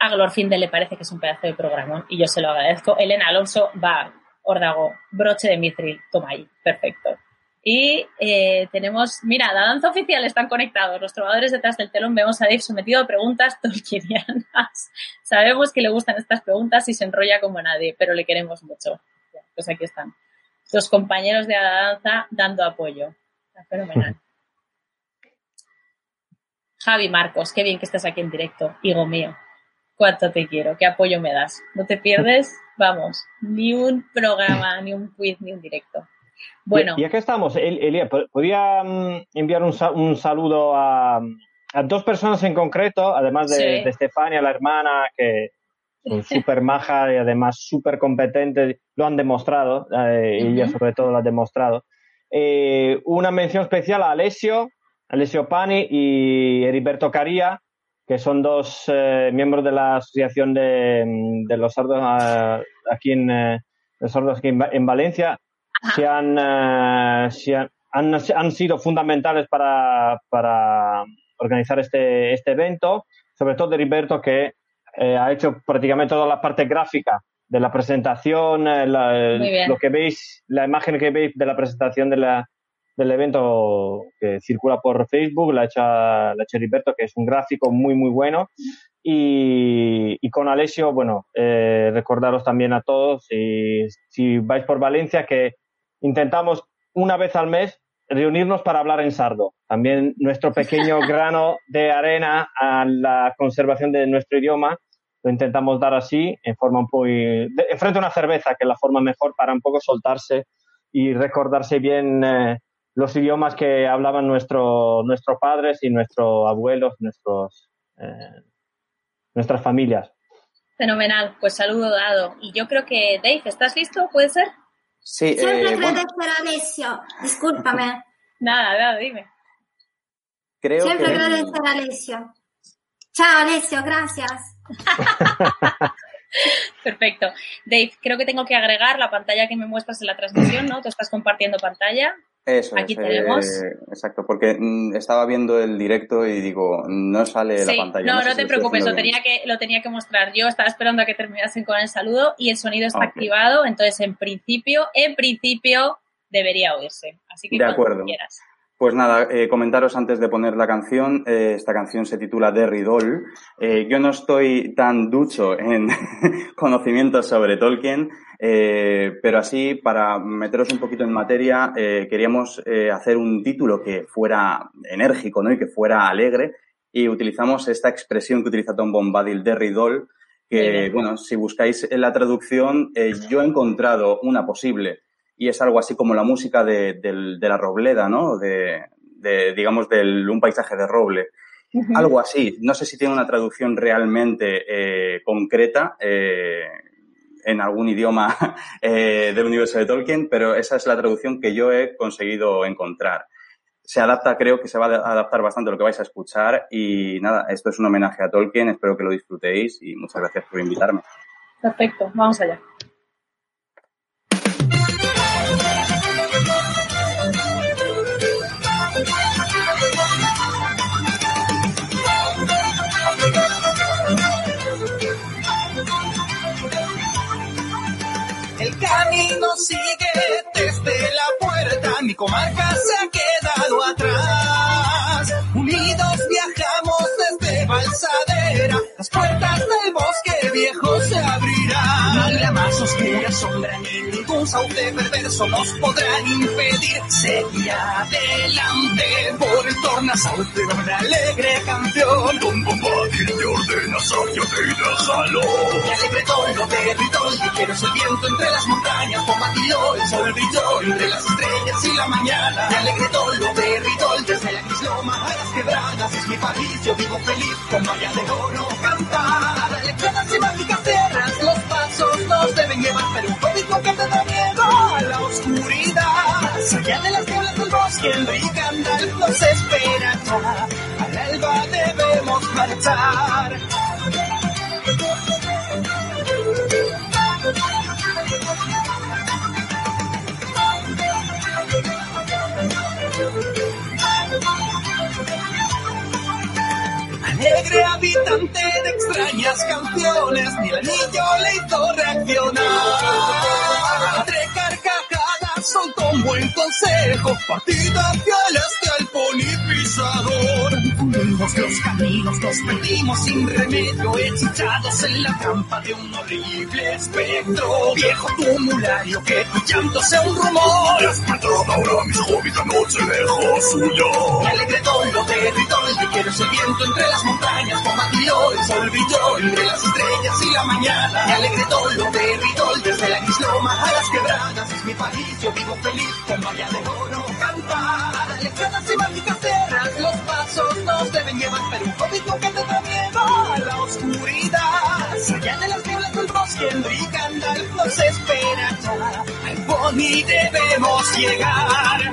A Glorfinde le parece que es un pedazo de programa y yo se lo agradezco. Elena Alonso va, Órdago, broche de Mithril, toma ahí, perfecto. Y eh, tenemos, mira, la danza oficial están conectados. Los trovadores detrás del telón vemos a Dave sometido a preguntas tolkienianas. Sabemos que le gustan estas preguntas y se enrolla como nadie, pero le queremos mucho. Pues aquí están. Los compañeros de la danza dando apoyo. Está fenomenal. Javi Marcos, qué bien que estás aquí en directo. Hijo mío, cuánto te quiero, qué apoyo me das. No te pierdes, vamos, ni un programa, ni un quiz, ni un directo. Bueno. Y, aquí estamos, Elia, ¿podría mm, enviar un, saludo a, dos personas en concreto, además de, Estefania, la hermana, que son súper maja y además súper competente, lo han demostrado, eh, ella sobre todo lo ha demostrado. Eh, una mención especial a Alessio, Alessio Pani y Heriberto Caría, que son dos eh, miembros de la Asociación de, los Sordos aquí en, los sordos aquí en Valencia se han, eh, han, han, sido fundamentales para, para organizar este, este evento, sobre todo Heriberto, que eh, ha hecho prácticamente toda la parte gráfica de la presentación, eh, lo que veis, la imagen que veis de la presentación de la, del evento que circula por Facebook, la ha hecho, la ha Heriberto, que es un gráfico muy, muy bueno. Y, y con Alessio, bueno, recordaros también a todos, y, si vais por Valencia, que intentamos una vez al mes reunirnos para hablar en sardo. También nuestro pequeño grano de arena a la conservación de nuestro idioma lo intentamos dar así, en forma un poco... Enfrente a una cerveza, que es la forma mejor para un poco soltarse y recordarse bien eh, los idiomas que hablaban nuestro, nuestros padres y nuestros abuelos, nuestros, eh, nuestras familias. Fenomenal, pues saludo dado. Y yo creo que, Dave, ¿estás listo? ¿Puede ser? Sí, Siempre eh, bueno. Alessio, discúlpame. nada, nada, dime. Creo Siempre que... agradecer a Alessio. Chao, Alessio, gracias. Perfecto. Dave, creo que tengo que agregar la pantalla que me muestras en la transmisión, ¿no? Tú estás compartiendo pantalla. Eso Aquí tenemos. Eh, exacto, porque mm, estaba viendo el directo y digo, no sale la pantalla. No, no, te preocupes, lo tenía, que, lo tenía que mostrar. Yo estaba esperando a que terminasen con el saludo y el sonido está activado, entonces en principio, en principio debería oírse. Así que de acuerdo. quieras. Pues nada, eh, comentaros antes de poner la canción. Eh, esta canción se titula Derry Doll. Eh, yo no estoy tan ducho en conocimientos sobre Tolkien, pero así, para meteros un poquito en materia, queríamos hacer un título que fuera enérgico ¿no? y que fuera alegre. Y utilizamos esta expresión que utiliza Tom Bombadil, Derry Doll, que, bueno, si buscáis en la traducción, yo he encontrado una posible y es algo así como la música de, de la robleda, ¿no? De, de, digamos, de un paisaje de roble. Algo así. No sé si tiene una traducción realmente eh, concreta eh, en algún idioma eh, del universo de Tolkien, pero esa es la traducción que yo he conseguido encontrar. Se adapta, creo que se va a adaptar bastante a lo que vais a escuchar y nada, esto es un homenaje a Tolkien, espero que lo disfrutéis y muchas gracias por invitarme. Perfecto, vamos allá. Camino sigue desde la puerta, mi comarca se ha quedado atrás. Unidos viajamos desde Balsadera, las puertas del bosque viejo se La más oscura sombra ni ningún sauce perverso nos podrán impedir seguir adelante por el tornasol de una alegre canción. Don Bombadil te ordena sabia te da salón. Y alegre tono de ritol, ligero el viento entre las montañas, combatió el sol brilló entre las estrellas y la mañana. Y alegre tono de ritol, desde la loma a las quebradas, es mi país, yo vivo feliz como allá de oro cantar. Lecciones y mágicas nos deben llevar, pero un código que te da miedo a la oscuridad. Allá de las nieblas del bosque, el rey Gandalf nos espera ya. Al alba debemos marchar. Alegre habitante de extrañas canciones, mi anillo le hizo reaccionar. Entre carcajadas un buen consejo. Partida hacia el este al ponipisador. Confundimos los caminos, nos perdimos sin remedio, hechizados en la trampa de un horrible espectro. Viejo tumulario, que tu llanto sea un rumor. Despertad ahora mis hobbits, noche lejos suyo. Y alegre dolo de ritol, quiero el viento entre las montañas, combatió el sol brilló entre las estrellas y la mañana. Y alegre dolo de ritol, desde la isloma a las quebradas, es mi país, yo vivo feliz, con valla de oro cantar. Lecciones y mágicas tierras, los pasos nos deben llevar, pero un hobbit nunca tendrá miedo a la oscuridad. Allá de las nieblas del bosque, Enrique Gandalf nos espera ya. Al pony debemos llegar.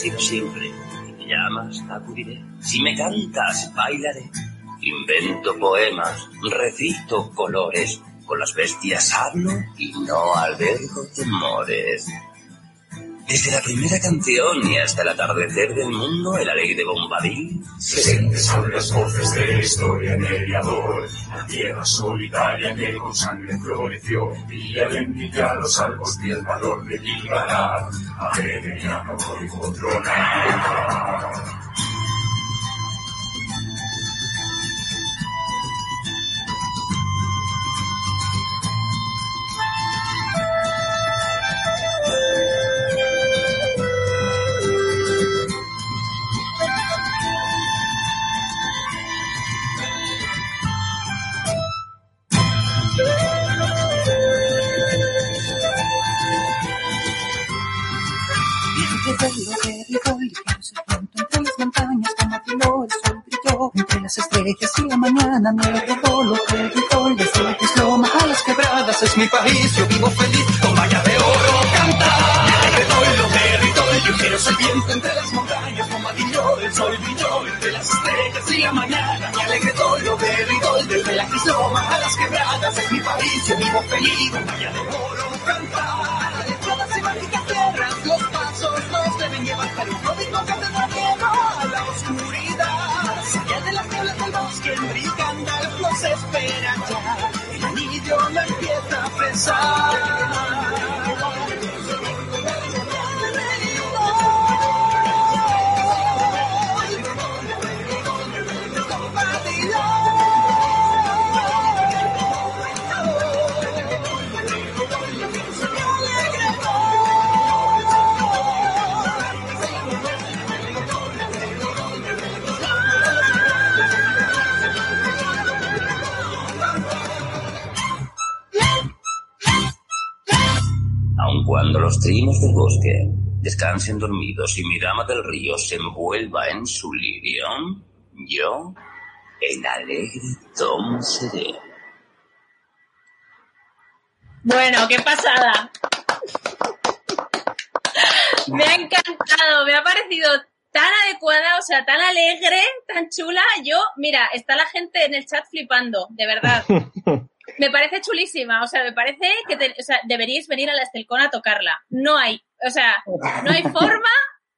Siempre. Si me llamas, acudiré. Si me cantas, bailaré. Invento poemas, recito colores. Con las bestias hablo y no albergo temores. Desde la primera canción y hasta el atardecer del mundo, el alegre bombadil Presentes son las voces de la historia en el Yador, la tierra solitaria que con sangre floreció, y envidiar los algos y el valor de Gilgalad, a Benediano por vuelo de rigor, el viento entre las montañas, como el sol brilló entre las estrellas y la mañana, me alegro lo que gritó, desde la isloma a las quebradas, es mi país, yo vivo feliz, con valla de oro cantar. Me alegro lo de rigor, ligero es el viento entre las montañas, como el sol brilló entre las estrellas y la mañana, me alegro lo de rigor, desde la isloma a las quebradas, es mi país, yo vivo feliz, con valla de oro cantar. Llevar para un hobbit nunca tendrá miedo a la oscuridad. Allá de las nieblas del bosque, Enrique Gandalf nos espera ya. El anillo no empieza a pesar. Cuando los trinos del bosque descansen dormidos y mi dama del río se envuelva en su lirio, yo, el alegre Tom seré. Bueno, qué pasada. Me ha encantado, me ha parecido tan adecuada, o sea, tan alegre, tan chula. Yo, mira, está la gente en el chat flipando, de verdad. Me parece chulísima, o sea, me parece que te- o sea, deberíais venir a la Estelcona a tocarla. No hay, o sea, no hay forma,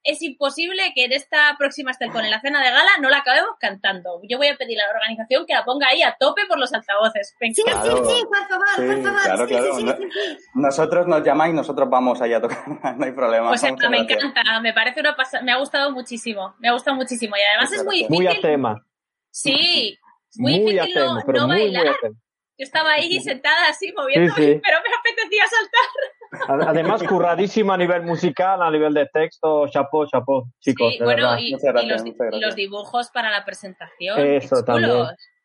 es imposible que en esta próxima Estelcona, en la cena de gala, no la acabemos cantando. Yo voy a pedir a la organización que la ponga ahí a tope por los altavoces. Venga. Sí, Claro. sí, sí, por favor, Sí, por favor. claro, sí, claro. sí, No- sí, sí, sí. Nosotros nos llamáis, nosotros vamos allá a tocar, no hay problema. Pues Muchas me gracias. encanta, me parece una pasada, me ha gustado muchísimo, me ha gustado muchísimo y además Muchas es muy gracias. Muy a difícil, tema. sí, muy, Muy a difícil no, pero no muy, muy bailar. a tema. Yo estaba ahí sentada así moviéndome, Sí, sí. pero me apetecía saltar. A- Además, curradísima a nivel musical, a nivel de texto, chapó, chapó, chicos, Sí, de bueno, verdad. y, Muchas gracias, y los, muchas gracias. y los dibujos para la presentación. Eso también.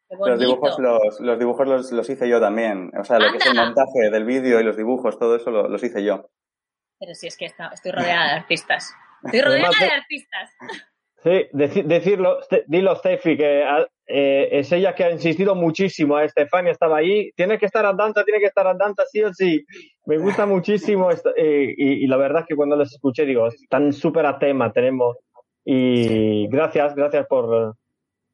Los dibujos, los, los dibujos los, los hice yo también. O sea, lo que es el montaje del vídeo y los dibujos, todo eso lo- los hice yo. Pero sí, es que está- estoy rodeada de artistas. Estoy rodeada Además de artistas. Sí, decirlo, dilo Steffi, que eh, es ella que ha insistido muchísimo. Estefania estaba ahí. Tiene que estar andando, tiene que estar andando sí o sí. Me gusta muchísimo esto, eh, y, la verdad que cuando les escuché digo, están súper a tema, tenemos. Y gracias, gracias por.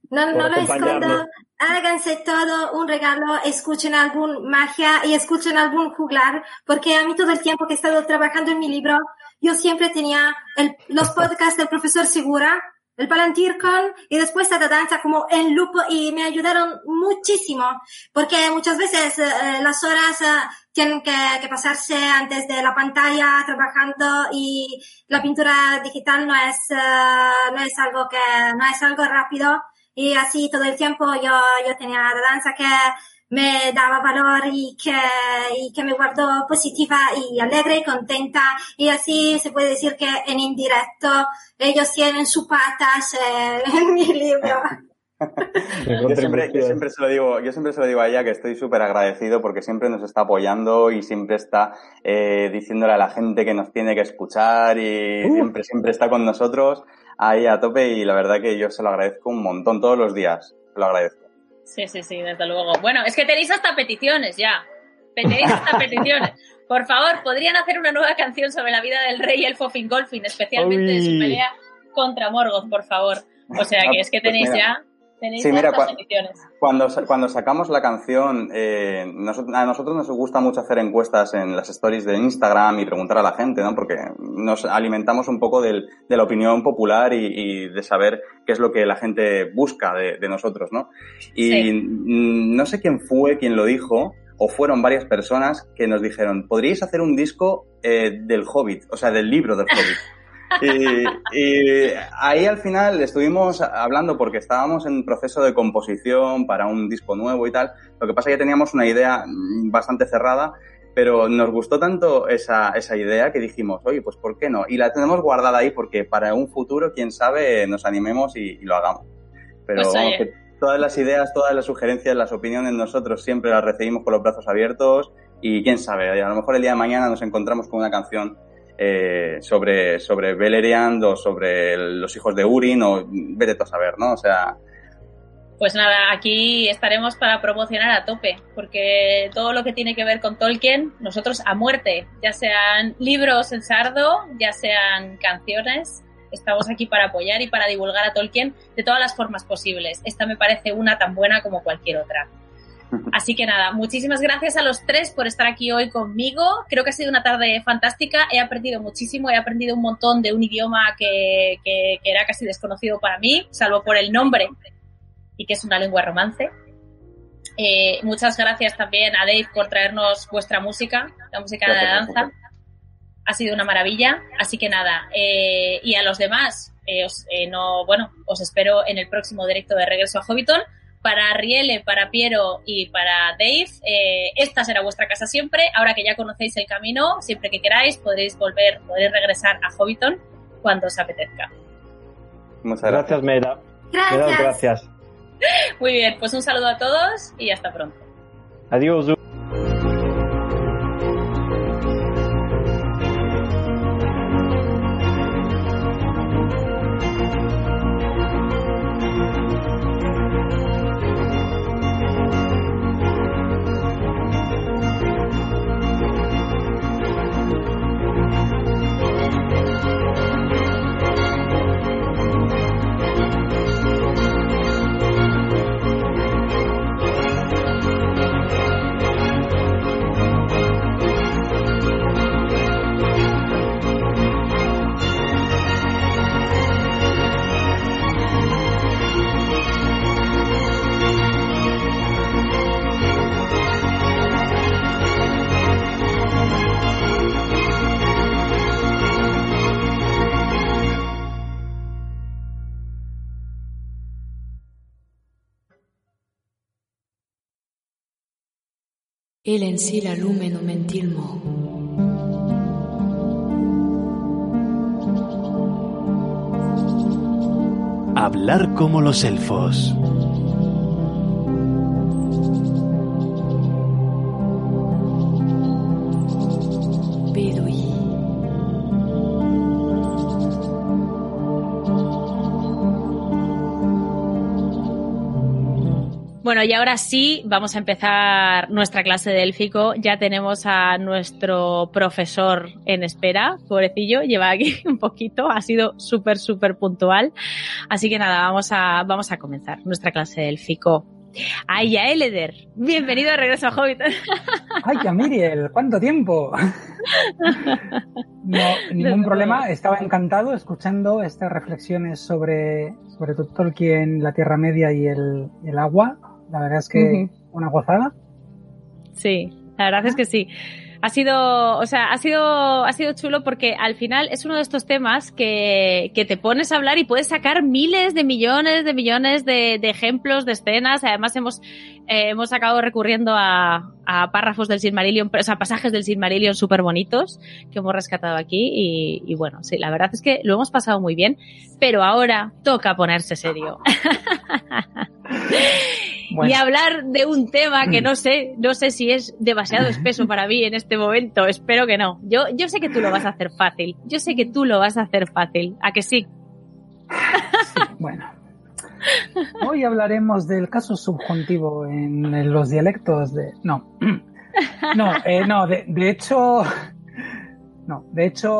No, no lo escondo. Háganse todo un regalo, escuchen algún magia y escuchen algún juglar, porque a mí todo el tiempo que he estado trabajando en mi libro, yo siempre tenía el, los podcasts del profesor Segura el Palantircon y después la danza como en lupo y me ayudaron muchísimo porque muchas veces eh, las horas eh, tienen que, que, pasarse antes de la pantalla trabajando y la pintura digital no es eh, no es algo que no es algo rápido y así todo el tiempo yo yo tenía la danza que me daba valor y que, y que me guardó positiva y alegre y contenta. Y así se puede decir que en indirecto ellos tienen sus patas eh, en mi libro. yo, siempre, yo, siempre, se lo digo, yo siempre se lo digo a ella que estoy súper agradecido porque siempre nos está apoyando y siempre está eh, diciéndole a la gente que nos tiene que escuchar y uh. siempre, siempre está con nosotros ahí a tope y la verdad que yo se lo agradezco un montón todos los días. Lo agradezco. Sí, sí, sí, desde luego. Bueno, es que tenéis hasta peticiones ya. Tenéis hasta peticiones. Por favor, podrían hacer una nueva canción sobre la vida del rey Elfo Fingolfin, especialmente de su pelea contra Morgoth, por favor. O sea que es que tenéis ya sí, mira, cuando, cuando sacamos la canción, eh, a nosotros nos gusta mucho hacer encuestas en las stories de Instagram y preguntar a la gente, ¿no? Porque nos alimentamos un poco del, de la opinión popular y, de saber qué es lo que la gente busca de, nosotros, ¿no? Y no sé quién fue quien lo dijo, o fueron varias personas que nos dijeron, ¿podríais hacer un disco eh, del Hobbit? O sea, del libro del Hobbit. Y, ahí al final estuvimos hablando porque estábamos en proceso de composición para un disco nuevo y tal. Lo que pasa es que teníamos una idea bastante cerrada, pero nos gustó tanto esa, esa idea que dijimos, oye, pues ¿por qué no? Y la tenemos guardada ahí porque para un futuro, quién sabe, nos animemos y, lo hagamos. Pero pues que todas las ideas, todas las sugerencias, las opiniones, nosotros siempre las recibimos con los brazos abiertos y quién sabe, a lo mejor el día de mañana nos encontramos con una canción eh, sobre, sobre Beleriand o sobre los hijos de Urin o vete a saber, ¿no? O sea... Pues nada, aquí estaremos para promocionar a tope, porque todo lo que tiene que ver con Tolkien, nosotros a muerte, ya sean libros en sardo, ya sean canciones, estamos aquí para apoyar y para divulgar a Tolkien de todas las formas posibles. Esta me parece una tan buena como cualquier otra. Así que nada, muchísimas gracias a los tres por estar aquí hoy conmigo. Creo que ha sido una tarde fantástica. He aprendido muchísimo, he aprendido un montón de un idioma que, era casi desconocido para mí, salvo por el nombre y que es una lengua romance. Eh, muchas gracias también a Dave por traernos vuestra música, la música de la danza. Ha sido una maravilla. Así que nada, eh, y a los demás, eh, no, bueno, os espero en el próximo directo de Regreso a Hobbiton para Riele, para Piero y para Dave, eh, esta será vuestra casa siempre. Ahora que ya conocéis el camino, siempre que queráis podréis volver, podréis regresar a Hobbiton cuando os apetezca. Muchas gracias, Meda. Gracias. gracias. Muy bien, pues un saludo a todos y hasta pronto. Adiós. El en sí la lumeno mentilmo. Hablar como los elfos. Bueno, y ahora sí, vamos a empezar nuestra clase de élfico. Ya tenemos a nuestro profesor en espera, pobrecillo, lleva aquí un poquito, ha sido súper, súper puntual. Así que nada, vamos a, vamos a comenzar nuestra clase de élfico. Ay, ya Eleder, bienvenido de regreso a Hobbit. Ay, ya Miriel, ¿cuánto tiempo? No, ningún problema, estaba encantado escuchando estas reflexiones sobre, sobre Tolkien, la Tierra Media y el, el agua. La verdad es que una gozada. Sí, la verdad es que sí ha sido, o sea, ha sido, ha sido chulo porque al final es uno de estos temas que, que te pones a hablar y puedes sacar miles de millones de millones de, de ejemplos, de escenas. Además hemos, eh, hemos acabado recurriendo a, a párrafos del Silmarillion, o sea, pasajes del Silmarillion súper bonitos que hemos rescatado aquí y, y bueno, sí, la verdad es que lo hemos pasado muy bien, pero ahora toca ponerse serio. Bueno. y hablar de un tema que no sé, no sé si es demasiado espeso para mí en este momento. Espero que no. Yo, yo sé que tú lo vas a hacer fácil. Yo sé que tú lo vas a hacer fácil. ¿A que sí? sí bueno. Hoy hablaremos del caso subjuntivo en los dialectos de. No. No, eh, no, de, de hecho. No, de hecho,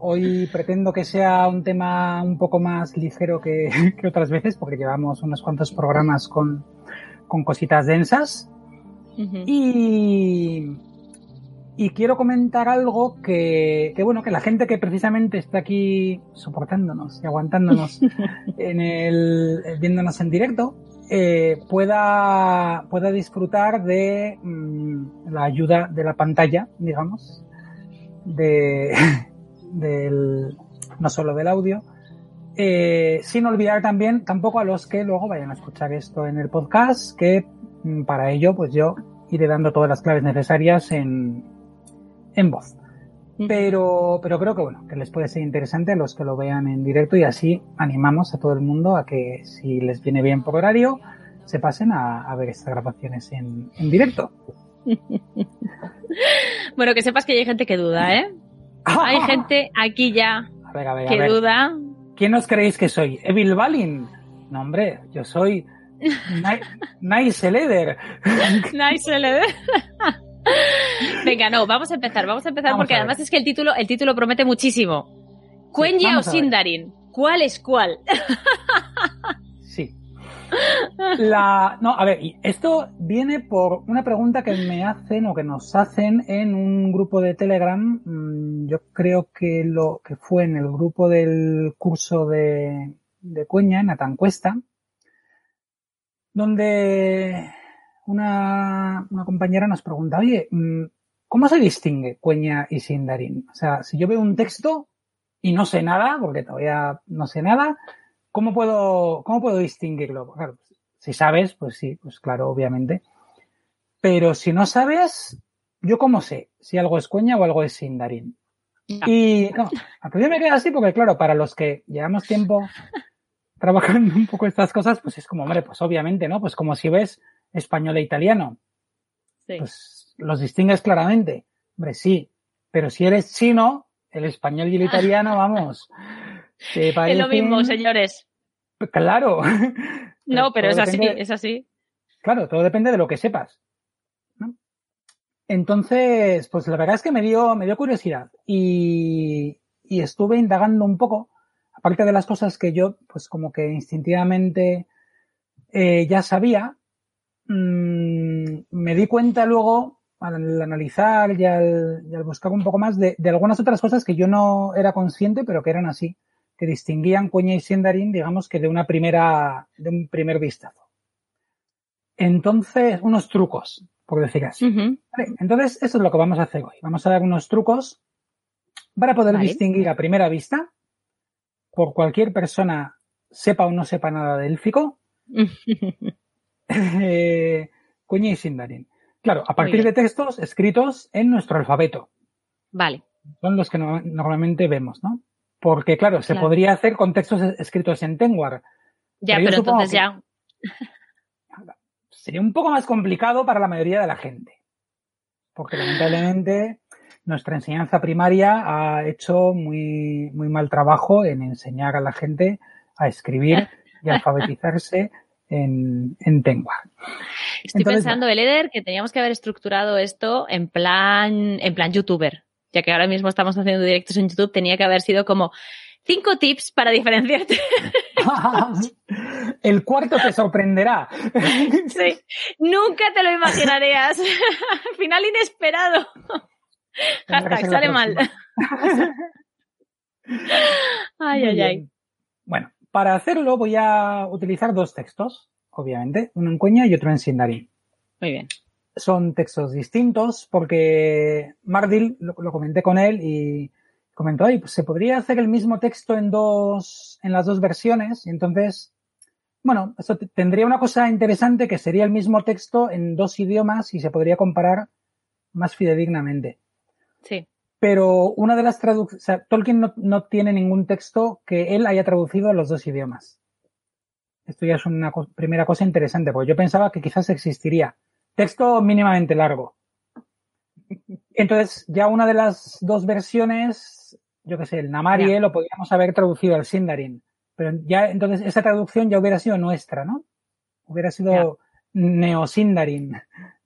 hoy pretendo que sea un tema un poco más ligero que, que otras veces, porque llevamos unos cuantos programas con, con cositas densas. Uh -huh. Y, y quiero comentar algo que, que, bueno, que la gente que precisamente está aquí soportándonos y aguantándonos en el, viéndonos en directo, eh, pueda, pueda disfrutar de mmm, la ayuda de la pantalla, digamos, de, del, no solo del audio, eh, sin olvidar también tampoco a los que luego vayan a escuchar esto en el podcast, que mm, para ello pues yo iré dando todas las claves necesarias en, en voz. Pero, pero creo que bueno, que les puede ser interesante a los que lo vean en directo y así animamos a todo el mundo a que si les viene bien por horario, se pasen a, a ver estas grabaciones en, en directo. bueno, que sepas que hay gente que duda, ¿eh? Hay gente aquí ya a ver, a ver, que duda. ¿Quién os creéis que soy? ¿Evil Balin? No, hombre, yo soy Nice Leder. nice Leder. Venga, no, vamos a empezar, vamos a empezar vamos porque a además es que el título, el título promete muchísimo. Cuenya sí, o Sindarin, ¿cuál es cuál? La, no, a ver, esto viene por una pregunta que me hacen o que nos hacen en un grupo de Telegram. Mm, yo creo que lo que fue en el grupo del curso de, de Cueña, en Atancuesta, donde una, una compañera nos pregunta, oye, mm, ¿cómo se distingue Cueña y Sindarin? O sea, si yo veo un texto y no sé nada, porque todavía no sé nada, ¿cómo puedo, cómo puedo distinguirlo? Claro, si sabes, pues sí, pues claro, obviamente. Pero si no sabes, ¿yo cómo sé si algo es Cueña o algo es Sindarin? No. Y no, al principio me queda así porque, claro, para los que llevamos tiempo trabajando un poco estas cosas, pues es como, hombre, pues obviamente, ¿no? Pues como si ves español e italiano. Sí. Pues los distingues claramente. Hombre, sí. Pero si eres chino, el español y el italiano, vamos. Parecen... Es lo mismo, señores. Claro. No, pero es así, es así. Claro, todo depende de lo que sepas. ¿no? Entonces, pues la verdad es que me dio, me dio curiosidad y, y estuve indagando un poco, aparte de las cosas que yo, pues como que instintivamente eh, ya sabía, mmm, me di cuenta luego al analizar y al, y al buscar un poco más de, de, algunas otras cosas que yo no era consciente, pero que eran así, que distinguían Cueña y Sindarin, digamos que de una primera, de un primer vistazo. Entonces, unos trucos, por decir así. Uh -huh. vale, entonces, eso es lo que vamos a hacer hoy. Vamos a dar unos trucos para poder vale. distinguir a primera vista, por cualquier persona, sepa o no sepa nada de élfico, eh, Cueña y Sindarin. Claro, a partir de textos escritos en nuestro alfabeto. Vale. Son los que no, normalmente vemos, ¿no? Porque, claro, se claro. podría hacer con textos escritos en Tengwar. Ya, pero, pero entonces que ya. Sería un poco más complicado para la mayoría de la gente. Porque lamentablemente nuestra enseñanza primaria ha hecho muy, muy mal trabajo en enseñar a la gente a escribir y alfabetizarse en, en Tengua. Estoy Entonces, pensando, Eleder, que teníamos que haber estructurado esto en plan, en plan youtuber. Ya que ahora mismo estamos haciendo directos en YouTube, tenía que haber sido como cinco tips para diferenciarte. El cuarto te sorprenderá. Sí. Nunca te lo imaginarías. Final inesperado. Hashtag, sale mal. Ay, ay, ay. Bueno, para hacerlo voy a utilizar dos textos, obviamente, uno en cuña y otro en sindarin. Muy bien. Son textos distintos porque Mardil, lo, lo comenté con él y comentó, "Ay, pues se podría hacer el mismo texto en dos, en las dos versiones, y entonces, bueno, eso tendría una cosa interesante que sería el mismo texto en dos idiomas y se podría comparar más fidedignamente. Sí. Pero una de las traducciones, o sea, Tolkien no, no tiene ningún texto que él haya traducido a los dos idiomas. Esto ya es una co- primera cosa interesante, porque yo pensaba que quizás existiría. Texto mínimamente largo. Entonces, ya una de las dos versiones, yo qué sé, el Namarie lo podríamos haber traducido al Sindarin. Pero ya, entonces, esa traducción ya hubiera sido nuestra, ¿no? Hubiera sido Neo-Sindarin,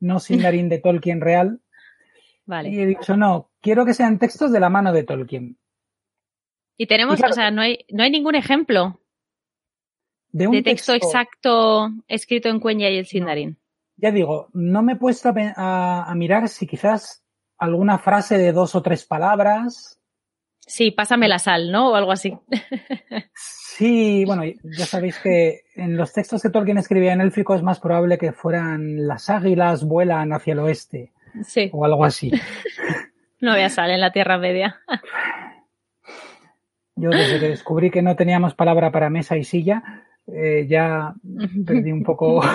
no Sindarin de Tolkien real. Vale. Y he dicho, no, quiero que sean textos de la mano de Tolkien. Y tenemos, Y claro- o sea, no hay, no hay ningún ejemplo De un de texto, exacto escrito en Cuenya y el Sindarin. Ya digo, no me he puesto a, pe- a- a mirar si quizás alguna frase de dos o tres palabras. Sí, pásame la sal, ¿no? O algo así. Sí, bueno, ya sabéis que en los textos que Tolkien escribía en élfico es más probable que fueran las águilas vuelan hacia el oeste Sí, o algo así. no había sal en la Tierra Media. Yo desde que descubrí que no teníamos palabra para mesa y silla, eh, ya perdí un poco.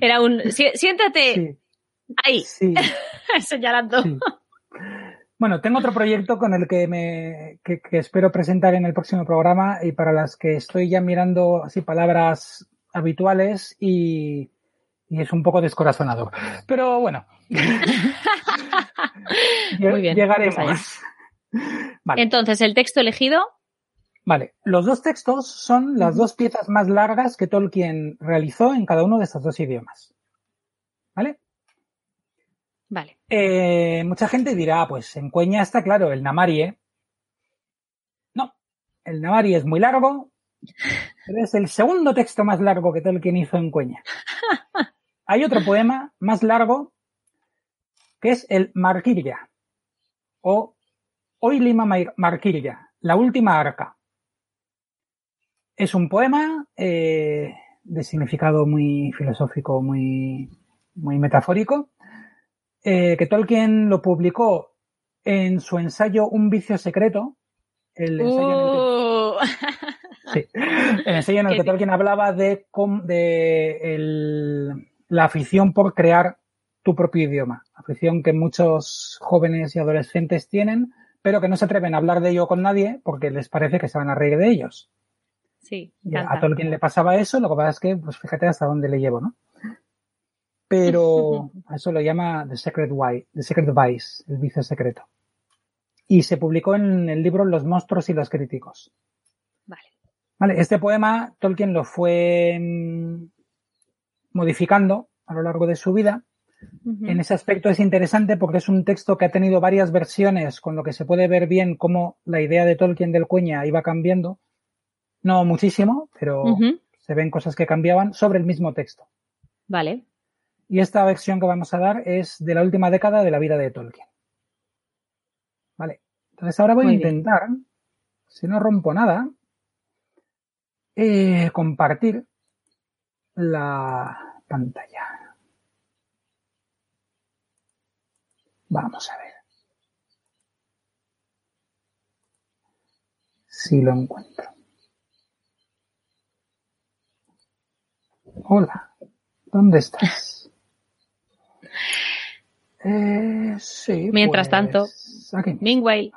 Era un, "Sie- siéntate Sí, ahí, sí. señalando. Sí. Bueno, tengo otro proyecto con el que me que, que espero presentar en el próximo programa y para las que estoy ya mirando así palabras habituales y, y es un poco descorazonador. Pero bueno. Muy bien, Llegaremos. Vale. Entonces, el texto elegido, Vale, los dos textos son las dos piezas más largas que Tolkien realizó en cada uno de estos dos idiomas. ¿Vale? vale. Eh, mucha gente dirá, pues en Cueña está claro, el Namarie. No, el Namarie es muy largo, pero es el segundo texto más largo que Tolkien hizo en Cueña. Hay otro poema más largo que es el Marquilla o Oilima Mar- Marquilla, la última arca. Es un poema eh, de significado muy filosófico, muy, muy metafórico, eh, que Tolkien lo publicó en su ensayo Un vicio secreto, el ensayo en el que Uh, Sí. El ensayo en el Qué que bien. Tolkien hablaba de, cómo- de el- la afición por crear tu propio idioma. Afición que muchos jóvenes y adolescentes tienen, pero que no se atreven a hablar de ello con nadie porque les parece que se van a reír de ellos. Sí, Y a. Tolkien le pasaba eso, lo que pasa es que, pues fíjate hasta dónde le llevo, ¿no? Pero a eso lo llama The Secret, Wi- The Secret Vice, el vicio secreto. Y se publicó en el libro Los monstruos y los críticos. Vale. Vale, este poema Tolkien lo fue mm, modificando a lo largo de su vida. En ese aspecto es interesante porque es un texto que ha tenido varias versiones, con lo que se puede ver bien cómo la idea de Tolkien del Cuña iba cambiando. No muchísimo, pero se ven cosas que cambiaban sobre el mismo texto. Vale. Y esta versión que vamos a dar es de la última década de la vida de Tolkien. Vale. Entonces ahora voy Muy a bien. intentar, si no rompo nada, eh, compartir la pantalla. Vamos a ver. Si lo encuentro. Hola, ¿dónde estás? Eh, sí. Mientras pues, tanto. Aquí. Meanwhile.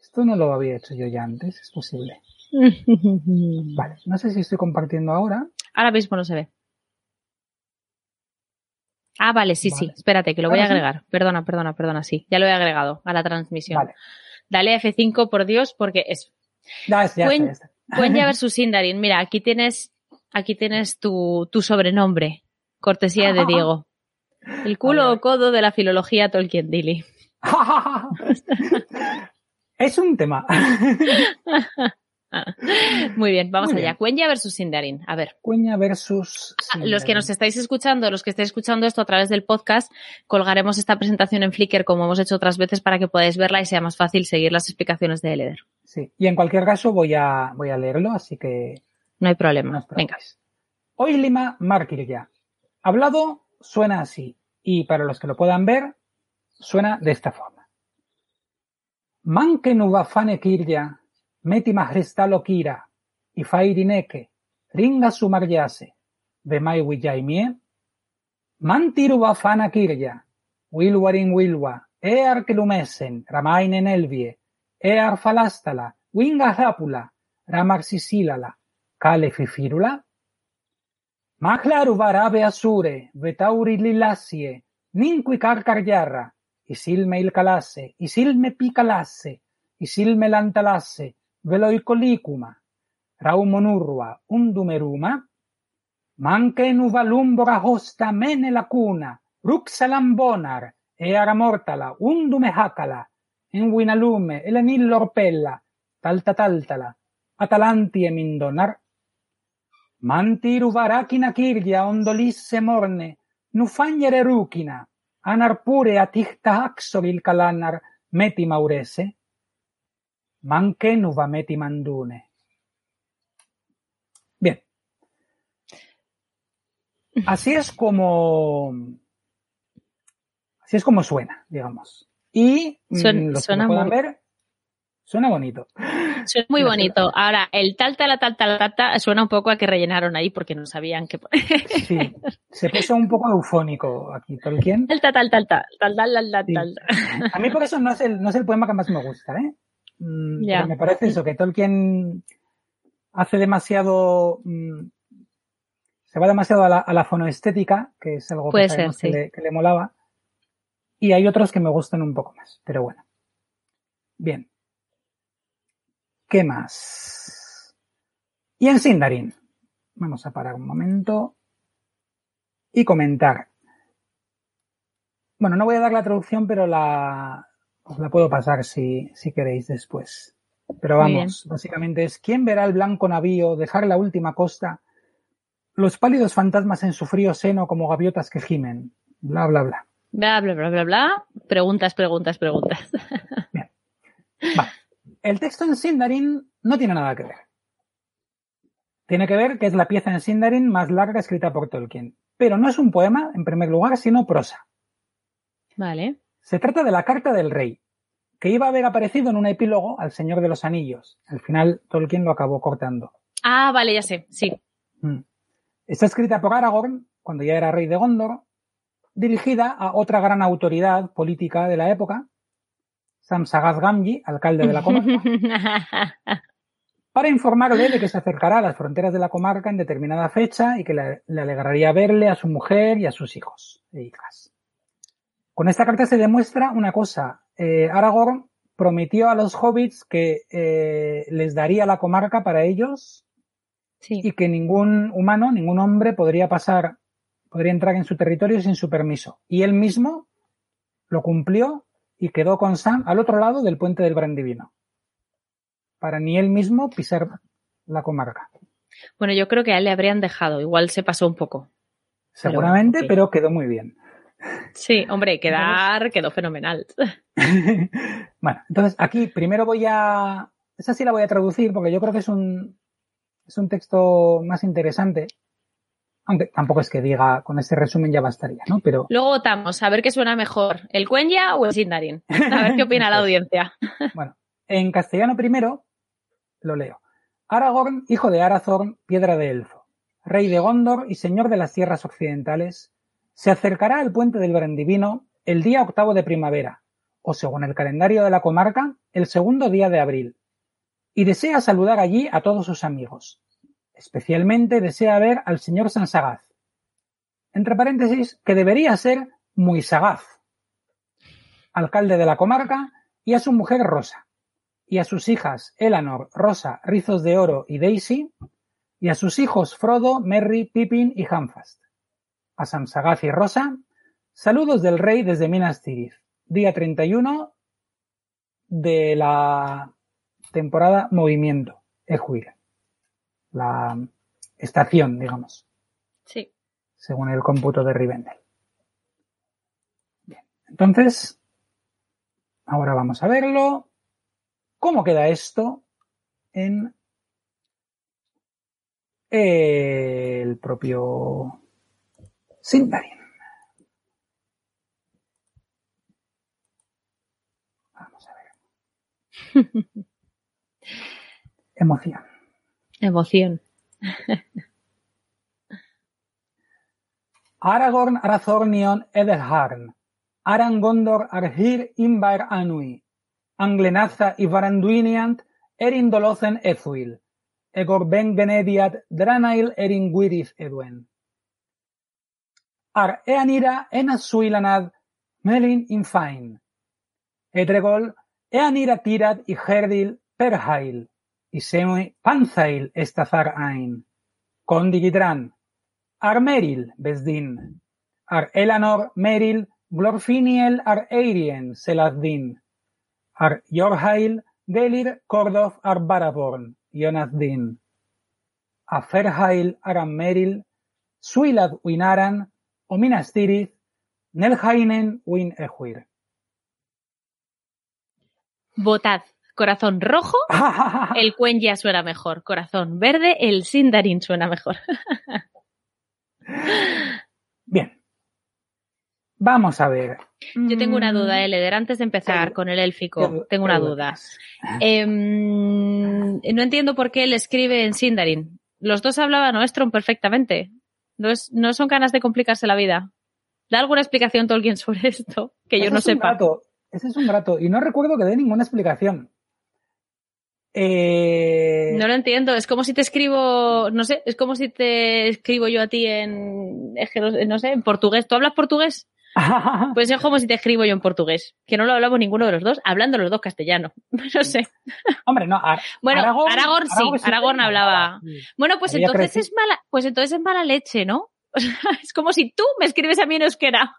Esto no lo había hecho yo ya antes, es posible. Vale, no sé si estoy compartiendo ahora. Ahora mismo no se ve. Ah, vale, sí, sí. Espérate, que lo voy a sí. agregar. Perdona, perdona, perdona, sí. Ya lo he agregado a la transmisión. Vale. Dale F5, por Dios, porque es Ya, ya está, ya versus Sindarin. Mira, aquí tienes aquí tienes tu, tu sobrenombre, cortesía de Diego. El culo o codo de la filología Tolkien Dili. es un tema. Muy bien, vamos Muy allá. Cuenya versus Sindarin. A ver. Cuña versus. Ah, Los que nos estáis escuchando, los que estáis escuchando esto a través del podcast, colgaremos esta presentación en Flickr como hemos hecho otras veces para que podáis verla y sea más fácil seguir las explicaciones de Eleder. Sí. Y en cualquier caso voy a, voy a leerlo, así que. No hay problema. Venga. Hoy Lima Markirya. Hablado suena así. Y para los que lo puedan ver, suena de esta forma. Manke nuvafane kirya, meti mahristalo kira, y fairineke, ringa sumaryase, vemai wijaimie. Mantiru vafana kirya, wilwarin wilwa, ear kelumesen, ramainen elvie, ear falastala, winga rapula, ramar Califi Firula? Mahlar varabe asure, vetauri lilassie, ninqui carcargiarra, isilme il calasse, isilme picalasse, isilme lantalasse, veloicolicuma, raumonurrua undumeruma, um manche nuvalumbora hosta mene la cuna, ruxalam bonar, e aramortala, undume um hacala, enguinalume, elenil talta taltala, atalantie mindonar, Mantir uvaráquina kirya ondolisse morne, nufanyere rúquina, anarpure atihta axovil calanar meti maurese. Manquenuva meti mandune. Bien. Así es como. Así es como suena, digamos. Y mm, Suen, los suena que muy... ver Suena bonito. Suena muy bonito. Ahora, el tal, tal, tal, tal, tal, suena un poco a que rellenaron ahí porque no sabían qué poner. Sí, se puso un poco eufónico aquí, Tolkien. El tal, tal, tal, tal, tal, tal, tal, tal. A mí por eso no es, el, no es el poema que más me gusta, ¿eh? Ya. Me parece eso, que Tolkien hace demasiado... Se va demasiado a la, a la fonoestética, que es algo que, ser, sí. que, le, que le molaba. Y hay otros que me gustan un poco más, pero bueno. Bien, ¿Qué más? Y en Sindarin. Vamos a parar un momento y comentar. Bueno, no voy a dar la traducción, pero la, os la puedo pasar si, si queréis después. Pero vamos, básicamente es ¿quién verá el blanco navío dejar la última costa? Los pálidos fantasmas en su frío seno como gaviotas que gimen. Bla, bla, bla. Bla, bla, bla, bla, bla. Preguntas, preguntas, preguntas. Vale. El texto en Sindarin no tiene nada que ver. Tiene que ver que es la pieza en Sindarin más larga escrita por Tolkien. Pero no es un poema, en primer lugar, sino prosa. Vale. Se trata de la Carta del Rey, que iba a haber aparecido en un epílogo al Señor de los Anillos. Al final, Tolkien lo acabó cortando. Ah, vale, ya sé, sí. Mm. Está escrita por Aragorn, cuando ya era rey de Gondor, dirigida a otra gran autoridad política de la época, Gamgee, alcalde de la comarca, para informarle de que se acercará a las fronteras de la comarca en determinada fecha y que le, le alegraría verle a su mujer y a sus hijos e hijas. Con esta carta se demuestra una cosa. Eh, Aragorn prometió a los hobbits que eh, les daría la comarca para ellos y que ningún humano, ningún hombre podría pasar, podría entrar en su territorio sin su permiso. Y él mismo lo cumplió y quedó con Sam al otro lado del puente del Brandivino. Para ni él mismo pisar la comarca. Bueno, yo creo que a él le habrían dejado. Igual se pasó un poco. Seguramente, ok. pero quedó muy bien. Sí, hombre, quedar quedó fenomenal. Bueno, entonces aquí primero voy a. Esa sí la voy a traducir porque yo creo que es un, es un texto más interesante. Aunque tampoco es que diga con este resumen ya bastaría, ¿no? Pero Luego votamos a ver qué suena mejor, el Cuenya o el Sindarin. A ver qué opina la audiencia. bueno, en castellano primero lo leo. Aragorn, hijo de Arathorn, piedra de elfo, rey de Gondor y señor de las tierras occidentales, se acercará al puente del Brandivino el día octavo de primavera, o según el calendario de la comarca, el segundo día de abril, y desea saludar allí a todos sus amigos. Especialmente desea ver al señor Sansagaz. Entre paréntesis, que debería ser muy sagaz. Alcalde de la comarca y a su mujer Rosa, y a sus hijas Elanor, Rosa, Rizos de Oro y Daisy, y a sus hijos Frodo, Merry, Pippin y Hamfast. A Samsagaz y Rosa, saludos del rey desde Minas Tirith, día 31 de la temporada Movimiento, Ejuir. La estación, digamos. Sí. Según el cómputo de Rivendell. Bien. Entonces, ahora vamos a verlo. ¿Cómo queda esto en el propio Sindarin? Vamos a ver. Emoción. Emoción. Aragorn Arathornion Edelharn, Aran Gondor Arhir Imbair Anui, Anglenaza y Varanduiniant Erin Dolothen Ethuil, Egor Ben Genediad Dranail Erin Gwirith Edwen. Ar Eanira Ena Suilanad Melin Infain, Edregol Eanira Tirad y Herdil Perhail, y Semui Panzail Estazar Ain, Condigidran, Ar Meril Besdin, Ar Elanor Meril Glorfiniel Ar Eirien Selazdin, Ar Yorhail Gelir Kordof Ar Baraborn, Yonazdin, Aferhail Aram Meril, Suilad Winaran, Ominas Tirith, Nelhainen Win Ehuir. Votad. Corazón rojo, el Quenya suena mejor. Corazón verde, el Sindarin suena mejor. Bien. Vamos a ver. Yo tengo una Mm, duda, Eleder, antes de empezar con el élfico. ¿Qué- Tengo una duda duda. Em, no entiendo por qué él escribe en Sindarin. Los dos hablaban Oestron perfectamente. No, es, no son ganas de complicarse la vida. ¿Da alguna explicación Tolkien sobre esto? Que yo Ese no es un sepa. rato, ese es un rato. Y no recuerdo que dé ninguna explicación. Eh, No lo entiendo. Es como si te escribo, no sé, es como si te escribo yo a ti en, no, sé, en portugués. ¿Tú hablas portugués? Pues es como si te escribo yo en portugués, que no lo hablamos ninguno de los dos, hablando los dos castellano. No sé. Hombre, no. Ar- Bueno, Aragorn- Aragorn, sí, Aragorn sí Aragorn que hablaba. sí. Bueno, pues Había entonces crecido. es mala, pues entonces es mala leche, ¿no? Es como si tú me escribes a mí en euskera.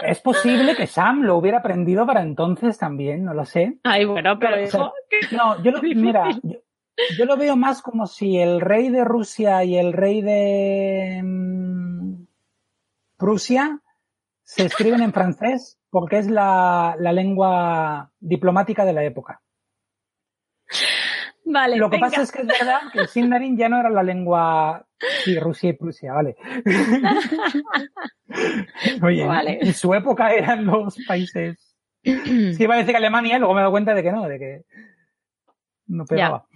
Es posible que Sam lo hubiera aprendido para entonces también, no lo sé. Ay, bueno, pero sea, no, yo lo, mira, yo, yo lo veo más como si el rey de Rusia y el rey de mm, Prusia se escriben en francés porque es la, la lengua diplomática de la época. Vale, Lo que venga. pasa es que es verdad que el Sindarin ya no era la lengua sí, Rusia y Prusia, vale. Oye, Vale. en su época eran los países. Sí, iba a decir Alemania y luego me he dado cuenta de que no, de que no pegaba.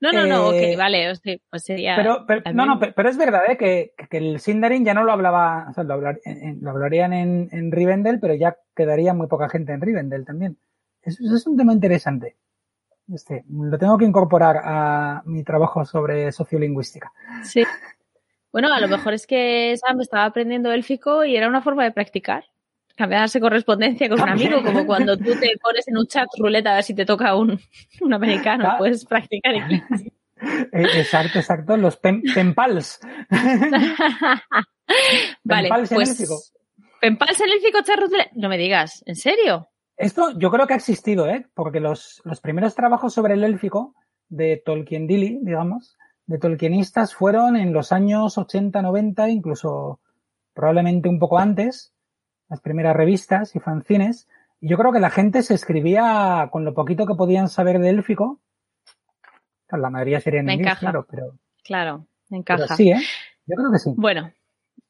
No, no, no, Eh, ok, vale, o sea, pues sería. Pero, pero- no, no, pero, es verdad ¿eh? que, que el Sindarin ya no lo hablaba, o sea, lo, hablar- en- en- lo hablarían en, en Rivendell, pero ya quedaría muy poca gente en Rivendell también. Eso, eso es un tema interesante. Este, lo tengo que incorporar a mi trabajo sobre sociolingüística. Sí. Bueno, a lo mejor es que Sam estaba aprendiendo élfico y era una forma de practicar. Cambiarse correspondencia con un También. amigo, como cuando tú te pones en un chat ruleta a ver si te toca un, un americano, Ah. puedes practicar aquí. Eh, exacto, exacto, los pen, penpals. vale, Penpals en pues. élfico. ¿Penpals en élfico chat ruleta? No me digas, ¿en serio? Esto yo creo que ha existido, ¿eh? Porque los, los primeros trabajos sobre el élfico de Tolkien Dilly, digamos, de tolkienistas fueron en los años 80, 90, incluso probablemente un poco antes, las primeras revistas y fanzines. Y yo creo que la gente se escribía con lo poquito que podían saber de élfico. La mayoría sería en Me inglés, encaja. claro, pero, Claro, me pero encaja. sí, ¿eh? Yo creo que sí. Bueno,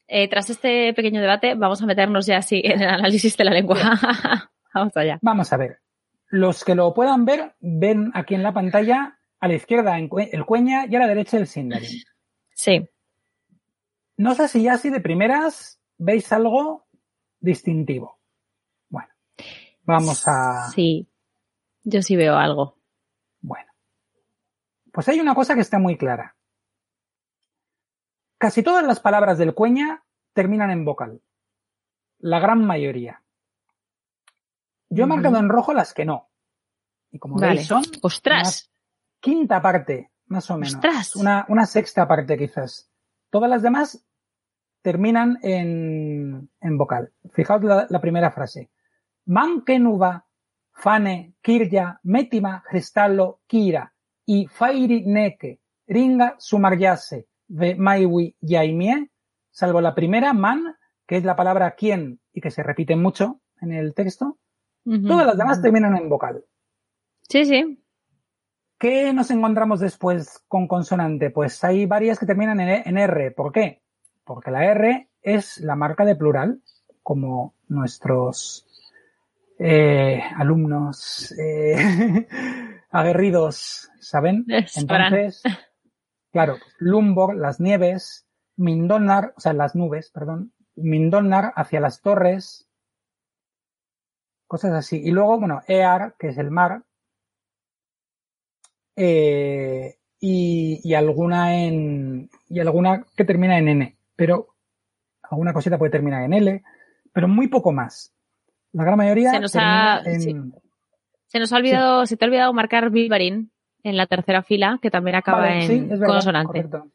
eh, tras este pequeño debate, vamos a meternos ya así en el análisis de la lengua. vamos allá. Vamos a ver. Los que lo puedan ver, ven aquí en la pantalla, a la izquierda el cueña y a la derecha el Sindarin. Sí. No sé si ya así de primeras veis algo distintivo. Bueno, vamos a... Sí, yo sí veo algo. Bueno. Pues hay una cosa que está muy clara. Casi todas las palabras del cueña terminan en vocal. La gran mayoría. Yo he marcado en rojo las que no. Y como Vale. veis son Ostras. quinta parte, más o menos. ¡Ostras! Una, una sexta parte quizás. Todas las demás terminan en, en vocal. Fijaos la, la primera frase. Mankenuva, fane, kirya, metima, cristallo, kira, y fairi neke, ringa, sumaryase, ve maiwi yaimie, salvo la primera, man, que es la palabra quién y que se repite mucho en el texto, Todas las demás terminan en vocal. Sí, sí. ¿Qué nos encontramos después con consonante? Pues hay varias que terminan en, E- R. ¿Por qué? Porque la R es la marca de plural, como nuestros eh, alumnos eh, aguerridos saben. Entonces, claro, Lumbor, las nieves, Mindolnar, o sea, las nubes, perdón, Mindolnar hacia las torres, cosas así. Y luego, bueno, Ear, que es el mar, eh, y, y alguna en y alguna que termina en N, pero alguna cosita puede terminar en L, pero muy poco más. La gran mayoría Se nos ha- en sí. Se nos ha olvidado, se te ha olvidado marcar Vivarín en la tercera fila, que también acaba Vale, en sí, es verdad, consonante. correcto.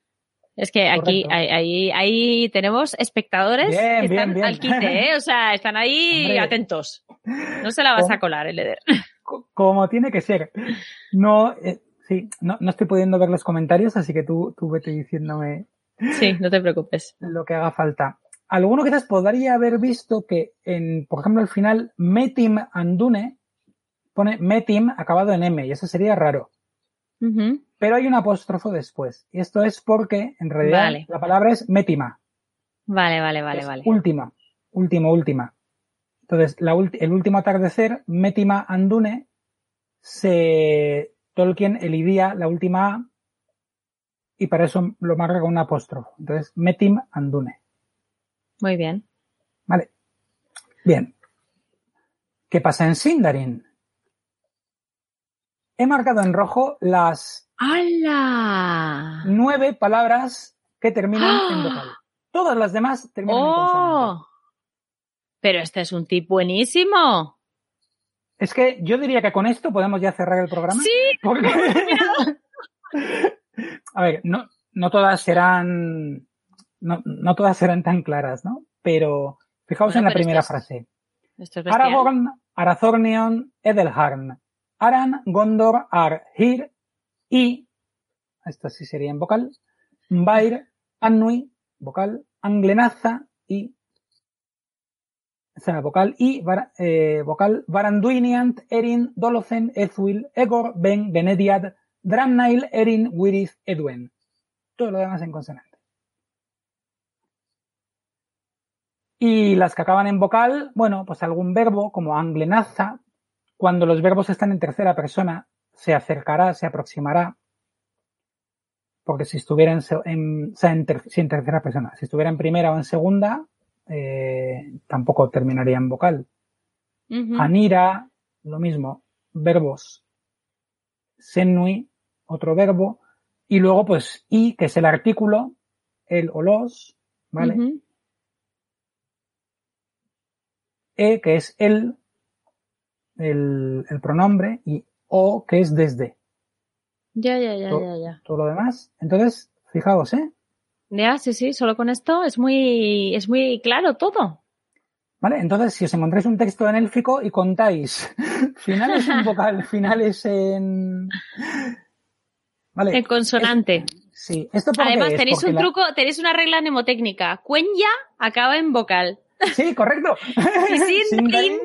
Es que aquí, ahí, ahí, ahí tenemos espectadores Bien, que están bien. al quite, ¿eh? O sea, están ahí Hombre. atentos. No se la vas a colar, el Eder. Co- como tiene que ser. No, eh, sí, no, no estoy pudiendo ver los comentarios, así que tú, tú vete diciéndome Sí, no te preocupes. lo que haga falta. Alguno quizás podría haber visto que en, por ejemplo, al final, Metim Andune pone Metim acabado en M, y eso sería raro. Pero hay un apóstrofo después. Y esto es porque, en realidad, Vale. la palabra es Metima. Vale, vale, vale, Es vale. Última. Último, última. Entonces, la el último atardecer, Metima Andune, se, Tolkien elidía la última A y para eso lo marca con un apóstrofo. Entonces, Metim Andune. Muy bien. Vale. Bien. ¿Qué pasa en Sindarin? He marcado en rojo las ¡Hala! nueve palabras que terminan en ¡Ah! vocal. Todas las demás terminan en consonante. ¡Oh! Pero este es un tip buenísimo. Es que yo diría que con esto podemos ya cerrar el programa. Sí, Porque... A ver, no, no todas serán, no, no todas serán tan claras, ¿no? Pero fijaos Bueno, en la primera esto es- frase. Esto es bestial. Aragorn, Arathornion, Edelharn, Aran, Gondor, Ar, Hir y, esto sí sería en vocal, Mbair, Annui, vocal, Anglenaza y, o sea, vocal y, eh, vocal, Varanduiniant, Erin, Dolothen, Ezwil, Egor, Ben, Benediad, Dramnail, Erin, Wirith, Edwen. Todo lo demás en consonante. Y las que acaban en vocal, bueno, pues algún verbo como anglenaza, cuando los verbos están en tercera persona, se acercará, se aproximará. Porque si estuviera en, en- o sea, en ter- sí, en tercera persona, si estuviera en primera o en segunda, eh, tampoco terminaría en vocal. Ujú. Anira, lo mismo, verbos. Senui, otro verbo. Y luego, pues, y, que es el artículo, el o los, ¿vale? E, que es el, el, el pronombre, y o, que es desde. Ya, ya, ya, To- ya, ya. Todo lo demás. Entonces, fijaos, ¿eh? Ya, sí, sí, solo con esto es muy, es muy claro todo. ¿Vale? Entonces, si os encontráis un texto en élfico y contáis finales en vocal, finales en... Vale. En consonante. Sí. ¿Esto por Además, tenéis un la- truco, tenéis una regla mnemotécnica. Cuenya acaba en vocal. Sí, correcto. Y sin Sindarin,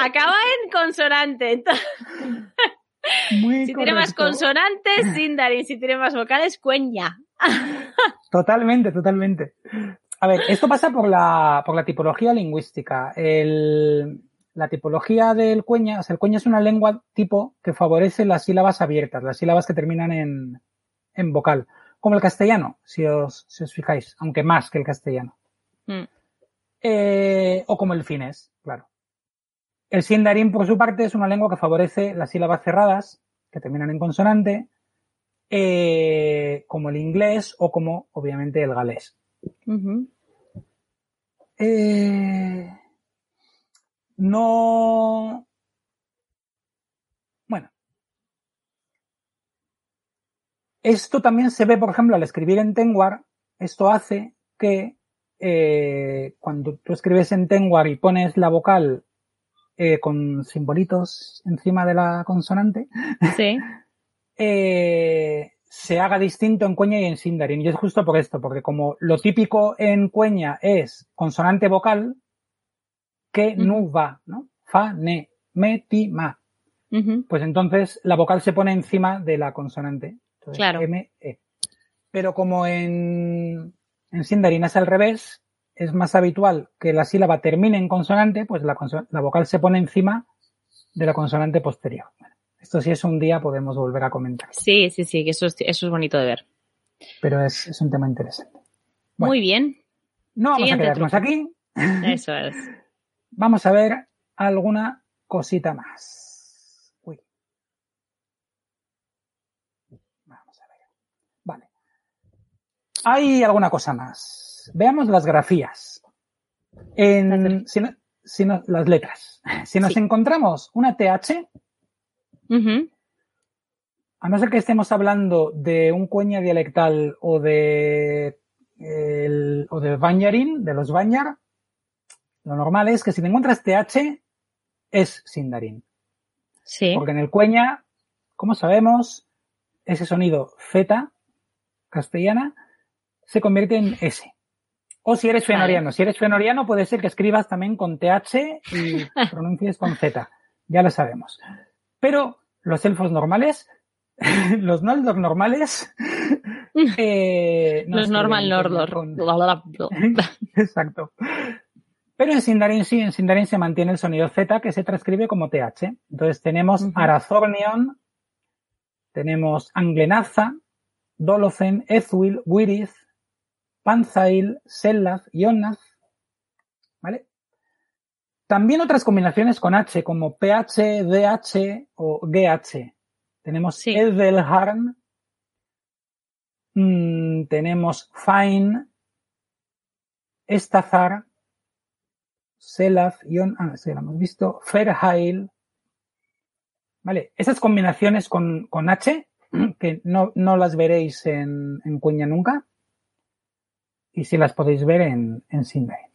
acaba en consonante. Entonces, Muy si tiene más consonantes, Sindarin. Si tiene más vocales, cuenya. Totalmente, totalmente. A ver, esto pasa por la, por la tipología lingüística. El, la tipología del cueña, o sea, el cueña es una lengua tipo que favorece las sílabas abiertas, las sílabas que terminan en, en vocal. Como el castellano, si os, si os fijáis, aunque más que el castellano. Mm. Eh, o como el finés, claro. El sindarin, por su parte, es una lengua que favorece las sílabas cerradas, que terminan en consonante, eh, como el inglés o como, obviamente, el galés. Eh, no. Bueno. Esto también se ve, por ejemplo, al escribir en Tengwar, esto hace que eh, cuando tú escribes en Tengwar y pones la vocal eh, con simbolitos encima de la consonante, Sí. eh, se haga distinto en cueña y en sindarin. Y es justo por esto, porque como lo típico en cueña es consonante vocal, que nu va, ¿no? Fa, ne, me, ti, ma. Pues entonces la vocal se pone encima de la consonante. Entonces, Claro. M, E. Pero como en, en Sindarin es al revés, es más habitual que la sílaba termine en consonante, pues la, vocal se pone encima de la consonante posterior. Bueno, esto si es un día podemos volver a comentar, Sí, sí, sí, que eso es, eso es bonito de ver. pero es, es un tema interesante. Bueno. Muy bien. No vamos Siguiente a quedarnos truco. aquí, Eso es. vamos a ver alguna cosita más. Uy. Vamos a ver. Vale. Hay alguna cosa más. Veamos las grafías. En, si no- si no- las letras. Si nos Sí. encontramos una TH, a no ser que estemos hablando de un cueña dialectal o de el- o de Banyarin, de los Banyar, lo normal es que si te encuentras TH es Sindarin. Sí. Porque en el cueña, como sabemos, ese sonido Z castellana se convierte en S. O si eres fenoriano. Si eres fenoriano puede ser que escribas también con TH y pronuncies con Z. Ya lo sabemos. Pero los elfos normales, los Noldor normales, eh, no Los normal Nordor. con-. Exacto. Pero en Sindarin sí, en Sindarin se mantiene el sonido Z que se transcribe como TH. Entonces tenemos Ujú. Arazornion, tenemos Anglenaza, Dolocen, Ezwil, Wirith, Panzail, Sellaz y Onnaz. ¿Vale? También otras combinaciones con H como PH, DH o GH. Tenemos Sí. Edelharn, mm, tenemos Fine, Estazar, Selaf, Ion, ah, sí, lo hemos visto, Ferhail. Vale, esas combinaciones con, con H, que no, no las veréis en, en Cuña nunca, y sí las podéis ver en, en Sindarin.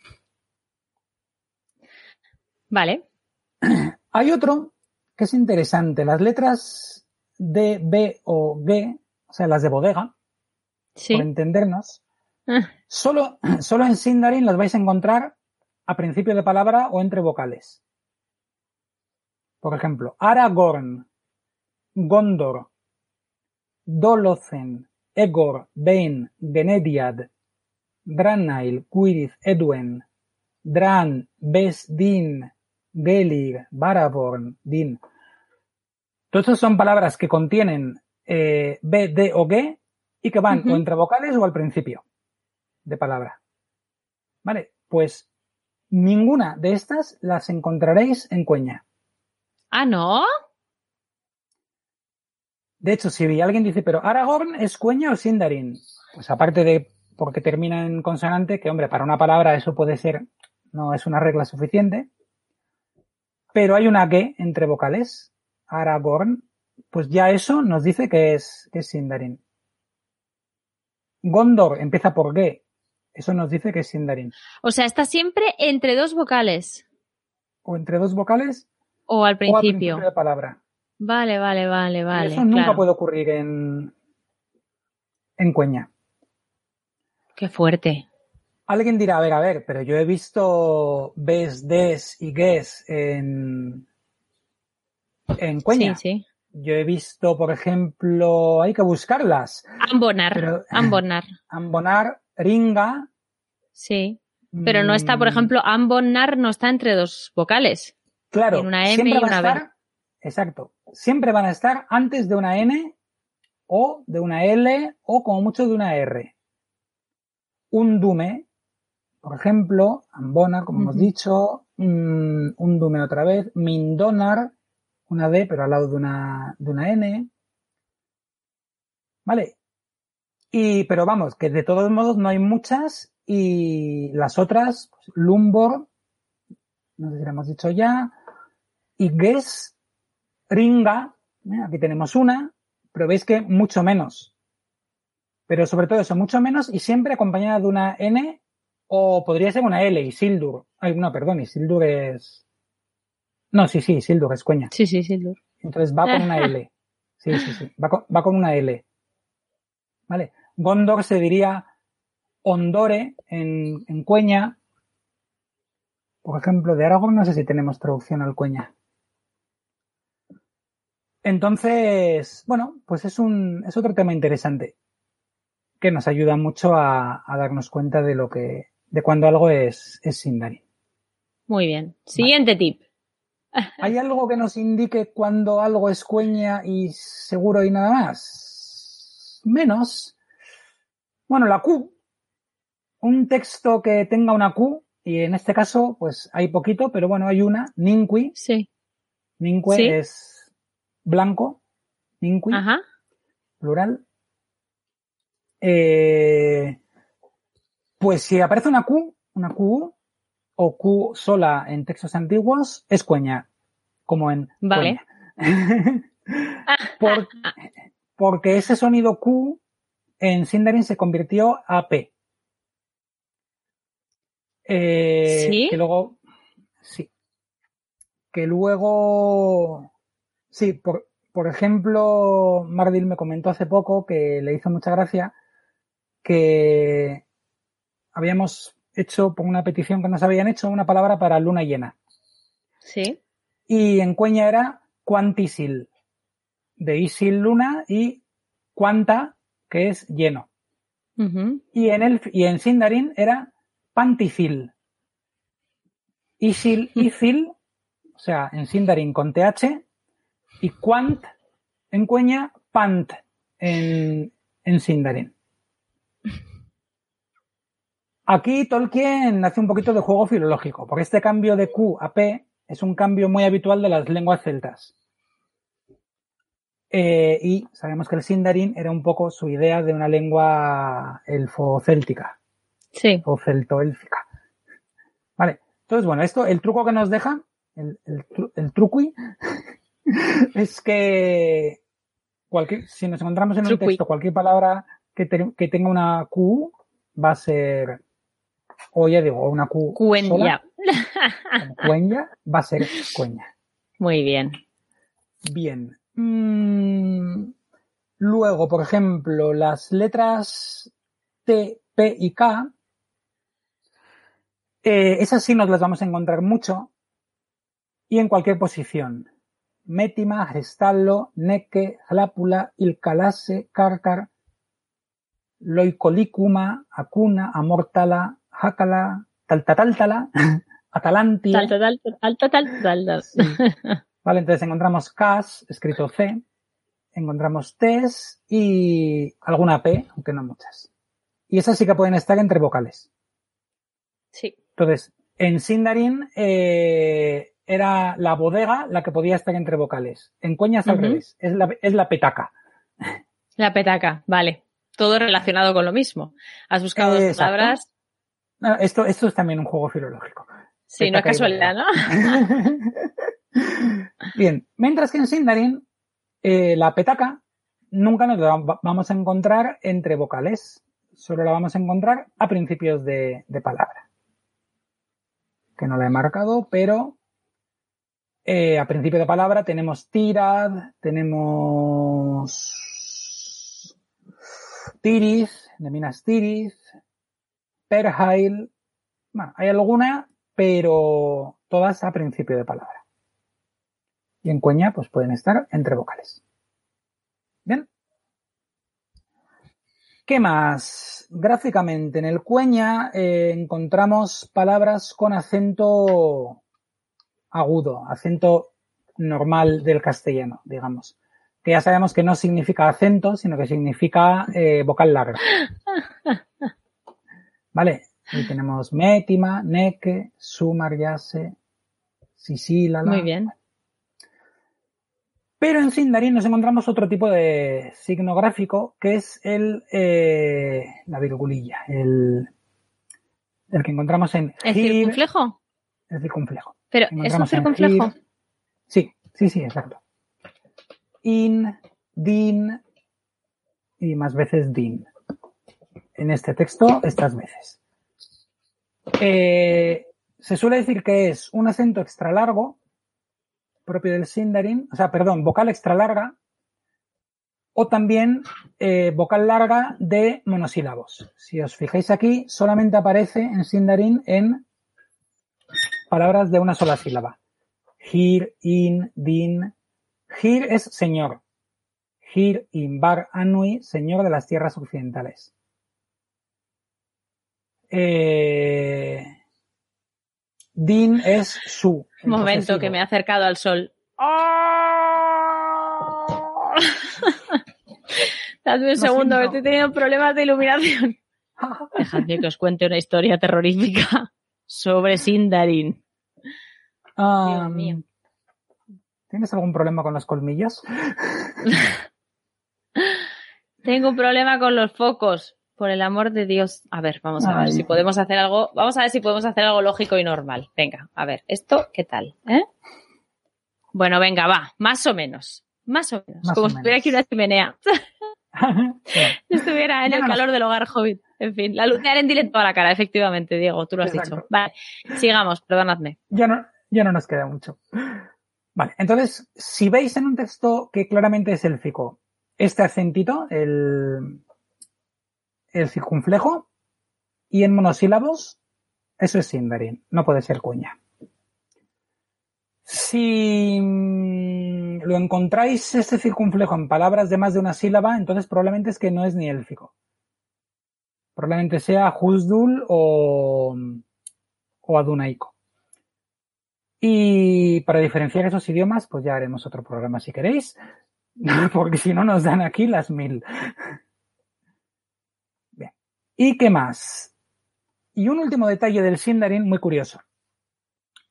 Vale. Hay otro que es interesante, las letras D, B o G, o sea, las de bodega, Sí. por entendernos, Ah, Solo, solo en Sindarin las vais a encontrar a principio de palabra o entre vocales. Por ejemplo, Aragorn, Gondor, Dolothen, Egor, Bain, Genediad, Dranail, Quirith, Edwen, Dran, Besdin, Gelir, Baraborn, Din. Todos estos son palabras que contienen eh, B, D o G y que van o entre vocales o al principio de palabra. Vale, pues ninguna de estas las encontraréis en Cueña. Ah, ¿no? De hecho, si alguien dice, pero Aragorn es Cueña o Sindarin, pues aparte de porque termina en consonante, que hombre, para una palabra eso puede ser, no es una regla suficiente, pero hay una G entre vocales, Aragorn, pues ya eso nos dice que es, que es Sindarin. Gondor empieza por G, eso nos dice que es Sindarin. O sea, está siempre entre dos vocales. O entre dos vocales O al o al principio principio. de palabra. Vale, vale, vale, Y vale. eso nunca puede ocurrir en, en Cueña. Qué fuerte. Alguien dirá, a ver, a ver, pero yo he visto Bes, Des y Ges en, en Cueña. Sí, sí. Yo he visto, por ejemplo, hay que buscarlas. Ambonar. Pero- Ambonar. Ambonar, Ringa. Sí. Pero no está, por mm, ejemplo, ambonar no está entre dos vocales. Claro, en una M siempre y van a una B. estar, exacto, siempre van a estar antes de una N o de una L o como mucho de una R. Un dume, por ejemplo, Ambonar, como hemos dicho, mm, un dume otra vez, Mindonar, una D pero al lado de una, de una N. Vale. Y, pero vamos, que de todos modos no hay muchas y las otras, pues, Lumbor, no sé si lo hemos dicho ya, y Ges, Ringa, ¿eh? aquí tenemos una, pero veis que mucho menos. Pero sobre todo eso, mucho menos y siempre acompañada de una N o podría ser una L, Isildur. Ay, no, perdón, Isildur es... No, sí, sí, Isildur es cuña. Sí, sí, Isildur. Entonces va con una L. Sí, sí, sí. Va con, va con una L. ¿Vale? Gondor se diría Ondore en, en cueña. Por ejemplo, de Aragorn no sé si tenemos traducción al cueña. Entonces, bueno, pues es un, es otro tema interesante que nos ayuda mucho a, a darnos cuenta de lo que, de cuando algo es, es Sindarin. Muy bien. Siguiente tip. ¿Hay algo que nos indique cuando algo es cueña y seguro y nada más? Menos. Bueno, la Q. Un texto que tenga una Q, y en este caso, pues hay poquito, pero bueno, hay una, Ninqui. Sí. Ninque Sí. es blanco. Ninqui. Ajá. Plural. Eh, pues si aparece una Q, una Q o Q sola en textos antiguos, es cueña, como en Vale. Por- porque ese sonido Q en Sindarin se convirtió a P. Eh, ¿Sí? Que luego, sí. Que luego, sí, por, por ejemplo, Mardil me comentó hace poco que le hizo mucha gracia que habíamos hecho por una petición que nos habían hecho una palabra para luna llena. Sí. Y en cueña era cuantisil, de isil luna y cuanta, que es lleno. Y en el y en Sindarin era panticil. Isil, isil, o sea, en Sindarin con TH, y quant en cueña, pant en, en Sindarin. Aquí Tolkien hace un poquito de juego filológico, porque este cambio de Q a P es un cambio muy habitual de las lenguas celtas. Eh, y sabemos que el Sindarin era un poco su idea de una lengua elfo-céltica Sí. o celtoélfica. Vale, entonces bueno, esto, el truco que nos deja, el, el, tru- el truqui, es que cualquier, si nos encontramos en un texto cualquier palabra que, te- que tenga una Q, va a ser, o ya digo, una Q Cuenya. sola, cuenya, va a ser cueña. Muy bien. Bien. Mm, luego, por ejemplo, las letras T, P y K, eh, esas sí nos las vamos a encontrar mucho y en cualquier posición. Métima, gestallo, neque, hlápula, ilcalase, cárcar, loicolicuma, acuna, amortala, jácala, taltatáltala, tal. Vale, entonces encontramos cas, escrito C, encontramos tes y alguna P, aunque no muchas. Y esas sí que pueden estar entre vocales. Sí. Entonces, en Sindarin eh, era la bodega la que podía estar entre vocales. En Cueñas al Ujú. revés, es la, es la petaca. La petaca, vale. Todo relacionado con lo mismo. Has buscado dos palabras. Esto, esto es también un juego filológico. Sí, no es casualidad. ¿no? Bien, mientras que en Sindarin, eh, la petaca nunca nos la va- vamos a encontrar entre vocales, solo la vamos a encontrar a principios de, de palabra. Que no la he marcado, pero eh, a principio de palabra tenemos tirad, tenemos tiris, de Minas Tiris, perhail, bueno, hay alguna, pero todas a principio de palabra. Y en cueña, pues pueden estar entre vocales. Bien. ¿Qué más? Gráficamente, en el cueña eh, encontramos palabras con acento agudo, acento normal del castellano, digamos. Que ya sabemos que no significa acento, sino que significa eh, vocal larga. Vale, y tenemos métima, neque, sumar, yase, sisílala. Muy bien. Pero en Sindarin nos encontramos otro tipo de signo gráfico que es el eh, la virgulilla, el, el que encontramos en ¿El gir, circunflejo? el circunflejo. Pero, ¿es un circunflejo? gir. Sí, sí, sí, exacto. In, din y más veces din. en este texto estas veces. Eh, se suele decir que es un acento extra largo, propio del Sindarin, o sea, perdón, vocal extra larga, o también eh, vocal larga de monosílabos. Si os fijáis aquí, solamente aparece en Sindarin en palabras de una sola sílaba. Hir, in, din. Hir es señor. Hir, in, bar, anui, señor de las tierras occidentales. Eh, din es su. Un momento que me he acercado al sol. Dadme un segundo, que estoy teniendo problemas de iluminación. Dejadme que os cuente una historia terrorífica sobre Sindarin. Ah, ¿Tienes algún problema con los colmillos? Tengo un problema con los focos. Por el amor de Dios. A ver, vamos a ver si podemos hacer algo. Vamos a ver si podemos hacer algo lógico y normal. Venga, a ver, esto, ¿qué tal? ¿Eh? Bueno, venga, va, más o menos. Más o menos. como si estuviera aquí una chimenea. estuviera en el calor del hogar hobbit. En fin, la luz de Arendil en toda la cara, efectivamente, Diego, tú lo has dicho. Vale, sigamos, perdonadme. Ya no, ya no nos queda mucho. Vale, entonces, si veis en un texto que claramente es élfico, este acentito, el, el circunflejo, y en monosílabos, eso es Sindarin, no puede ser cuña. Si mm, lo encontráis este circunflejo en palabras de más de una sílaba, entonces probablemente es que no es ni élfico. Probablemente sea Husdul o, o Adunaico. Y para diferenciar esos idiomas, pues ya haremos otro programa si queréis, porque si no nos dan aquí las mil. Bien. ¿Y qué más? Y un último detalle del Sindarin muy curioso.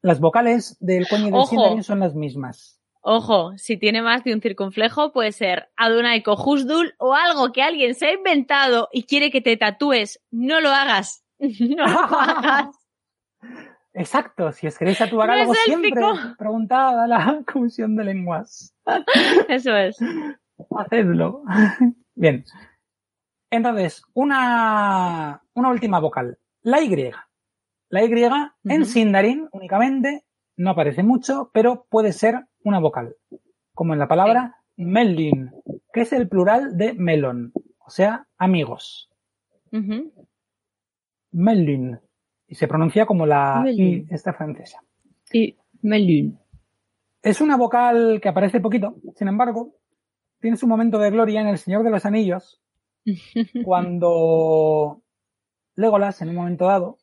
Las vocales del coño del Sindarin son las mismas. Ojo, si tiene más de un circunflejo, puede ser Adunaico Husdul o algo que alguien se ha inventado y quiere que te tatúes. No lo hagas. No lo hagas. Exacto, si os queréis tatuar algo siempre, preguntad a la Comisión de Lenguas. Eso es. Hacedlo. Bien. Entonces, una, una última vocal. La Y. La Y en Sindarin únicamente no aparece mucho, pero puede ser una vocal. Como en la palabra melin, que es el plural de melon, o sea, amigos. Melin y se pronuncia como la I esta francesa. Y Melun. Es una vocal que aparece poquito, sin embargo, tiene su momento de gloria en El Señor de los Anillos, cuando Legolas, en un momento dado,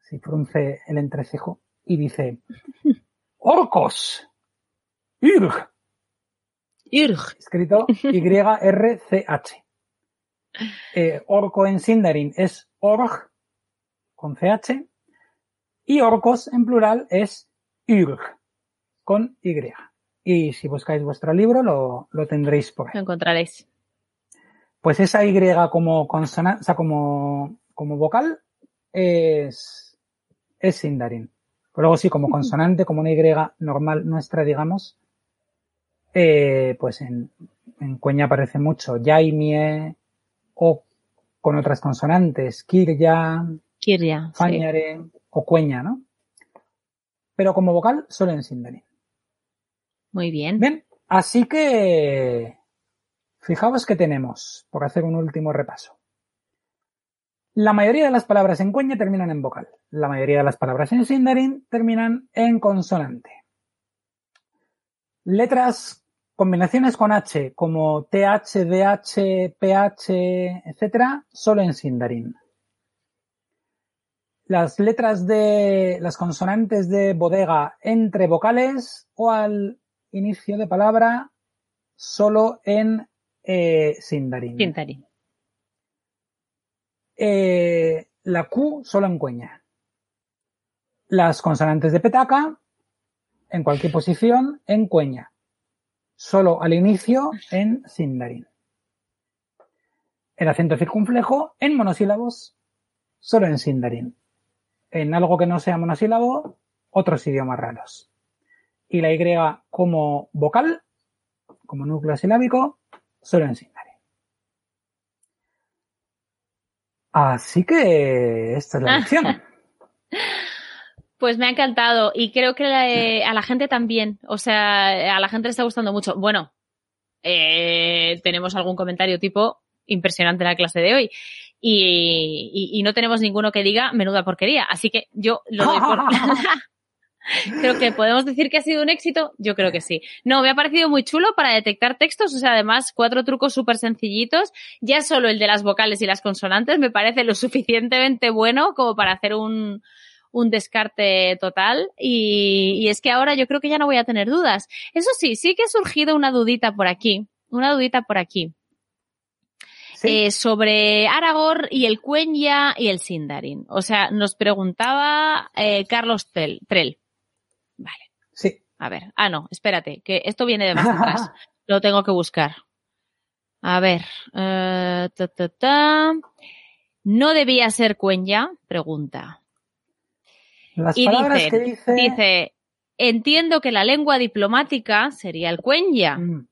se frunce el entrecejo y dice, ¡Orcos! ¡Irg! ¡Irg! Escrito Y-R-C-H. Eh, orco en Sindarin es Org, con CH, y orcos en plural es YRG, con Y. Y si buscáis vuestro libro lo, lo tendréis por ahí. Lo encontraréis. Pues esa Y como consonante, o sea, como, como vocal es, es Sindarin. Pero luego sí, como consonante, como una Y normal nuestra, digamos, eh, pues en, en Cueña aparece mucho Yaimie o con otras consonantes, Kirya, Kirya. Fañare o Cueña, ¿no? Pero como vocal solo en Sindarin. Muy bien. Bien, así que fijaos que tenemos, por hacer un último repaso. La mayoría de las palabras en cueña terminan en vocal. La mayoría de las palabras en Sindarin terminan en consonante. Letras, combinaciones con H, como TH, DH, PH, etcétera, solo en Sindarin las letras de las consonantes de bodega entre vocales o al inicio de palabra solo en eh, Sindarin. Sindarin. Eh, la Q solo en cueña. Las consonantes de petaca en cualquier posición en cueña. Solo al inicio en Sindarin. El acento circunflejo en monosílabos solo en Sindarin en algo que no sea monosílabo, otros idiomas raros. Y la Y como vocal, como núcleo silábico, solo en Sindarin. Así que esta es la lección. Pues me ha encantado y creo que la- a la gente también. O sea, a la gente le está gustando mucho. Bueno, eh, tenemos algún comentario tipo impresionante en la clase de hoy. Y, y- y no tenemos ninguno que diga menuda porquería. Así que yo lo doy por. creo que podemos decir que ha sido un éxito. Yo creo que sí. No, me ha parecido muy chulo para detectar textos. O sea, además, cuatro trucos súper sencillitos. Ya solo el de las vocales y las consonantes me parece lo suficientemente bueno como para hacer un, un descarte total y, y es que ahora yo creo que ya no voy a tener dudas. Eso sí, sí que ha surgido una dudita por aquí, una dudita por aquí. Eh, sobre Aragorn y el Cuenya y el Sindarin. O sea, nos preguntaba eh, Carlos Trell. Vale. Sí. A ver. Ah, no, espérate, que esto viene de más atrás. Lo tengo que buscar. A ver. eh, ta, ta, ta. ¿No debía ser Cuenya? Pregunta. Las y palabras dice, que dice. dice, entiendo que la lengua diplomática sería el cuenya. Mm.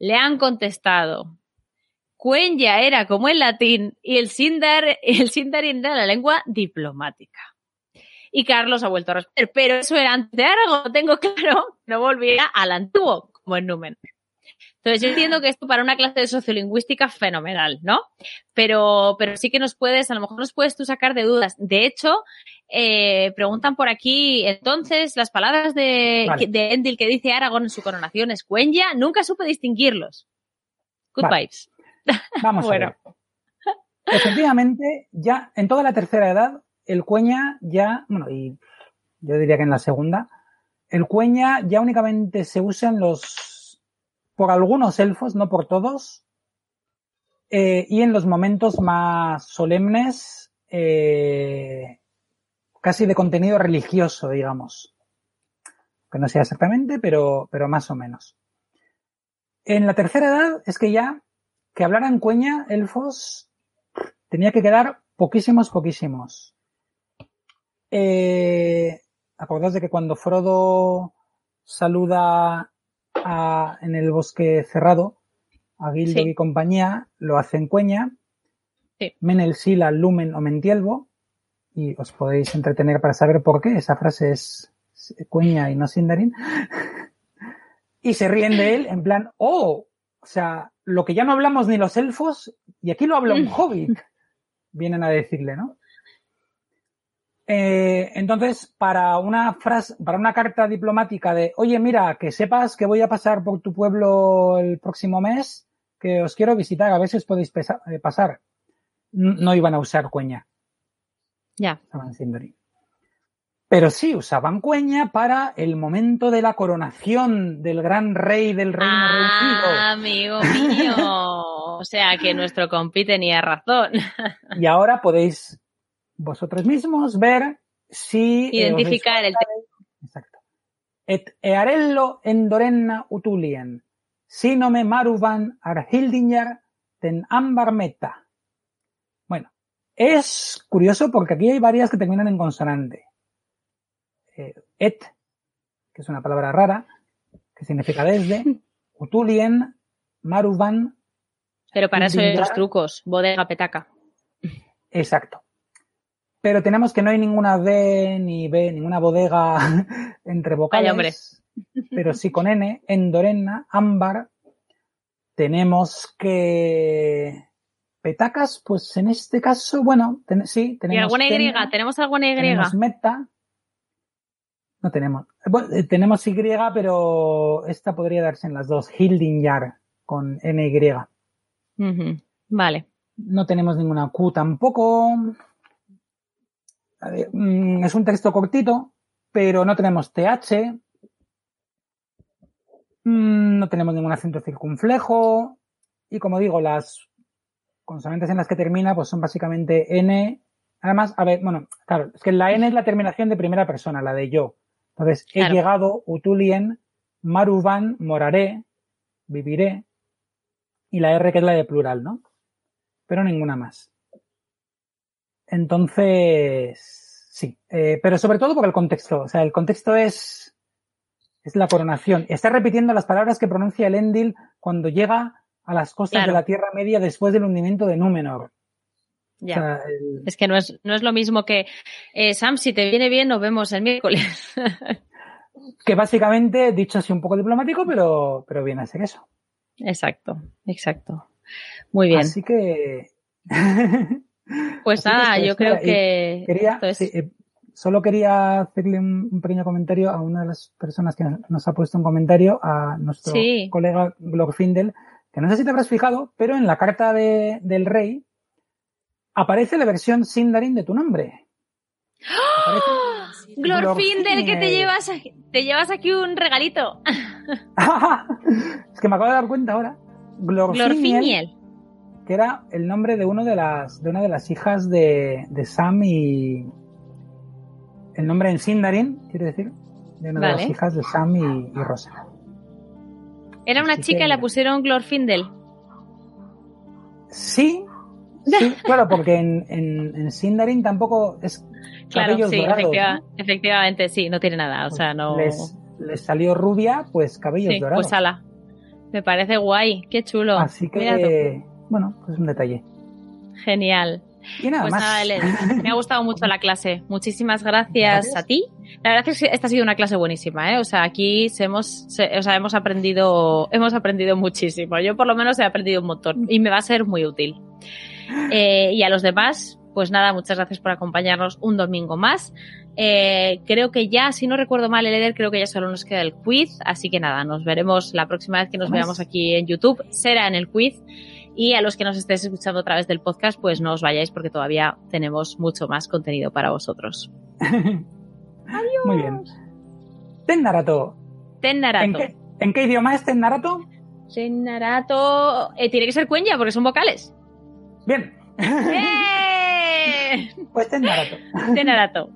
Le han contestado. Cuenya era como el latín y el, sindar, el sindarin era la lengua diplomática. Y Carlos ha vuelto a responder, pero eso era antes de Aragón, tengo claro, no volvía al antiguo, como en Númenor. Entonces yo entiendo que esto para una clase de sociolingüística fenomenal, ¿no? Pero, pero sí que nos puedes, a lo mejor nos puedes tú sacar de dudas. De hecho, eh, preguntan por aquí, entonces, las palabras de, Vale. de Endil que dice Aragón en su coronación es Cuenya, nunca supe distinguirlos. Good Vale. vibes. Vamos Bueno. a ver. Efectivamente, ya en toda la tercera edad, el cueña ya, bueno, y yo diría que en la segunda, el cueña ya únicamente se usa en los, por algunos elfos, no por todos, eh, y en los momentos más solemnes, eh, casi de contenido religioso, digamos. Que no sea exactamente, pero, pero más o menos. En la tercera edad es que ya que hablaran cueña, elfos, tenía que quedar poquísimos, poquísimos. Eh, acordaos de que cuando Frodo saluda a- en el bosque cerrado a Gildor Sí. y compañía, lo hace en cueña. Sí. Menel, Sila, Lumen o Mentielvo. Y os podéis entretener para saber por qué esa frase es cueña y no Sindarin. y se ríen de él en plan, oh, o sea, lo que ya no hablamos ni los elfos, y aquí lo habla un hobbit, vienen a decirle, ¿no? Eh, entonces, para una frase, para una carta diplomática de, oye, mira, que sepas que voy a pasar por tu pueblo el próximo mes, que os quiero visitar, a ver si os podéis eh, pasar. No iban a usar cueña, Ya. estaban Sindarin. Pero sí usaban cueña para el momento de la coronación del gran rey del reino reunido. Ah, amigo mío. O sea que nuestro compi tenía razón. Y ahora podéis vosotros mismos ver si... eh, Identificar el de- Exacto. Et earello endorenna utulien, sinome maruvan arhildinjar ten ambar meta. Bueno, es curioso porque aquí hay varias que terminan en consonante. Eh, et, que es una palabra rara, que significa desde, utulien, maruvan, Pero para eso hay los trucos. Bodega petaca. Exacto. Pero tenemos que no hay ninguna D ni B, ninguna bodega entre vocales. Vaya, hombre. Pero sí con N, Endorenna, Ámbar. Tenemos que. Petacas, pues en este caso, bueno, ten- sí, ¿Y tenemos. alguna Y? ¿Tenemos alguna Y? Tenemos Meta. No tenemos. Bueno, eh, tenemos Y, pero esta podría darse en las dos. Hildinjar con NY. Ujú. Vale. No tenemos ninguna Q tampoco. Ver, mm, es un texto cortito, pero no tenemos TH. Mm, No tenemos ningún acento circunflejo. Y como digo, las consonantes en las que termina, pues son básicamente N. Además, a ver, bueno, claro, es que la N es la terminación de primera persona, la de yo. Entonces, he Claro. llegado, utulien, maruvan, moraré, viviré. Y la R que es la de plural, ¿no? Pero ninguna más. Entonces, sí. Eh, pero sobre todo por el contexto. O sea, el contexto es, es la coronación. Está repitiendo las palabras que pronuncia el Endil cuando llega a las costas Claro. de la Tierra Media después del hundimiento de Númenor. Ya. O sea, el- Es que no es, no es lo mismo que, eh, Sam, si te viene bien, nos vemos el miércoles. que básicamente, dicho así un poco diplomático, pero, pero viene a ser eso. exacto, exacto. Muy bien. Así que. pues así nada, yo creo que Quería, esto es- sí, eh, solo quería hacerle un, un pequeño comentario a una de las personas que nos ha puesto un comentario, a nuestro Sí. colega Glorfindel, que no sé si te habrás fijado, pero en la carta de- del rey aparece la versión Sindarin de tu nombre. Aparece- Glorfindel, que te Glorfindel. llevas, te llevas aquí un regalito. es que me acabo de dar cuenta ahora. Glorfiniel. que era el nombre de uno de las de una de las hijas de, de Sam y el nombre en Sindarin, quiero decir, de una de las hijas de Sam y, y Rosa. Era una Así chica que- y la pusieron Glorfindel. Sí, sí, claro, porque en, en, en Sindarin tampoco es Claro, sí, efectivamente, sí, no tiene nada, o sea, no... les, les salió rubia, pues cabellos Sí, dorados. pues ala. Me parece guay, qué chulo. Así que, bueno, pues un detalle. Genial. Y nada pues más. nada, me ha gustado mucho la clase. Muchísimas gracias, Gracias. a ti. La verdad es que esta ha sido una clase buenísima, ¿eh? O sea, aquí se hemos, se- o sea, hemos aprendido, hemos aprendido muchísimo. Yo por lo menos he aprendido un montón y me va a ser muy útil. Eh, y a los demás, pues nada, muchas gracias por acompañarnos un domingo más. Eh, creo que ya, si no recuerdo mal, Eleder, creo que ya solo nos queda el quiz. Así que nada, nos veremos la próxima vez que nos veamos aquí en YouTube. Será en el quiz. Y a los que nos estéis escuchando a través del podcast, pues no os vayáis porque todavía tenemos mucho más contenido para vosotros. Muy bien. Ten Narato. Ten ¿En Narato. qué, ¿En qué idioma es Ten Narato? Ten Narato. eh, tiene que ser cuenya porque son vocales. Bien. ¡Eh! Pues Ten Narato.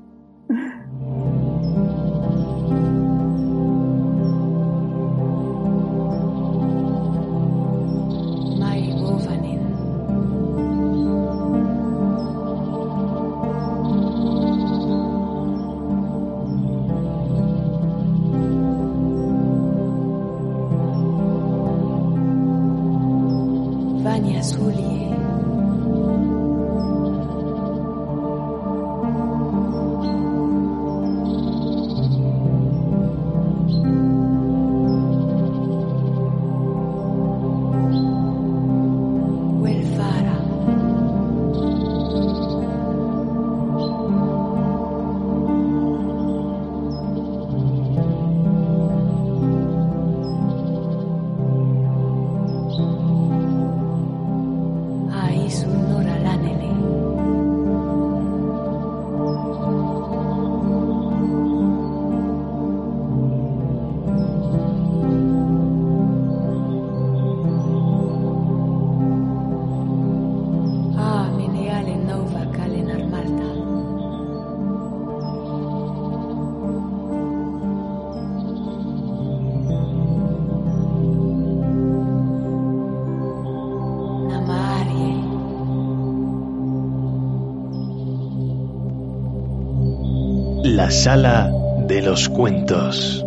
La sala de los cuentos.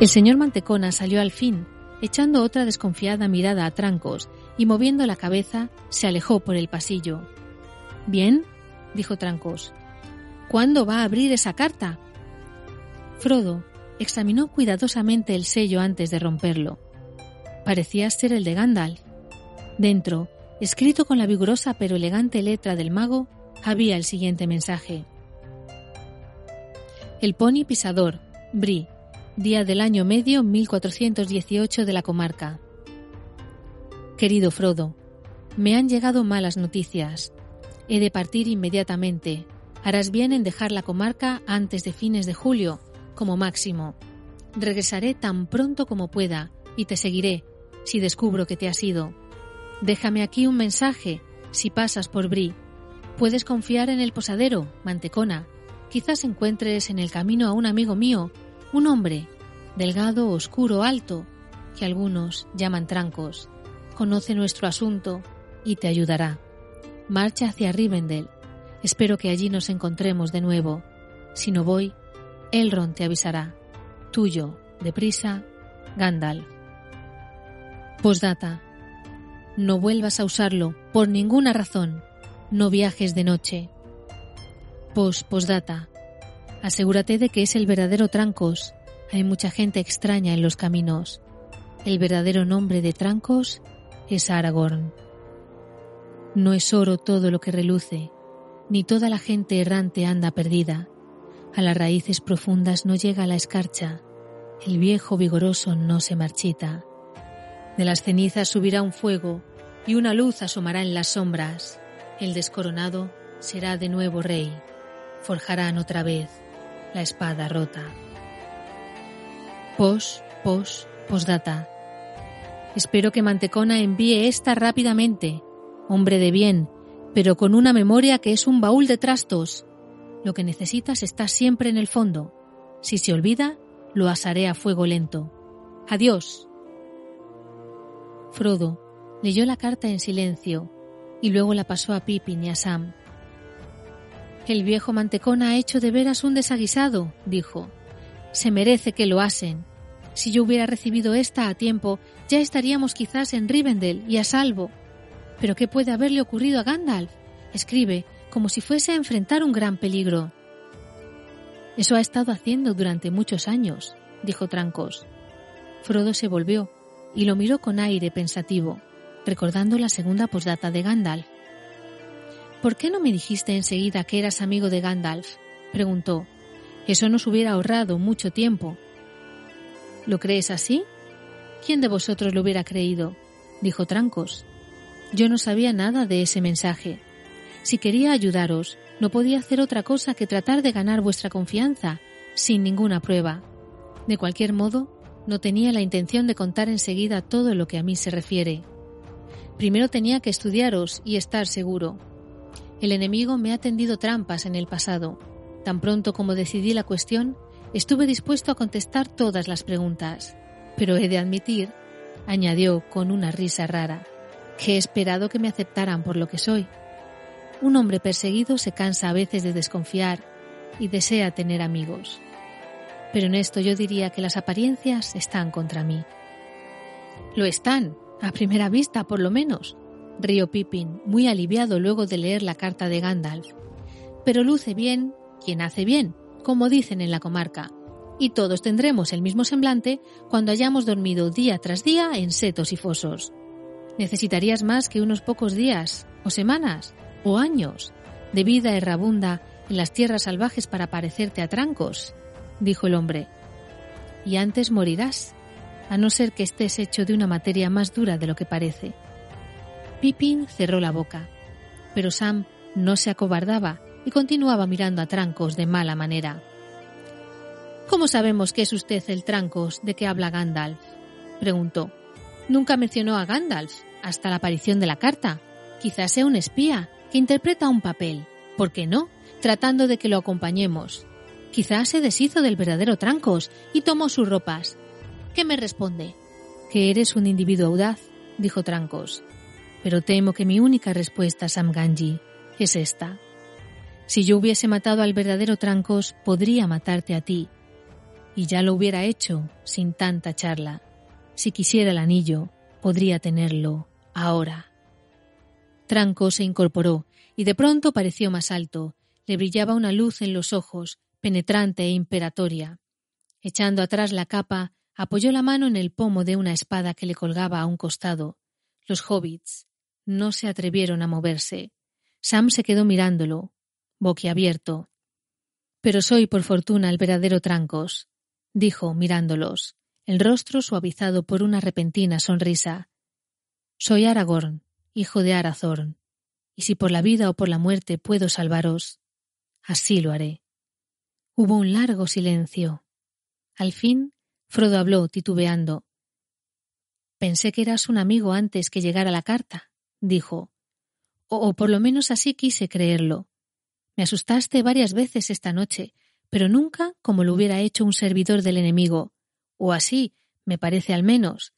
El señor Mantecona salió al fin, echando otra desconfiada mirada a Trancos y moviendo la cabeza, se alejó por el pasillo. Bien, dijo Trancos. ¿Cuándo va a abrir esa carta? Frodo examinó cuidadosamente el sello antes de romperlo. Parecía ser el de Gandalf. Dentro, escrito con la vigorosa pero elegante letra del mago, había el siguiente mensaje. El pony pisador, Bri, día del año medio 1418 de la comarca. Querido Frodo, me han llegado malas noticias. He de partir inmediatamente. Harás bien en dejar la comarca antes de fines de julio, como máximo. Regresaré tan pronto como pueda y te seguiré si descubro que te has ido. Déjame aquí un mensaje si pasas por Brie. Puedes confiar en el posadero, Mantecona. Quizás encuentres en el camino a un amigo mío, un hombre, delgado, oscuro, alto, que algunos llaman trancos. Conoce nuestro asunto y te ayudará. Marcha hacia Rivendell. Espero que allí nos encontremos de nuevo. Si no voy, Elrond te avisará. Tuyo, deprisa, Gandalf. Postdata. No vuelvas a usarlo, por ninguna razón. No viajes de noche. Post, postdata. Asegúrate de que es el verdadero Trancos. Hay mucha gente extraña en los caminos. El verdadero nombre de Trancos es Aragorn. No es oro todo lo que reluce, ni toda la gente errante anda perdida. A las raíces profundas no llega la escarcha, el viejo vigoroso no se marchita. De las cenizas subirá un fuego y una luz asomará en las sombras. El descoronado será de nuevo rey. Forjarán otra vez la espada rota. Pos, pos, posdata. Espero que Mantecona envíe esta rápidamente. Hombre de bien, pero con una memoria que es un baúl de trastos. Lo que necesitas está siempre en el fondo. Si se olvida, lo asaré a fuego lento. Adiós. Frodo leyó la carta en silencio y luego la pasó a Pippin y a Sam. El viejo mantecón ha hecho de veras un desaguisado, dijo. Se merece que lo asen. Si yo hubiera recibido esta a tiempo, ya estaríamos quizás en Rivendell y a salvo. Pero ¿qué puede haberle ocurrido a Gandalf? Escribe, como si fuese a enfrentar un gran peligro. Eso ha estado haciendo durante muchos años, dijo Trancos. Frodo se volvió y lo miró con aire pensativo, recordando la segunda posdata de Gandalf. ¿Por qué no me dijiste enseguida que eras amigo de Gandalf? preguntó. Eso nos hubiera ahorrado mucho tiempo. ¿Lo crees así? ¿Quién de vosotros lo hubiera creído? dijo Trancos. Yo no sabía nada de ese mensaje. Si quería ayudaros, no podía hacer otra cosa que tratar de ganar vuestra confianza, sin ninguna prueba. De cualquier modo, no tenía la intención de contar enseguida todo lo que a mí se refiere. Primero tenía que estudiaros y estar seguro. El enemigo me ha tendido trampas en el pasado. Tan pronto como decidí la cuestión, estuve dispuesto a contestar todas las preguntas. Pero he de admitir, añadió con una risa rara, que he esperado que me aceptaran por lo que soy. Un hombre perseguido se cansa a veces de desconfiar y desea tener amigos. Pero en esto yo diría que las apariencias están contra mí. Lo están, a primera vista por lo menos, rió Pippin, muy aliviado luego de leer la carta de Gandalf. Pero luce bien quien hace bien, como dicen en la comarca, y todos tendremos el mismo semblante cuando hayamos dormido día tras día en setos y fosos. Necesitarías más que unos pocos días, o semanas, o años de vida errabunda en las tierras salvajes para parecerte a trancos, dijo el hombre. Y antes morirás, a no ser que estés hecho de una materia más dura de lo que parece. Pippin cerró la boca, pero Sam no se acobardaba y continuaba mirando a Trancos de mala manera. ¿Cómo sabemos que es usted el Trancos de que habla Gandalf? preguntó. Nunca mencionó a Gandalf hasta la aparición de la carta. Quizás sea un espía que interpreta un papel, ¿por qué no?, tratando de que lo acompañemos. Quizás se deshizo del verdadero Trancos y tomó sus ropas. ¿Qué me responde? Que eres un individuo audaz, dijo Trancos. Pero temo que mi única respuesta, Sam Ganji, es esta. Si yo hubiese matado al verdadero Trancos, podría matarte a ti. Y ya lo hubiera hecho, sin tanta charla. Si quisiera el anillo, podría tenerlo ahora. Tranco se incorporó y de pronto pareció más alto. Le brillaba una luz en los ojos, penetrante e imperatoria. Echando atrás la capa, apoyó la mano en el pomo de una espada que le colgaba a un costado. Los hobbits no se atrevieron a moverse. Sam se quedó mirándolo, boquiabierto. Pero soy, por fortuna, el verdadero Trancos, dijo, mirándolos, el rostro suavizado por una repentina sonrisa. Soy Aragorn, hijo de Arathorn, y si por la vida o por la muerte puedo salvaros, Así lo haré. Hubo un largo silencio. Al fin, Frodo habló, titubeando. Pensé que eras un amigo antes que llegara la carta, dijo. O, por lo menos así quise creerlo. Me asustaste varias veces esta noche, pero nunca como lo hubiera hecho un servidor del enemigo, o así, me parece al menos.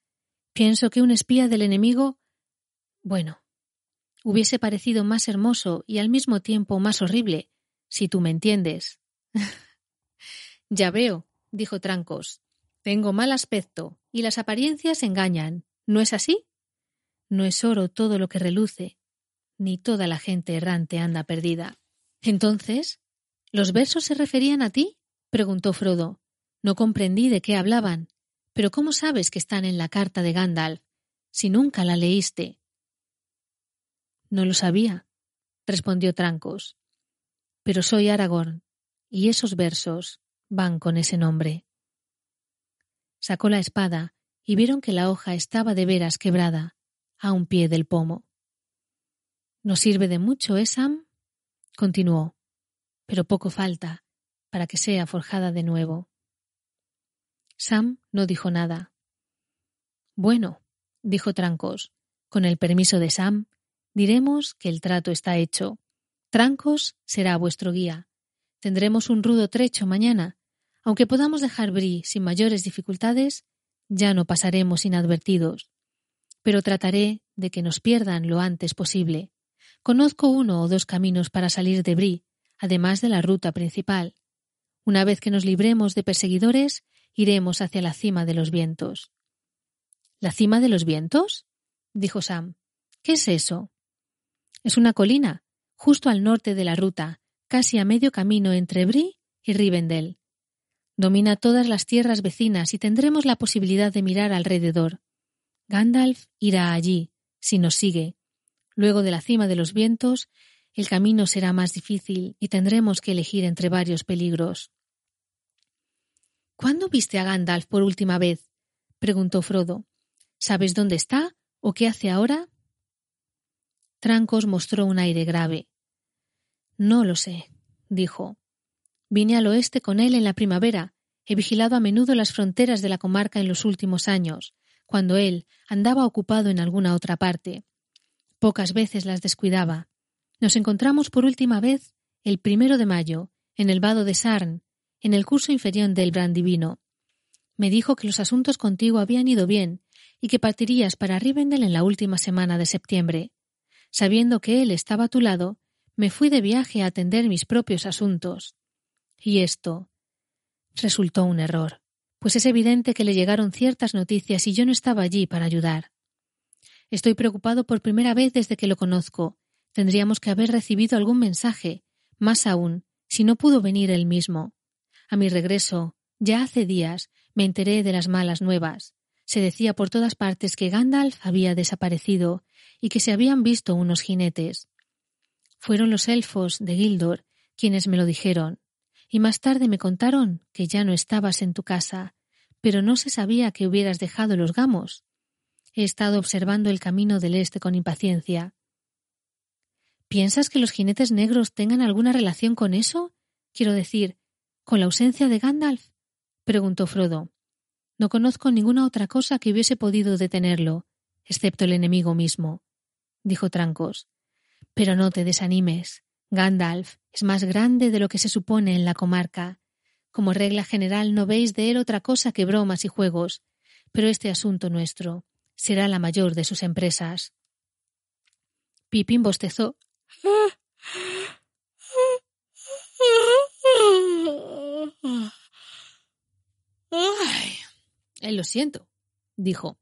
Pienso que un espía del enemigo. Bueno, hubiese parecido más hermoso y al mismo tiempo más horrible, si tú me entiendes. ya veo, dijo Trancos. Tengo mal aspecto, y las apariencias engañan. ¿No es así? No es oro todo lo que reluce, ni toda la gente errante anda perdida. Entonces, ¿los versos se referían a ti? preguntó Frodo. No comprendí de qué hablaban. Pero ¿cómo sabes que están en la carta de Gandalf, si nunca la leíste? No lo sabía, respondió Trancos. Pero soy Aragorn, y esos versos van con ese nombre. Sacó la espada y vieron que la hoja estaba de veras quebrada, a un pie del pomo. ¿No sirve de mucho, eh, Sam? continuó, pero poco falta para que sea forjada de nuevo. Sam no dijo nada. Bueno, dijo Trancos, con el permiso de Sam, diremos que el trato está hecho. Trancos será vuestro guía. Tendremos un rudo trecho mañana. Aunque podamos dejar Bri sin mayores dificultades, ya no pasaremos inadvertidos. Pero trataré de que nos pierdan lo antes posible. Conozco uno o dos caminos para salir de Bri, además de la ruta principal. Una vez que nos libremos de perseguidores, iremos hacia la cima de los vientos. ¿La cima de los vientos? dijo Sam. ¿Qué es eso? Es una colina, justo al norte de la ruta, casi a medio camino entre Bri y Rivendell. Domina todas las tierras vecinas y tendremos la posibilidad de mirar alrededor. Gandalf irá allí, si nos sigue. Luego de la cima de los vientos, el camino será más difícil y tendremos que elegir entre varios peligros. ¿Cuándo viste a Gandalf por última vez? preguntó Frodo. ¿Sabes dónde está o qué hace ahora? Trancos mostró un aire grave. No lo sé, dijo. Vine al oeste con él en la primavera. He vigilado a menudo las fronteras de la comarca en los últimos años, cuando él andaba ocupado en alguna otra parte. Pocas veces las descuidaba. Nos encontramos por última vez el primero de mayo, en el vado de Sarn, en el curso inferior del Brandivino. Me dijo que los asuntos contigo habían ido bien y que partirías para Rivendell en la última semana de septiembre. Sabiendo que él estaba a tu lado, me fui de viaje a atender mis propios asuntos. Y esto resultó un error, pues es evidente que le llegaron ciertas noticias y yo no estaba allí para ayudar. Estoy preocupado por primera vez desde que lo conozco. Tendríamos que haber recibido algún mensaje, más aún, si no pudo venir él mismo. A mi regreso, ya hace días, me enteré de las malas nuevas. Se decía por todas partes que Gandalf había desaparecido y que se habían visto unos jinetes. Fueron los elfos de Gildor quienes me lo dijeron, y más tarde me contaron que ya no estabas en tu casa, pero no se sabía que hubieras dejado los gamos. He estado observando el camino del este con impaciencia. ¿Piensas que los jinetes negros tengan alguna relación con eso? Quiero decir, ¿Con la ausencia de Gandalf? preguntó Frodo. No conozco ninguna otra cosa que hubiese podido detenerlo, excepto el enemigo mismo, dijo Trancos. Pero no te desanimes. Gandalf es más grande de lo que se supone en la comarca. Como regla general no veis de él otra cosa que bromas y juegos, pero este asunto nuestro será la mayor de sus empresas. Pipín bostezó. Ay, eh, lo siento, dijo,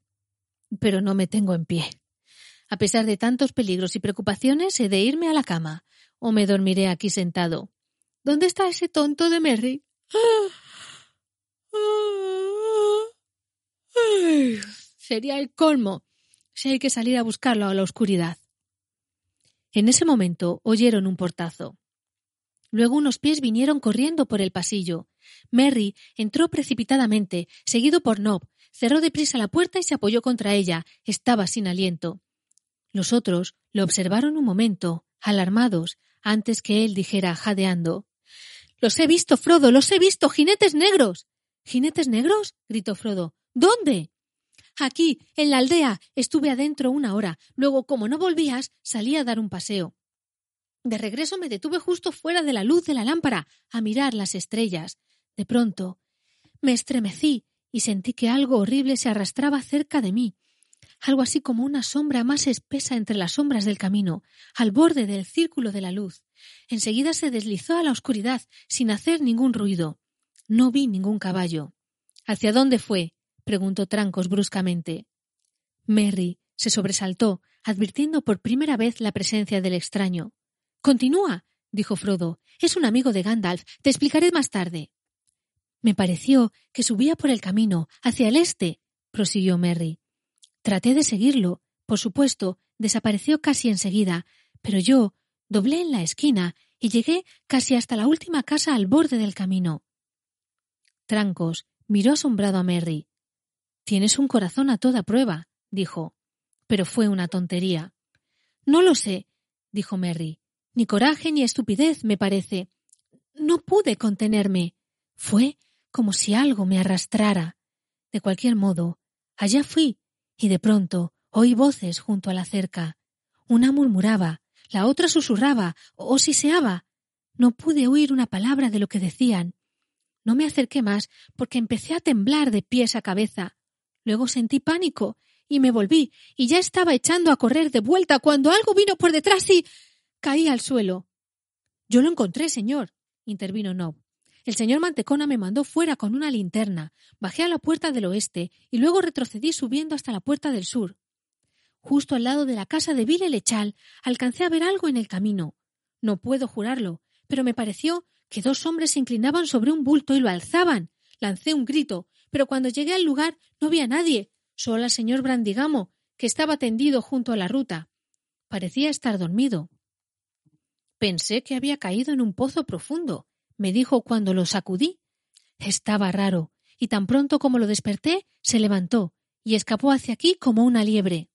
pero no me tengo en pie. A pesar de tantos peligros y preocupaciones, he de irme a la cama, o me dormiré aquí sentado. ¿Dónde está ese tonto de Merry? sería el colmo si hay que salir a buscarlo a la oscuridad. En ese momento oyeron un portazo. Luego unos pies vinieron corriendo por el pasillo. Merry entró precipitadamente, seguido por Nob, cerró deprisa la puerta y se apoyó contra ella. Estaba sin aliento. Los otros lo observaron un momento, alarmados, antes que él dijera jadeando Los he visto, Frodo, los he visto, jinetes negros. ¿Jinetes negros? gritó Frodo. ¿Dónde? Aquí, en la aldea. Estuve adentro una hora. Luego, como no volvías, salí a dar un paseo. De regreso me detuve justo fuera de la luz de la lámpara, a mirar las estrellas. De pronto me estremecí y sentí que algo horrible se arrastraba cerca de mí, algo así como una sombra más espesa entre las sombras del camino, al borde del círculo de la luz. Enseguida se deslizó a la oscuridad, sin hacer ningún ruido. No vi ningún caballo. ¿Hacia dónde fue? preguntó Trancos bruscamente. Merry se sobresaltó, advirtiendo por primera vez la presencia del extraño. Continúa, dijo Frodo. Es un amigo de Gandalf. Te explicaré más tarde. Me pareció que subía por el camino, hacia el este, prosiguió Merry. Traté de seguirlo. Por supuesto, desapareció casi enseguida, pero yo doblé en la esquina y llegué casi hasta la última casa al borde del camino. Trancos miró asombrado a Merry. Tienes un corazón a toda prueba, dijo. Pero fue una tontería. No lo sé, dijo Merry. Ni coraje ni estupidez, me parece. No pude contenerme. Fue como si algo me arrastrara. De cualquier modo, allá fui, y de pronto oí voces junto a la cerca. Una murmuraba, la otra susurraba o siseaba. No pude oír una palabra de lo que decían. No me acerqué más porque empecé a temblar de pies a cabeza. Luego sentí pánico y me volví y ya estaba echando a correr de vuelta cuando algo vino por detrás y caí al suelo. Yo lo encontré, señor, intervino Nob. El señor Mantecona me mandó fuera con una linterna, bajé a la puerta del oeste y luego retrocedí subiendo hasta la puerta del sur. Justo al lado de la casa de Vile Lechal alcancé a ver algo en el camino. No puedo jurarlo, pero me pareció que dos hombres se inclinaban sobre un bulto y lo alzaban. Lancé un grito, pero cuando llegué al lugar no vi a nadie, solo al señor Brandigamo, que estaba tendido junto a la ruta. Parecía estar dormido. Pensé que había caído en un pozo profundo, me dijo cuando lo sacudí. Estaba raro, y tan pronto como lo desperté, se levantó y escapó hacia aquí como una liebre.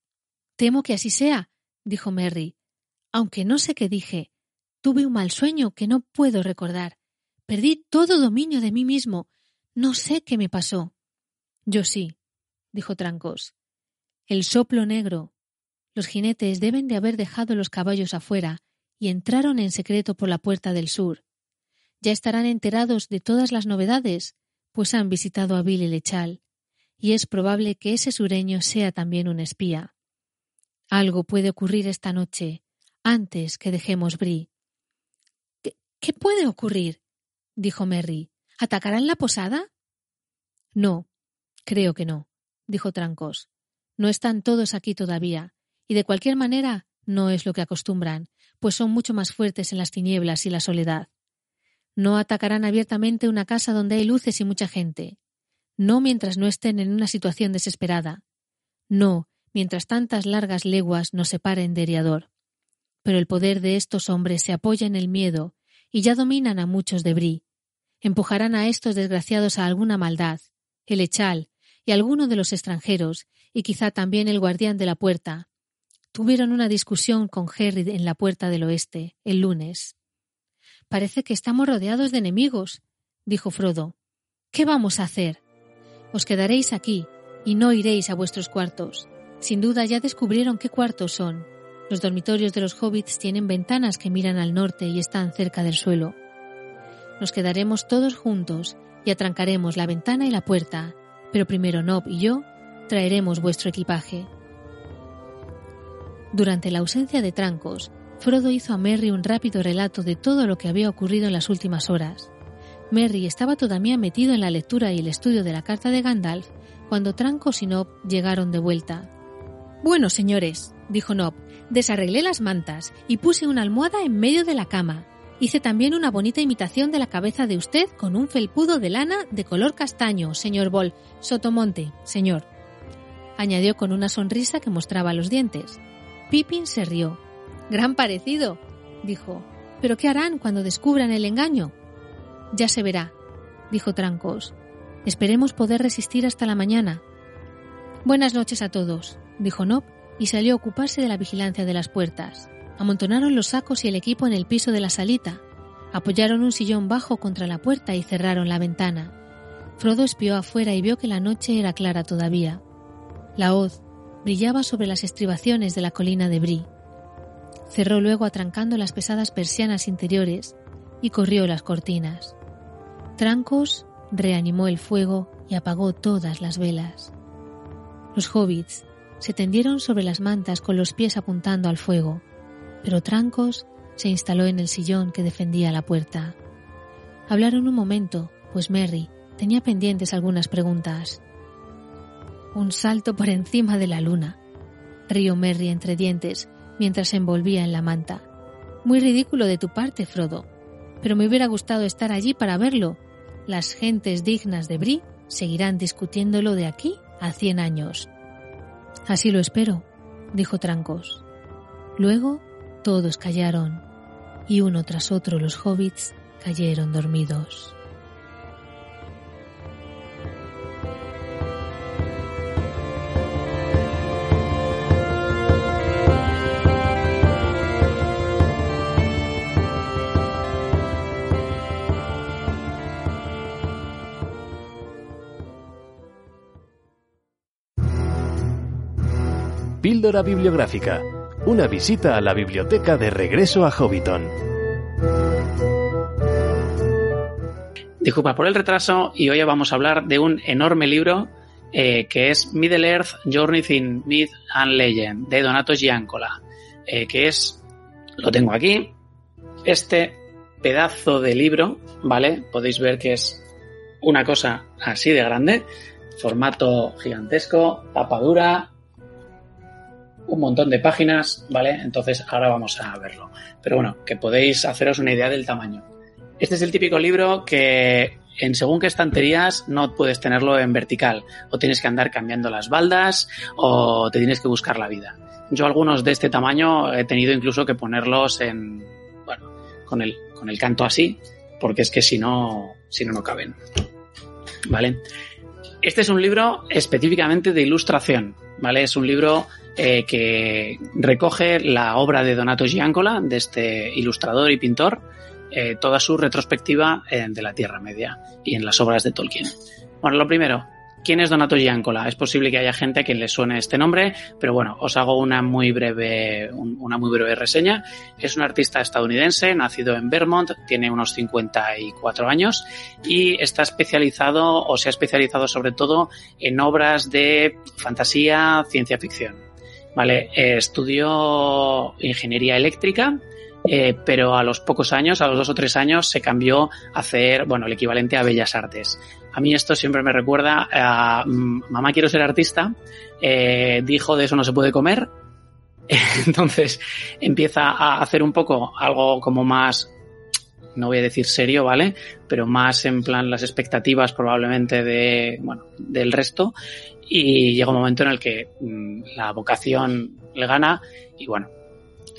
Temo que así sea, dijo Merry. Aunque no sé qué dije. Tuve un mal sueño que no puedo recordar. Perdí todo dominio de mí mismo. No sé qué me pasó. Yo sí, dijo Trancos. El soplo negro. Los jinetes deben de haber dejado los caballos afuera y entraron en secreto por la puerta del sur. Ya estarán enterados de todas las novedades, pues han visitado a Billy Lechal, y es probable que ese sureño sea también un espía. Algo puede ocurrir esta noche, antes que dejemos Brie. ¿Qué, ¿Qué, puede ocurrir? dijo Merry. ¿Atacarán la posada? No, creo que no, dijo Trancos. No están todos aquí todavía, y de cualquier manera no es lo que acostumbran, pues son mucho más fuertes en las tinieblas y la soledad. No atacarán abiertamente una casa donde hay luces y mucha gente. No mientras no estén en una situación desesperada. No mientras tantas largas leguas nos separen de Eriador. Pero el poder de estos hombres se apoya en el miedo y ya dominan a muchos de Brí. Empujarán a estos desgraciados a alguna maldad, el echal y alguno de los extranjeros, y quizá también el guardián de la puerta. Tuvieron una discusión con Herrid en la puerta del oeste, el lunes. Parece que estamos rodeados de enemigos, dijo Frodo. ¿Qué vamos a hacer? Os quedaréis aquí y no iréis a vuestros cuartos. Sin duda ya descubrieron qué cuartos son. Los dormitorios de los hobbits tienen ventanas que miran al norte y están cerca del suelo. Nos quedaremos todos juntos y atrancaremos la ventana y la puerta, pero primero Nob y yo traeremos vuestro equipaje. Durante la ausencia de trancos, Frodo hizo a Merry un rápido relato de todo lo que había ocurrido en las últimas horas. Merry estaba todavía metido en la lectura y el estudio de la carta de Gandalf cuando Trancos y Nob llegaron de vuelta. Bueno, señores, dijo Nob, desarreglé las mantas y puse una almohada en medio de la cama. Hice también una bonita imitación de la cabeza de usted con un felpudo de lana de color castaño, señor Bol, Sotomonte, señor. Añadió con una sonrisa que mostraba los dientes. Pippin se rió. Gran parecido, dijo. ¿Pero qué harán cuando descubran el engaño? Ya se verá, dijo Trancos. Esperemos poder resistir hasta la mañana. Buenas noches a todos, dijo Nob y salió a ocuparse de la vigilancia de las puertas. Amontonaron los sacos y el equipo en el piso de la salita. Apoyaron un sillón bajo contra la puerta y cerraron la ventana. Frodo espió afuera y vio que la noche era clara todavía. La hoz brillaba sobre las estribaciones de la colina de Bri. Cerró luego atrancando las pesadas persianas interiores y corrió las cortinas. Trancos reanimó el fuego y apagó todas las velas. Los hobbits se tendieron sobre las mantas con los pies apuntando al fuego, pero Trancos se instaló en el sillón que defendía la puerta. Hablaron un momento, pues Merry tenía pendientes algunas preguntas. Un salto por encima de la luna, rió Merry entre dientes mientras se envolvía en la manta. Muy ridículo de tu parte, Frodo, pero me hubiera gustado estar allí para verlo. Las gentes dignas de Bri seguirán discutiéndolo de aquí a cien años. Así lo espero, dijo Trancos. Luego todos callaron, y uno tras otro los hobbits cayeron dormidos. Píldora bibliográfica. Una visita a la biblioteca de regreso a Hobbiton. Disculpa por el retraso y hoy vamos a hablar de un enorme libro eh, que es Middle Earth Journey in Myth and Legend de Donato Giancola, eh, que es, lo tengo aquí, este pedazo de libro, ¿vale? Podéis ver que es una cosa así de grande, formato gigantesco, tapa dura, un montón de páginas, ¿vale? Entonces ahora vamos a verlo. Pero bueno, que podéis haceros una idea del tamaño. Este es el típico libro que en según qué estanterías no puedes tenerlo en vertical. O tienes que andar cambiando las baldas o te tienes que buscar la vida. Yo algunos de este tamaño he tenido incluso que ponerlos en, bueno, con el, con el canto así, porque es que si no, si no, no caben. ¿Vale? Este es un libro específicamente de ilustración, ¿vale? Es un libro eh, que recoge la obra de Donato Giancola, de este ilustrador y pintor, eh, toda su retrospectiva de la Tierra Media y en las obras de Tolkien. Bueno, lo primero, ¿quién es Donato Giancola? Es posible que haya gente a quien le suene este nombre, pero bueno, os hago una muy breve, una muy breve reseña. Es un artista estadounidense, nacido en Vermont, tiene unos 54 años y está especializado o se ha especializado sobre todo en obras de fantasía, ciencia ficción. Vale, estudió ingeniería eléctrica, eh, pero a los pocos años, a los dos o tres años, se cambió a hacer, bueno, el equivalente a Bellas Artes. A mí esto siempre me recuerda mm, mamá quiero ser artista, eh, dijo de eso no se puede comer, entonces empieza a hacer un poco algo como más no voy a decir serio, ¿vale? Pero más en plan las expectativas probablemente de, bueno, del resto. Y llega un momento en el que mm, la vocación le gana y bueno,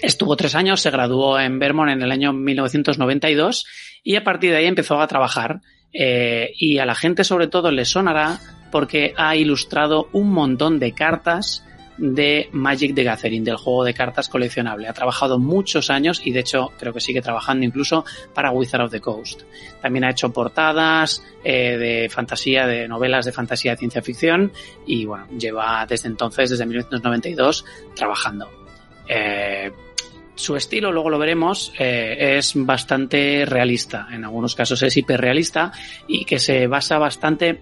estuvo tres años, se graduó en Vermont en el año 1992 y a partir de ahí empezó a trabajar eh, y a la gente sobre todo le sonará porque ha ilustrado un montón de cartas de Magic the Gathering, del juego de cartas coleccionable. Ha trabajado muchos años y de hecho creo que sigue trabajando incluso para Wizard of the Coast. También ha hecho portadas eh, de fantasía, de novelas de fantasía de ciencia ficción y bueno, lleva desde entonces, desde 1992, trabajando. Eh, su estilo, luego lo veremos, eh, es bastante realista. En algunos casos es hiperrealista y que se basa bastante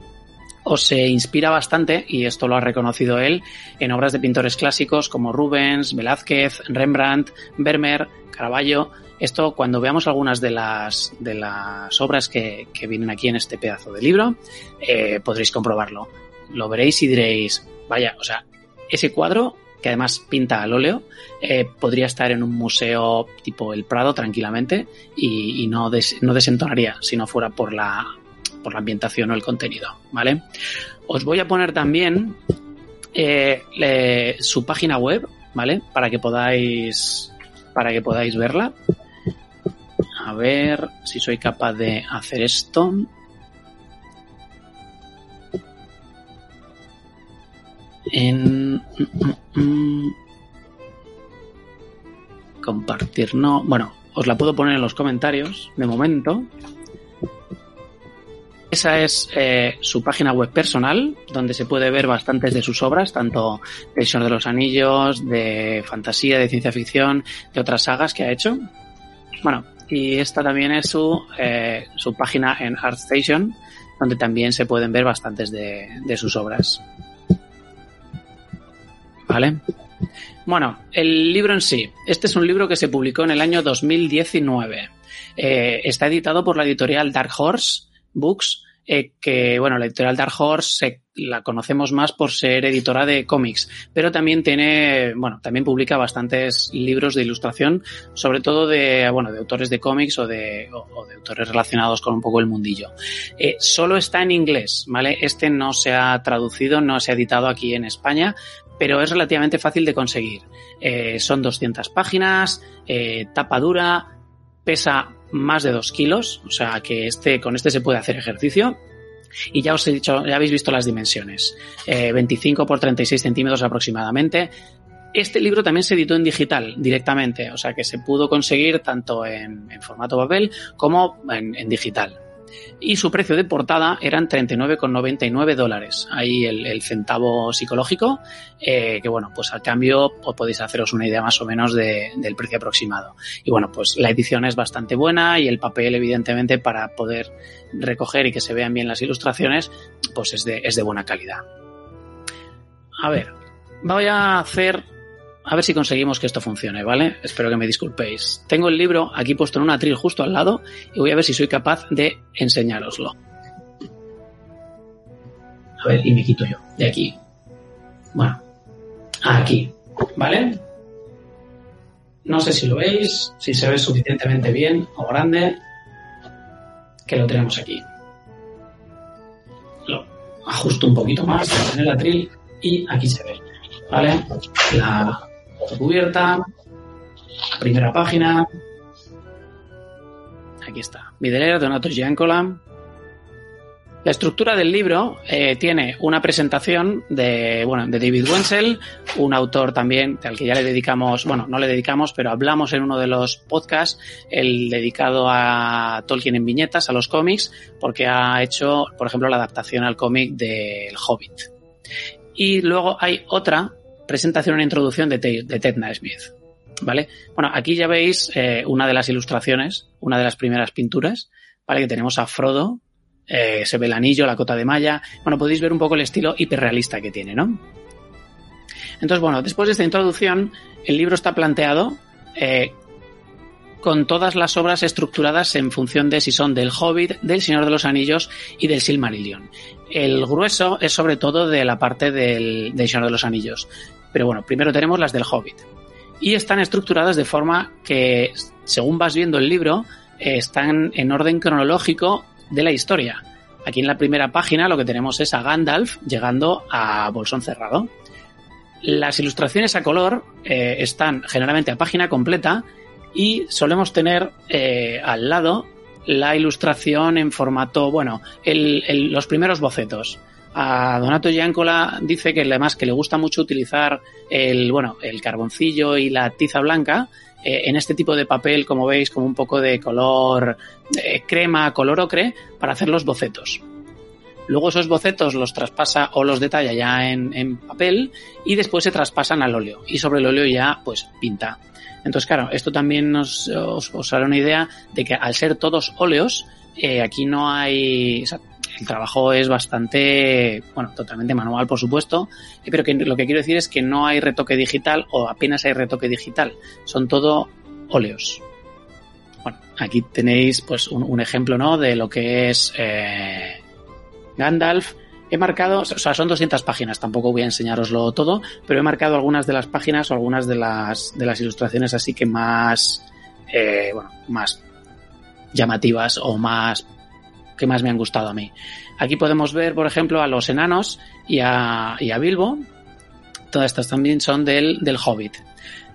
o se inspira bastante, y esto lo ha reconocido él, en obras de pintores clásicos como Rubens, Velázquez, Rembrandt, Vermeer, Caravaggio. Esto, cuando veamos algunas de las, de las obras que, que vienen aquí en este pedazo de libro, eh, podréis comprobarlo. Lo veréis y diréis, vaya, o sea, ese cuadro, que además pinta al óleo, eh, podría estar en un museo tipo el Prado tranquilamente y, no, des, no desentonaría si no fuera por la por la ambientación o el contenido, ¿vale? Os voy a poner también eh, su página web, ¿vale? Para que podáis para que podáis verla. A ver si soy capaz de hacer esto. En compartir no, bueno, os la puedo poner en los comentarios de momento. Esa es eh, su página web personal, donde se puede ver bastantes de sus obras, tanto de Señor de los Anillos, de fantasía, de ciencia ficción, de otras sagas que ha hecho. Bueno, y esta también es su, eh, su página en ArtStation, donde también se pueden ver bastantes de, de sus obras. ¿Vale? Bueno, el libro en sí. Este es un libro que se publicó en el año 2019. Eh, está editado por la editorial Dark Horse Books, eh, que, bueno, la editorial Dark Horse se, la conocemos más por ser editora de cómics, pero también tiene, bueno, también publica bastantes libros de ilustración, sobre todo de, bueno, de autores de cómics o de, o, o de autores relacionados con un poco el mundillo. Eh, solo está en inglés, ¿vale? Este no se ha traducido, no se ha editado aquí en España, pero es relativamente fácil de conseguir. Eh, son 200 páginas, eh, tapa dura, pesa más de 2 kilos, o sea que este, con este se puede hacer ejercicio. Y ya os he dicho, ya habéis visto las dimensiones. Eh, 25 por 36 centímetros aproximadamente. Este libro también se editó en digital directamente, o sea que se pudo conseguir tanto en, formato papel como en digital y su precio de portada eran 39,99 dólares. Ahí el, centavo psicológico, eh, que bueno, pues al cambio pues podéis haceros una idea más o menos de, del precio aproximado. Y bueno, pues la edición es bastante buena y el papel, evidentemente, para poder recoger y que se vean bien las ilustraciones, pues es de, es de buena calidad. A ver, voy a hacer a ver si conseguimos que esto funcione, ¿vale? Espero que me disculpéis. Tengo el libro aquí puesto en un atril justo al lado y voy a ver si soy capaz de enseñároslo. A ver, y me quito yo de aquí. Bueno, aquí, ¿vale? No sé si lo veis, si se ve suficientemente bien o grande, que lo tenemos aquí. Lo ajusto un poquito más en el atril y aquí se ve, ¿vale? La, cubierta, primera página. Aquí está. Middle Donato Giancola. La estructura del libro eh, tiene una presentación de, bueno, de David Wenzel, un autor también al que ya le dedicamos, bueno, no le dedicamos, pero hablamos en uno de los podcasts, el dedicado a Tolkien en viñetas, a los cómics, porque ha hecho, por ejemplo, la adaptación al cómic del Hobbit. Y luego hay otra presentación e introducción de, Te de Ted Naismith. ¿Vale? Bueno, aquí ya veis eh, una de las ilustraciones, una de las primeras pinturas, ¿vale? Que tenemos a Frodo, eh, se ve el anillo, la cota de malla. Bueno, podéis ver un poco el estilo hiperrealista que tiene, ¿no? Entonces, bueno, después de esta introducción, el libro está planteado eh, con todas las obras estructuradas en función de si son del Hobbit, del Señor de los Anillos y del Silmarillion. El grueso es sobre todo de la parte del, Señor de los Anillos. Pero bueno, primero tenemos las del Hobbit. Y están estructuradas de forma que, según vas viendo el libro, eh, están en orden cronológico de la historia. Aquí en la primera página lo que tenemos es a Gandalf llegando a Bolsón Cerrado. Las ilustraciones a color eh, están generalmente a página completa y solemos tener eh, al lado la ilustración en formato, bueno, los primeros bocetos. A Donato Giancola dice que además que le gusta mucho utilizar el, bueno, el carboncillo y la tiza blanca eh, en este tipo de papel, como veis, como un poco de color eh, crema, color ocre, para hacer los bocetos. Luego esos bocetos los traspasa o los detalla ya en, papel y después se traspasan al óleo. Y sobre el óleo ya pues pinta. Entonces, claro, esto también nos, os, hará una idea de que al ser todos óleos, eh, aquí no hay... O sea, el trabajo es bastante, bueno, totalmente manual, por supuesto, pero que lo que quiero decir es que no hay retoque digital o apenas hay retoque digital. Son todo óleos. Bueno, aquí tenéis pues un, un ejemplo, ¿no? De lo que es eh, Gandalf. He marcado, o sea, son 200 páginas, tampoco voy a enseñaroslo todo, pero he marcado algunas de las páginas o algunas de las, de las ilustraciones así que más, eh, bueno, más llamativas o más que más me han gustado a mí. Aquí podemos ver, por ejemplo, a los enanos y a, Bilbo. Todas estas también son del, del Hobbit.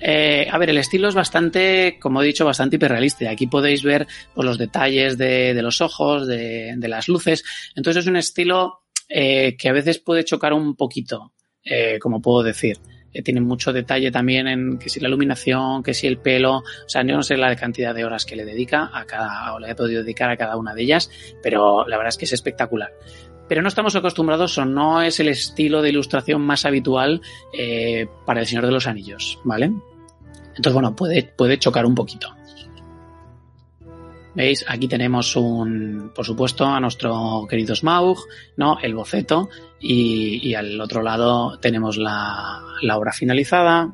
Eh, a ver, el estilo es bastante, como he dicho, bastante hiperrealista. Aquí podéis ver pues, los detalles de, los ojos, de, las luces. Entonces es un estilo eh, que a veces puede chocar un poquito, eh, como puedo decir. eh, tienen mucho detalle también en que si la iluminación, que si el pelo, o sea, yo no sé la cantidad de horas que le dedica a cada, o le he podido dedicar a cada una de ellas, pero la verdad es que es espectacular. Pero no estamos acostumbrados o no es el estilo de ilustración más habitual eh, para El Señor de los Anillos, ¿vale? Entonces, bueno, puede, puede chocar un poquito. ¿Veis? Aquí tenemos un, por supuesto, a nuestro querido Smaug, ¿no? El boceto. Y, y al otro lado tenemos la, la obra finalizada.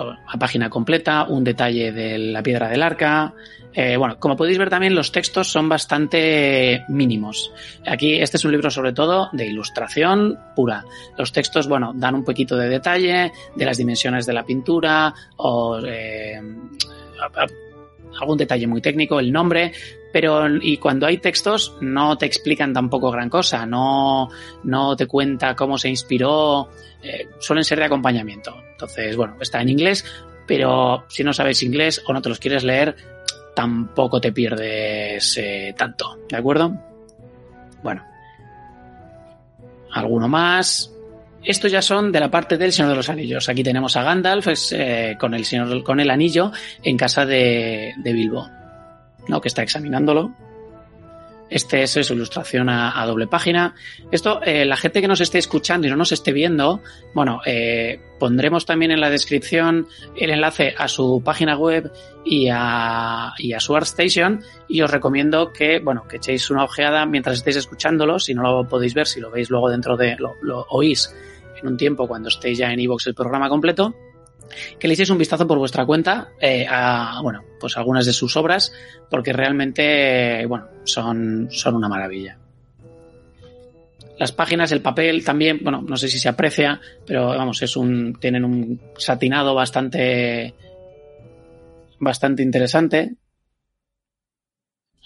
La página completa, un detalle de la piedra del arca. Eh, bueno, como podéis ver también los textos son bastante mínimos. Aquí este es un libro sobre todo de ilustración pura. Los textos, bueno, dan un poquito de detalle de las dimensiones de la pintura o eh, algún detalle muy técnico, el nombre, pero y cuando hay textos no te explican tampoco gran cosa, no, no te cuenta cómo se inspiró, eh, suelen ser de acompañamiento. Entonces, bueno, está en inglés, pero si no sabes inglés o no te los quieres leer, tampoco te pierdes eh, tanto, ¿de acuerdo? Bueno, alguno más. Estos ya son de la parte del Señor de los Anillos. Aquí tenemos a Gandalf es, eh, con, el señor, con el anillo en casa de, Bilbo, ¿no? que está examinándolo. Este es su ilustración a, doble página. Esto, eh, la gente que nos esté escuchando y no nos esté viendo, bueno, eh, pondremos también en la descripción el enlace a su página web y a, y a su ArtStation y os recomiendo que, bueno, que echéis una ojeada mientras estéis escuchándolo, si no lo podéis ver, si lo veis luego dentro de, lo oís en un tiempo cuando estéis ya en iVoox el programa completo, que le echéis un vistazo por vuestra cuenta eh, a, bueno, pues algunas de sus obras, porque realmente, bueno, son, son una maravilla. Las páginas, el papel también, bueno, no sé si se aprecia, pero vamos, es un, tienen un satinado bastante, bastante interesante.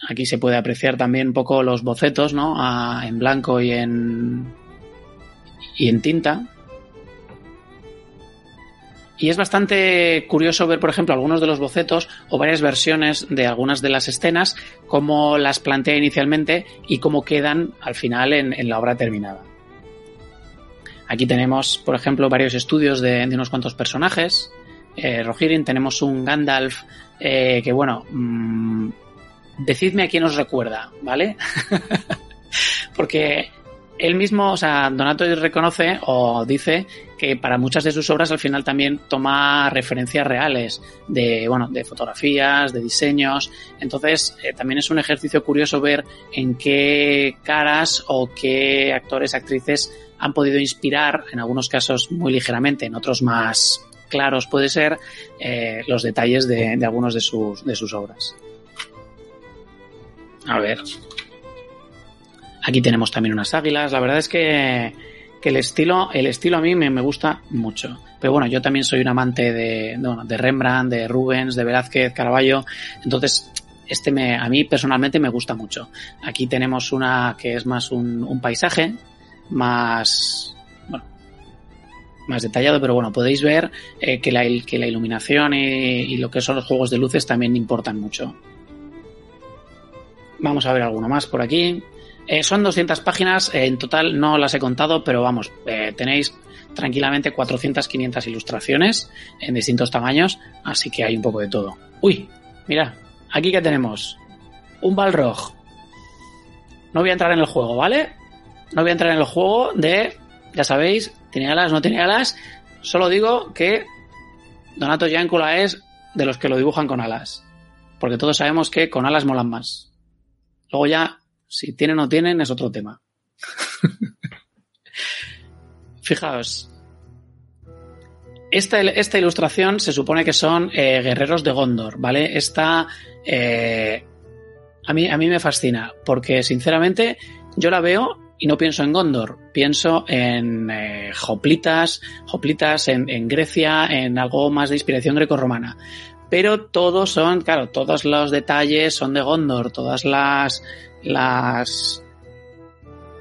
Aquí se puede apreciar también un poco los bocetos, ¿no? A- en blanco y en, y en tinta. Y es bastante curioso ver, por ejemplo, algunos de los bocetos o varias versiones de algunas de las escenas, cómo las plantea inicialmente y cómo quedan al final en, la obra terminada. Aquí tenemos, por ejemplo, varios estudios de, de unos cuantos personajes. Eh, Rohirrim, tenemos un Gandalf eh, que, bueno, mmm, decidme a quién os recuerda, ¿vale? Porque él mismo, o sea, Donato reconoce o dice que para muchas de sus obras al final también toma referencias reales de, bueno, de fotografías, de diseños. Entonces, eh, también es un ejercicio curioso ver en qué caras o qué actores, actrices han podido inspirar, en algunos casos muy ligeramente, en otros más claros puede ser, eh, los detalles de, de algunos de sus, de sus obras. A ver. Aquí tenemos también unas águilas. La verdad es que, el estilo, el estilo a mí me, gusta mucho. Pero bueno, yo también soy un amante de, de, de Rembrandt, de Rubens, de Velázquez, Caravaggio. Entonces, este me, a mí personalmente me gusta mucho. Aquí tenemos una que es más un, paisaje, más, bueno, más detallado, pero bueno, podéis ver eh, que, la, iluminación y lo que son los juegos de luces también importan mucho. Vamos a ver alguno más por aquí. Eh, son 200 páginas, eh, en total no las he contado, pero vamos, eh, tenéis tranquilamente 400, 500 ilustraciones en distintos tamaños, así que hay un poco de todo. Uy, mira, aquí que tenemos un Balrog. No voy a entrar en el juego, ¿vale? No voy a entrar en el juego de, ya sabéis, tiene alas, no tiene alas. Solo digo que Donato Giancula es de los que lo dibujan con alas. Porque todos sabemos que con alas molan más. Luego ya si tienen o no tienen es otro tema. Fijaos. Esta, esta, ilustración se supone que son eh, guerreros de Gondor, ¿vale? Esta eh, a, mí, a mí me fascina porque sinceramente yo la veo y no pienso en Gondor, pienso en eh, Hoplitas, Hoplitas en, en, Grecia, en algo más de inspiración grecorromana. Pero todos son, claro, todos los detalles son de Gondor, todas las, las,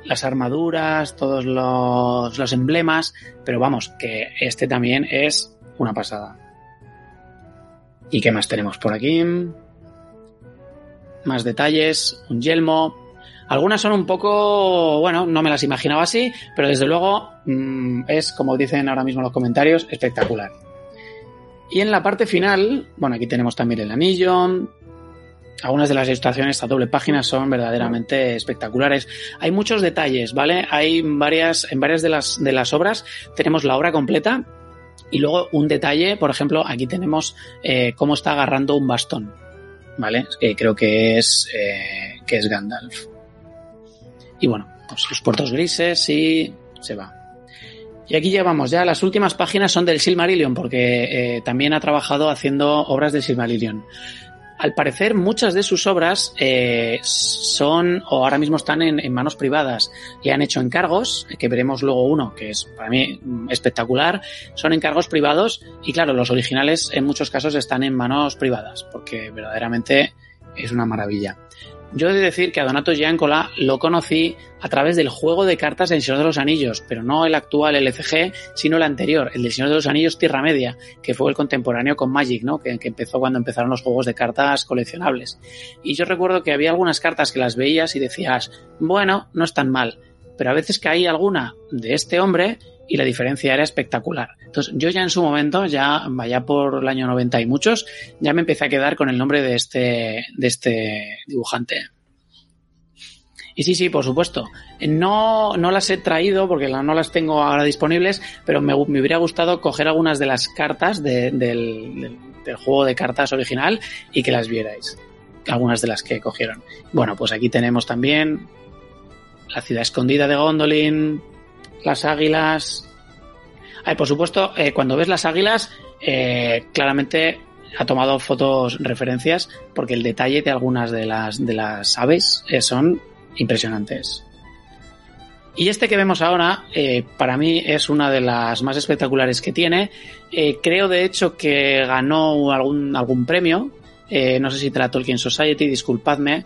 las armaduras, todos los, los emblemas, pero vamos, que este también es una pasada. ¿Y qué más tenemos por aquí? Más detalles, un yelmo. Algunas son un poco, bueno, no me las imaginaba así, pero desde luego mm, es, como dicen ahora mismo los comentarios, espectacular. Y en la parte final, bueno, aquí tenemos también el anillo. Algunas de las ilustraciones a doble página son verdaderamente espectaculares. Hay muchos detalles, ¿vale? Hay varias, en varias de las, de las obras tenemos la obra completa y luego un detalle, por ejemplo, aquí tenemos eh, cómo está agarrando un bastón, ¿vale? Que creo que es, eh, que es Gandalf. Y bueno, pues los puertos grises y se va. Y aquí ya vamos, ya las últimas páginas son del Silmarillion, porque eh, también ha trabajado haciendo obras del Silmarillion. Al parecer, muchas de sus obras eh, son o ahora mismo están en, manos privadas. Le han hecho encargos, que veremos luego uno, que es para mí mm, espectacular. Son encargos privados y claro, los originales en muchos casos están en manos privadas, porque verdaderamente es una maravilla. Yo he de decir que a Donato Giancola lo conocí a través del juego de cartas del Señor de los Anillos, pero no el actual LCG, sino el anterior, el del Señor de los Anillos Tierra Media, que fue el contemporáneo con Magic, ¿no? Que, empezó cuando empezaron los juegos de cartas coleccionables. Y yo recuerdo que había algunas cartas que las veías y decías, bueno, no es tan mal, pero a veces caía alguna de este hombre y la diferencia era espectacular. Entonces, yo ya en su momento, ya vaya por el año 90 y muchos, ya me empecé a quedar con el nombre de este, de este dibujante. Y sí, sí, por supuesto. No, no las he traído porque no las tengo ahora disponibles, pero me, hubiera gustado coger algunas de las cartas de, del, del, del juego de cartas original y que las vierais. Algunas de las que cogieron. Bueno, pues aquí tenemos también la ciudad escondida de Gondolin, las águilas. Ay, por supuesto, eh, cuando ves las águilas, eh, claramente ha tomado fotos referencias porque el detalle de algunas de las, de las aves eh, son impresionantes. Y este que vemos ahora, para mí es una de las más espectaculares que tiene. creo de hecho que ganó algún, algún premio. no sé si la Tolkien Society, disculpadme.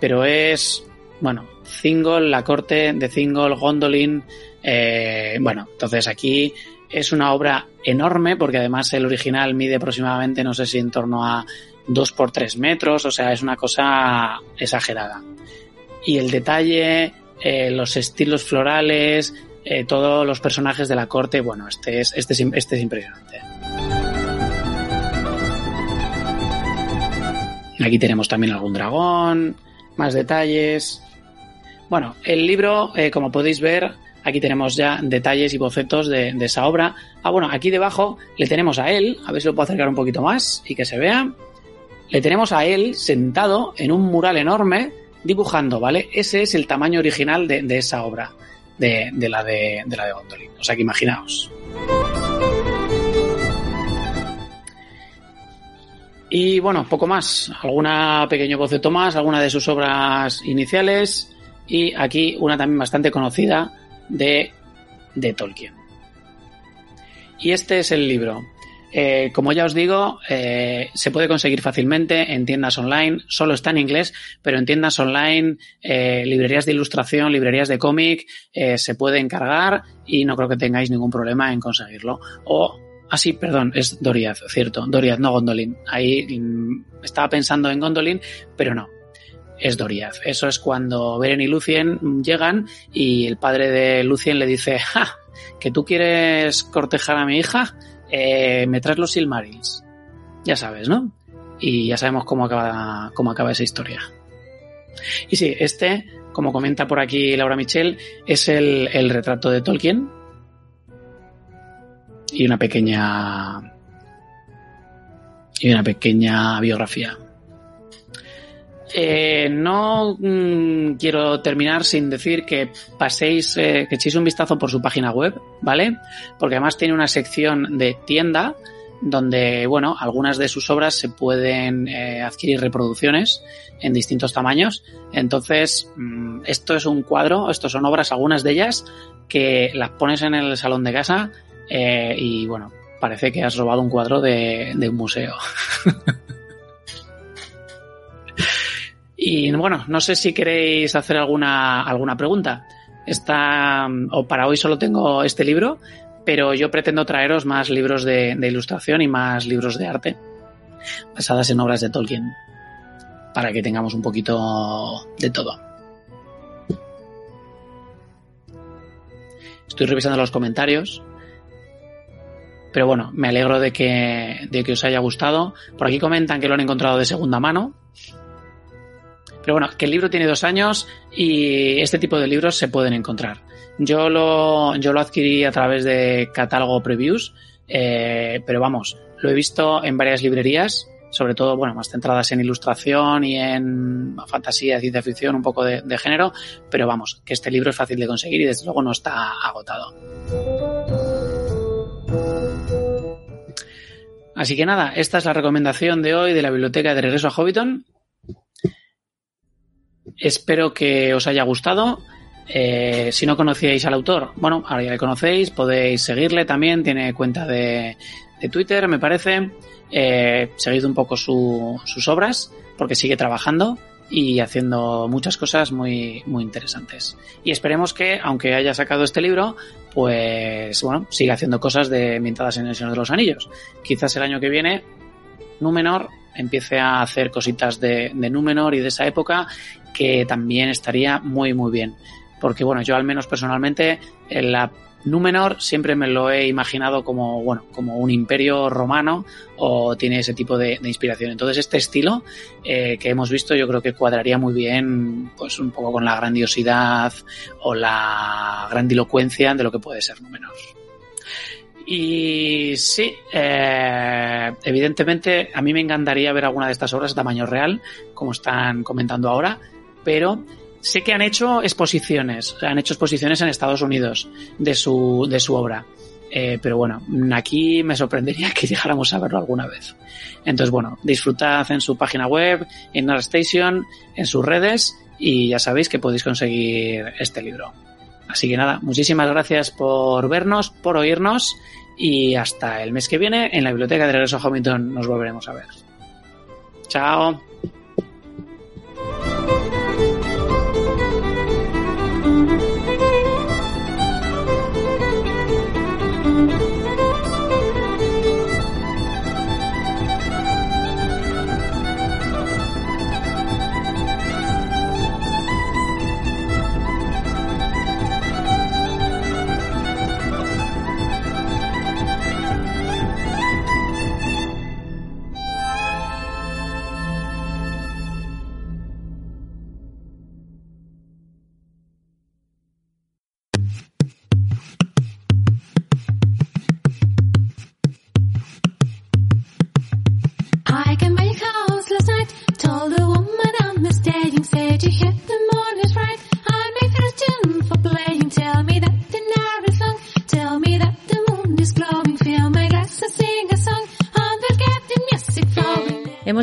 pero es, bueno, Thingol, la corte de Thingol, Gondolin. Eh, bueno, entonces aquí es una obra enorme porque además el original mide aproximadamente, no sé si en torno a 2 por 3 metros, o sea, es una cosa exagerada. Y el detalle, eh, los estilos florales, eh, todos los personajes de la corte, bueno, este es, este es, este es impresionante. Aquí tenemos también algún dragón, más detalles. Bueno, el libro, eh, como podéis ver, aquí tenemos ya detalles y bocetos de, esa obra. Ah, bueno, aquí debajo le tenemos a él, a ver si lo puedo acercar un poquito más y que se vea. Le tenemos a él sentado en un mural enorme dibujando, ¿vale? Ese es el tamaño original de, esa obra, de, la de, de la de Gondolin. O sea que imaginaos. Y bueno, poco más. Alguna pequeño boceto más, alguna de sus obras iniciales y aquí una también bastante conocida de, de Tolkien. Y este es el libro. Eh, como ya os digo, eh, se puede conseguir fácilmente en tiendas online, solo está en inglés, pero en tiendas online, eh, librerías de ilustración, librerías de cómic, se puede encargar y no creo que tengáis ningún problema en conseguirlo. O, ah sí, perdón, es Doriath, cierto, Doriath, no Gondolin. Ahí mmm, estaba pensando en Gondolin, pero no, es Doriath. Eso es cuando Beren y Lucien llegan y el padre de Lucien le dice, ¡ja! ¿Que tú quieres cortejar a mi hija? Eh, me traes los Silmarils. Ya sabes, ¿no? Y ya sabemos cómo acaba, cómo acaba esa historia. Y sí, este, como comenta por aquí Laura Michel, es el, el retrato de Tolkien. Y una pequeña. Y una pequeña biografía. Eh, no mmm, quiero terminar sin decir que paséis, eh, que echéis un vistazo por su página web, ¿vale? Porque además tiene una sección de tienda donde, bueno, algunas de sus obras se pueden eh, adquirir reproducciones en distintos tamaños. Entonces, mmm, esto es un cuadro, esto son obras, algunas de ellas, que las pones en el salón de casa eh, y, bueno, parece que has robado un cuadro de un museo. Y bueno, no sé si queréis hacer alguna, alguna pregunta. Está, o para hoy solo tengo este libro, pero yo pretendo traeros más libros de, de ilustración y más libros de arte basadas en obras de Tolkien, para que tengamos un poquito de todo. Estoy revisando los comentarios. Pero bueno, me alegro de que, de que os haya gustado. Por aquí comentan que lo han encontrado de segunda mano. Pero bueno, que el libro tiene dos años y este tipo de libros se pueden encontrar. Yo lo, yo lo adquirí a través de catálogo previews, eh, pero vamos, lo he visto en varias librerías, sobre todo, bueno, más centradas en ilustración y en fantasía, ciencia ficción, un poco de, de género, pero vamos, que este libro es fácil de conseguir y desde luego no está agotado. Así que nada, esta es la recomendación de hoy de la biblioteca de regreso a Hobbiton. Espero que os haya gustado. Eh, si no conocíais al autor, bueno, ahora ya le conocéis, podéis seguirle también, tiene cuenta de, de Twitter, me parece. Eh, seguid un poco su, sus obras, porque sigue trabajando y haciendo muchas cosas muy, muy interesantes. Y esperemos que, aunque haya sacado este libro, pues bueno, siga haciendo cosas de ambientadas en el Señor de los Anillos. Quizás el año que viene, Númenor empiece a hacer cositas de, de Númenor y de esa época que también estaría muy muy bien. Porque bueno, yo al menos personalmente en la Númenor siempre me lo he imaginado como, bueno, como un imperio romano o tiene ese tipo de, inspiración. Entonces este estilo eh, que hemos visto yo creo que cuadraría muy bien pues un poco con la grandiosidad o la grandilocuencia de lo que puede ser Númenor. Y sí, eh, evidentemente a mí me encantaría ver alguna de estas obras a tamaño real, como están comentando ahora, pero sé que han hecho exposiciones, han hecho exposiciones en Estados Unidos de su, de su obra. Eh, pero bueno, aquí me sorprendería que llegáramos a verlo alguna vez. Entonces, bueno, disfrutad en su página web, en Station, en sus redes y ya sabéis que podéis conseguir este libro. Así que nada, muchísimas gracias por vernos, por oírnos y hasta el mes que viene en la biblioteca de Regreso a Hamilton nos volveremos a ver. Chao.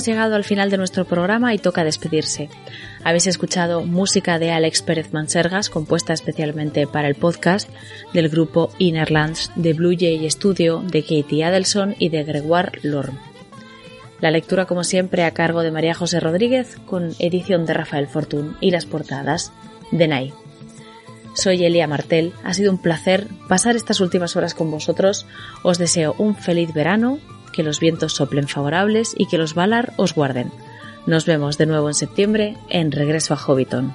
Hemos llegado al final de nuestro programa y toca despedirse. Habéis escuchado música de Alex Pérez Mansergas, compuesta especialmente para el podcast del grupo Innerlands, de Blue Jay Studio, de Katie Adelson y de Gregoire Lorme. La lectura, como siempre, a cargo de María José Rodríguez, con edición de Rafael Fortún y las portadas de Nay. Soy Elia Martel, ha sido un placer pasar estas últimas horas con vosotros. Os deseo un feliz verano, que los vientos soplen favorables y que los Valar os guarden. Nos vemos de nuevo en septiembre en Regreso a Hobbiton.